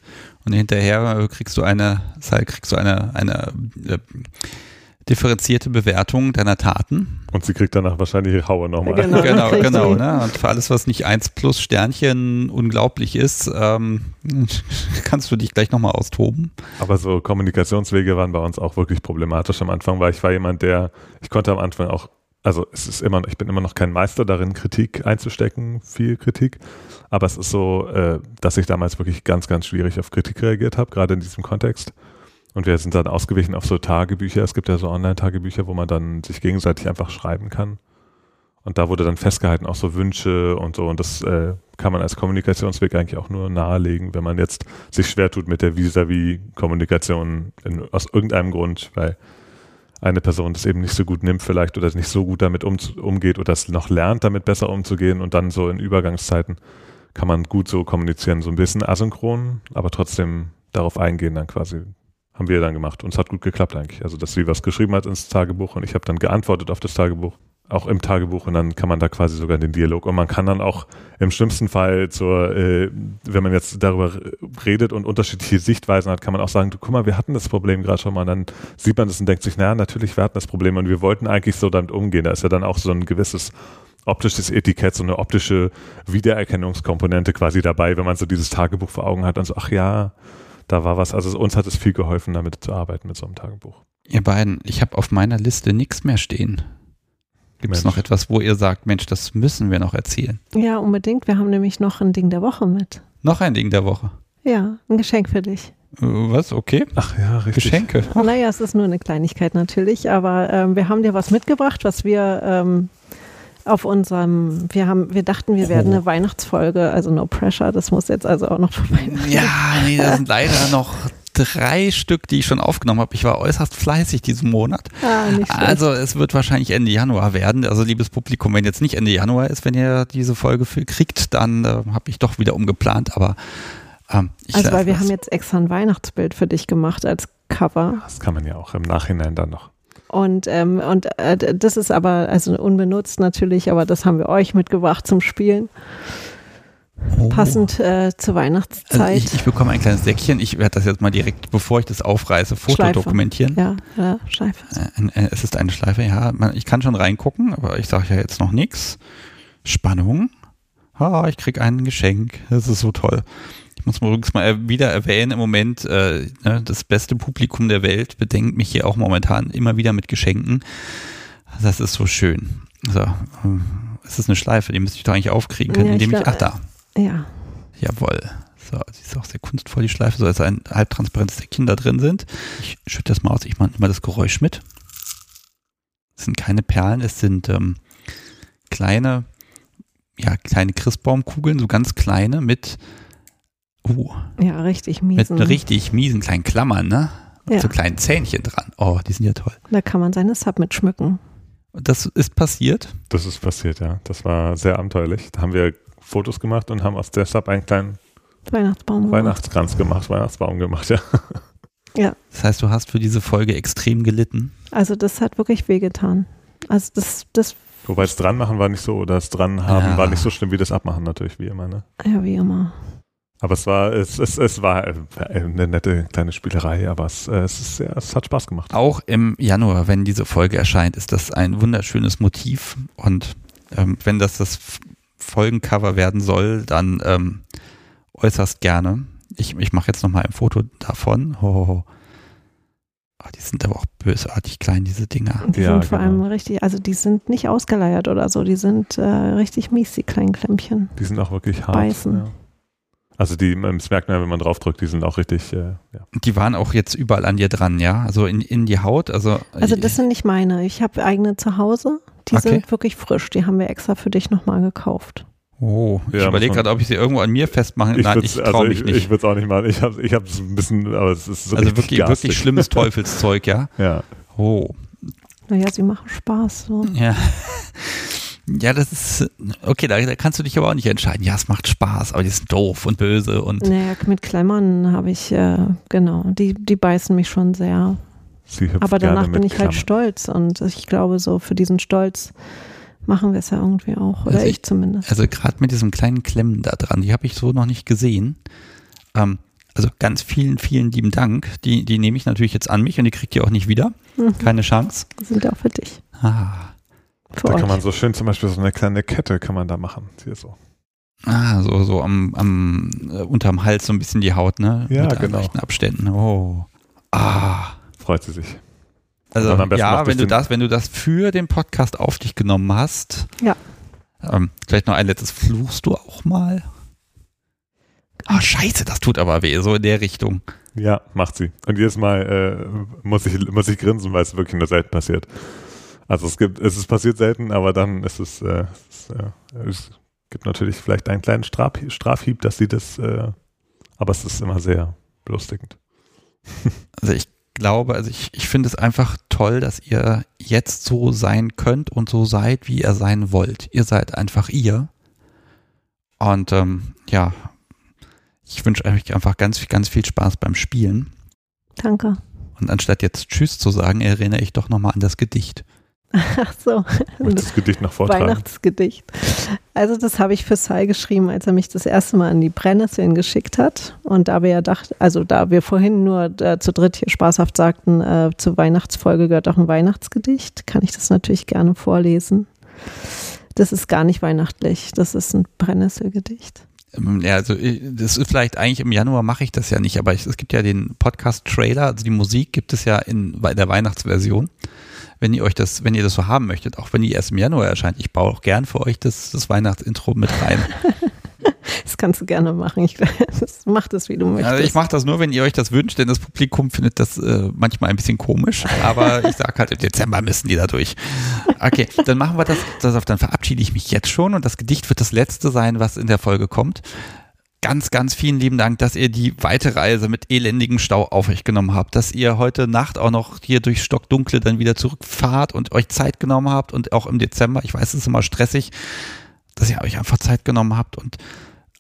Und hinterher kriegst du eine, kriegst du eine, eine äh, differenzierte Bewertung deiner Taten. Und sie kriegt danach wahrscheinlich ihre Haue nochmal. Genau, genau. genau ne? Und für alles, was nicht 1 plus Sternchen unglaublich ist, ähm, kannst du dich gleich nochmal austoben. Aber so Kommunikationswege waren bei uns auch wirklich problematisch am Anfang, weil ich war jemand, der, ich konnte am Anfang auch, also es ist immer, ich bin immer noch kein Meister darin, Kritik einzustecken, viel Kritik. Aber es ist so, äh, dass ich damals wirklich ganz, ganz schwierig auf Kritik reagiert habe, gerade in diesem Kontext. Und wir sind dann ausgewichen auf so Tagebücher. Es gibt ja so Online-Tagebücher, wo man dann sich gegenseitig einfach schreiben kann. Und da wurde dann festgehalten, auch so Wünsche und so. Und das äh, kann man als Kommunikationsweg eigentlich auch nur nahelegen, wenn man jetzt sich schwer tut mit der Vis-à-vis-Kommunikation aus irgendeinem Grund, weil eine Person das eben nicht so gut nimmt vielleicht oder nicht so gut damit um, umgeht oder es noch lernt, damit besser umzugehen. Und dann so in Übergangszeiten kann man gut so kommunizieren, so ein bisschen asynchron, aber trotzdem darauf eingehen, dann quasi haben wir dann gemacht. Und es hat gut geklappt eigentlich. Also, dass sie was geschrieben hat ins Tagebuch und ich habe dann geantwortet auf das Tagebuch. Auch im Tagebuch und dann kann man da quasi sogar den Dialog und man kann dann auch im schlimmsten Fall zur, äh, wenn man jetzt darüber redet und unterschiedliche Sichtweisen hat, kann man auch sagen, du guck mal, wir hatten das Problem gerade schon mal. Und dann sieht man das und denkt sich, naja, natürlich, wir hatten das Problem und wir wollten eigentlich so damit umgehen. Da ist ja dann auch so ein gewisses optisches Etikett, so eine optische Wiedererkennungskomponente quasi dabei, wenn man so dieses Tagebuch vor Augen hat und so, ach ja, da war was, also uns hat es viel geholfen, damit zu arbeiten mit so einem Tagebuch. Ihr beiden, ich habe auf meiner Liste nichts mehr stehen. Gibt es noch etwas, wo ihr sagt, Mensch, das müssen wir noch erzählen? Ja, unbedingt. Wir haben nämlich noch ein Ding der Woche mit. Noch ein Ding der Woche? Ja, ein Geschenk für dich. Äh, Was? Okay. Ach ja, richtig. Geschenke. Naja, es ist nur eine Kleinigkeit natürlich, aber ähm, wir haben dir was mitgebracht, was wir ähm, auf unserem, wir haben, wir dachten, wir werden eine Weihnachtsfolge, also no pressure, das muss jetzt also auch noch vorbei. Ja, nee, da sind leider noch drei Stück, die ich schon aufgenommen habe. Ich war äußerst fleißig diesen Monat. Ah. Also es wird wahrscheinlich Ende Januar werden. Also liebes Publikum, wenn jetzt nicht Ende Januar ist, wenn ihr diese Folge für kriegt, dann äh, habe ich doch wieder umgeplant. Aber ähm, ich also weil wir das- haben jetzt extra ein Weihnachtsbild für dich gemacht als Cover. Das kann man ja auch im Nachhinein dann noch. Und, ähm, und äh, das ist aber, also unbenutzt natürlich, aber das haben wir euch mitgebracht zum Spielen. Oh. Passend äh, zur Also Weihnachtszeit. ich, ich bekomme ein kleines Säckchen. Ich werde das jetzt mal direkt, bevor ich das aufreiße, fotodokumentieren. ja, ja, Schleife. Äh, äh, es ist eine Schleife, ja. Man, ich kann schon reingucken, aber ich sage ja jetzt noch nichts. Spannung. Ah, ich krieg ein Geschenk. Das ist so toll. Ich muss mal übrigens mal äh, wieder erwähnen, im Moment äh, ne, das beste Publikum der Welt bedenkt mich hier auch momentan immer wieder mit Geschenken. Das ist so schön. So, ähm, es ist eine Schleife, die müsste ich doch eigentlich aufkriegen können, Ja, ich indem ich, glaub, ach da, Ja, Jawohl. So, die ist auch sehr kunstvoll, die Schleife, so dass ein halbtransparentes Säckchen da drin sind. Ich schütte das mal aus, ich mache immer das Geräusch mit. Es sind keine Perlen, es sind ähm, kleine, ja, kleine Christbaumkugeln, so ganz kleine mit, uh, ja, richtig mit miesen. richtig miesen kleinen Klammern, ne? Und Ja. So kleinen Zähnchen dran. Oh, die sind ja toll. Da kann man seine Sub mitschmücken. Und das ist passiert. Das ist passiert, ja. Das war sehr abenteuerlich. Da haben wir Fotos gemacht und haben aus der Sub einen kleinen Weihnachtsbaum. gemacht. Weihnachtskranz gemacht, Weihnachtsbaum gemacht, ja. Ja, Das heißt, du hast für diese Folge extrem gelitten. also das hat wirklich wehgetan. Also das, das, Wobei das dran machen war nicht so, oder das dran haben Ja. war nicht so schlimm wie das Abmachen natürlich, wie immer, ne? ja, wie immer. Aber es war, es, es, es war äh, eine nette kleine Spielerei, aber es, äh, es, ist sehr, es hat Spaß gemacht. Auch im Januar, wenn diese Folge erscheint, ist das ein wunderschönes Motiv. Und ähm, wenn das das Folgencover werden soll, dann ähm, äußerst gerne. Ich, ich mache jetzt nochmal ein Foto davon. Ho, ho, ho. Ah, die sind aber auch bösartig klein, diese Dinger. Die Ja, sind vor genau. allem richtig, also die sind nicht ausgeleiert oder so, die sind äh, richtig mies, die kleinen Klemmchen. Die sind auch wirklich hart. Beißen. Ja. Also die, das merkt man ja, wenn man draufdrückt, die sind auch richtig, äh, ja. Die waren auch jetzt überall an dir dran, ja? Also in, in die Haut. Also, Also das sind nicht meine. Ich habe eigene zu Hause. Die Okay. sind wirklich frisch. Die haben wir extra für dich nochmal gekauft. Oh, ich Ja, überlege gerade, ob ich sie irgendwo an mir festmachen Nein, würd's- ich traue also mich ich, nicht. Ich würde es auch nicht machen. Ich habe ich es ein bisschen, aber es ist so also wirklich, garstig. wirklich schlimmes Teufelszeug, ja? Ja. Oh, Naja, sie machen Spaß. So. Ja. Ja, das ist, okay, da, da kannst du dich aber auch nicht entscheiden. Ja, es macht Spaß, aber die sind doof und böse und Naja, mit Klemmern habe ich, äh, genau, die, die beißen mich schon sehr. Aber danach bin ich halt Klammern. stolz und ich glaube, so für diesen Stolz machen wir es ja irgendwie auch. Oder Also ich, ich- zumindest. also gerade mit diesem kleinen Klemmen da dran, die habe ich so noch nicht gesehen. Ähm, also ganz vielen, vielen lieben Dank. Die, die nehme ich natürlich jetzt an mich und die kriegt ihr auch nicht wieder. Mhm. Keine Chance. Die sind auch für dich. Ah, Da euch. kann man so schön zum Beispiel so eine kleine Kette kann man da machen. Hier so. ah so, so am, am äh, unterm Hals so ein bisschen die Haut, ne? Ja, mit genau. leichten Abständen. Oh. Ah. Freut sie sich. Also ja, wenn du das, wenn du das für den Podcast auf dich genommen hast. Ja. Ähm, vielleicht noch ein letztes. Fluchst du auch mal? Ah, scheiße, das tut aber weh, so in der Richtung. Ja, macht sie. Und jedes Mal äh, muss, ich, muss ich grinsen, weil es wirklich nur selten passiert. Also es gibt, es ist passiert selten, aber dann ist es, äh, es, ist, äh, es gibt natürlich vielleicht einen kleinen Straf, Strafhieb, dass sie das, äh, aber es ist immer sehr belustigend. Also ich glaube, also ich, ich finde es einfach toll, dass ihr jetzt so sein könnt und so seid, wie ihr sein wollt. Ihr seid einfach ihr. Und ähm, ja, ich wünsche euch einfach ganz, ganz viel Spaß beim Spielen. Danke. Und anstatt jetzt Tschüss zu sagen, erinnere ich doch nochmal an das Gedicht. Ach so. Möchtest das Gedicht noch vortragen? Weihnachtsgedicht. Also das habe ich für Sai geschrieben, als er mich das erste Mal an die Brennnesseln geschickt hat. Und da wir ja dachten, also da wir vorhin nur äh, zu dritt hier spaßhaft sagten, äh, zur Weihnachtsfolge gehört auch ein Weihnachtsgedicht, kann ich das natürlich gerne vorlesen. Das ist gar nicht weihnachtlich, das ist ein Brennnesselgedicht. Ähm, Ja, also ich- das ist vielleicht eigentlich im Januar mache ich das ja nicht, aber ich, es gibt ja den Podcast-Trailer, also die Musik gibt es ja in der Weihnachtsversion. Wenn ihr euch das, wenn ihr das so haben möchtet, auch wenn die erst im Januar erscheint, ich baue auch gern für euch das, das Weihnachtsintro mit rein. Das kannst du gerne machen. Ich, das, mach das, wie du möchtest. Also ich mache das nur, wenn ihr euch das wünscht, denn das Publikum findet das äh, manchmal ein bisschen komisch. Aber ich sage halt, im Dezember müssen die da durch. Okay, dann machen wir das, das. Dann verabschiede ich mich jetzt schon und das Gedicht wird das letzte sein, was in der Folge kommt. Ganz, ganz vielen lieben Dank, dass ihr die weite Reise mit elendigem Stau auf euch genommen habt, dass ihr heute Nacht auch noch hier durch Stockdunkle dann wieder zurückfahrt und euch Zeit genommen habt und auch im Dezember, ich weiß, es ist immer stressig, dass ihr euch einfach Zeit genommen habt und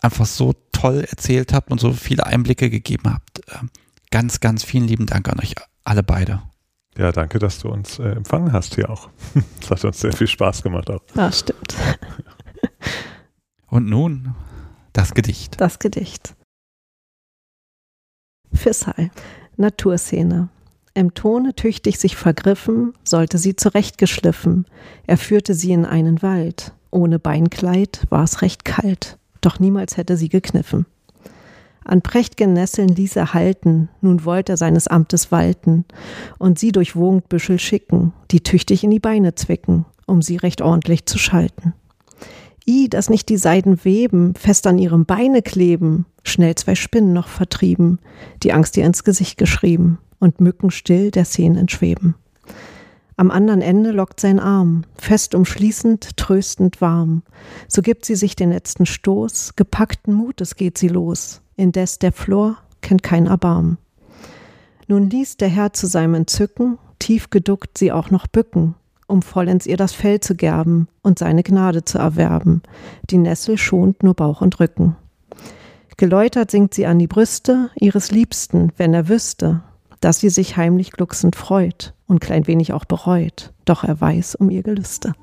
einfach so toll erzählt habt und so viele Einblicke gegeben habt. Ähm, ganz, ganz vielen lieben Dank an euch alle beide. Ja, danke, dass du uns äh, empfangen hast hier auch. Es hat uns sehr viel Spaß gemacht auch. Ja, stimmt. Und nun das Gedicht. Das Gedicht. Fissal, Naturszene. Im Tone tüchtig sich vergriffen, sollte sie zurechtgeschliffen. Er führte sie in einen Wald. Ohne Beinkleid war es recht kalt, doch niemals hätte sie gekniffen. An prächt'gen Nesseln ließ er halten, nun wollt er seines Amtes walten und sie durch Wogendbüschel schicken, die tüchtig in die Beine zwicken, um sie recht ordentlich zu schalten. I, dass nicht die Seiden weben, fest an ihrem Beine kleben, schnell zwei Spinnen noch vertrieben, die Angst ihr ins Gesicht geschrieben und Mücken still der Szenen entschweben. Am anderen Ende lockt sein Arm, fest umschließend, tröstend warm. So gibt sie sich den letzten Stoß, gepackten Mutes geht sie los, indes der Flor kennt kein Erbarmen. Nun ließ der Herr zu seinem Entzücken, tief geduckt sie auch noch bücken, um vollends ihr das Fell zu gerben und seine Gnade zu erwerben. Die Nessel schont nur Bauch und Rücken. Geläutert sinkt sie an die Brüste ihres Liebsten, wenn er wüsste, dass sie sich heimlich glucksend freut und klein wenig auch bereut, doch er weiß um ihr Gelüste.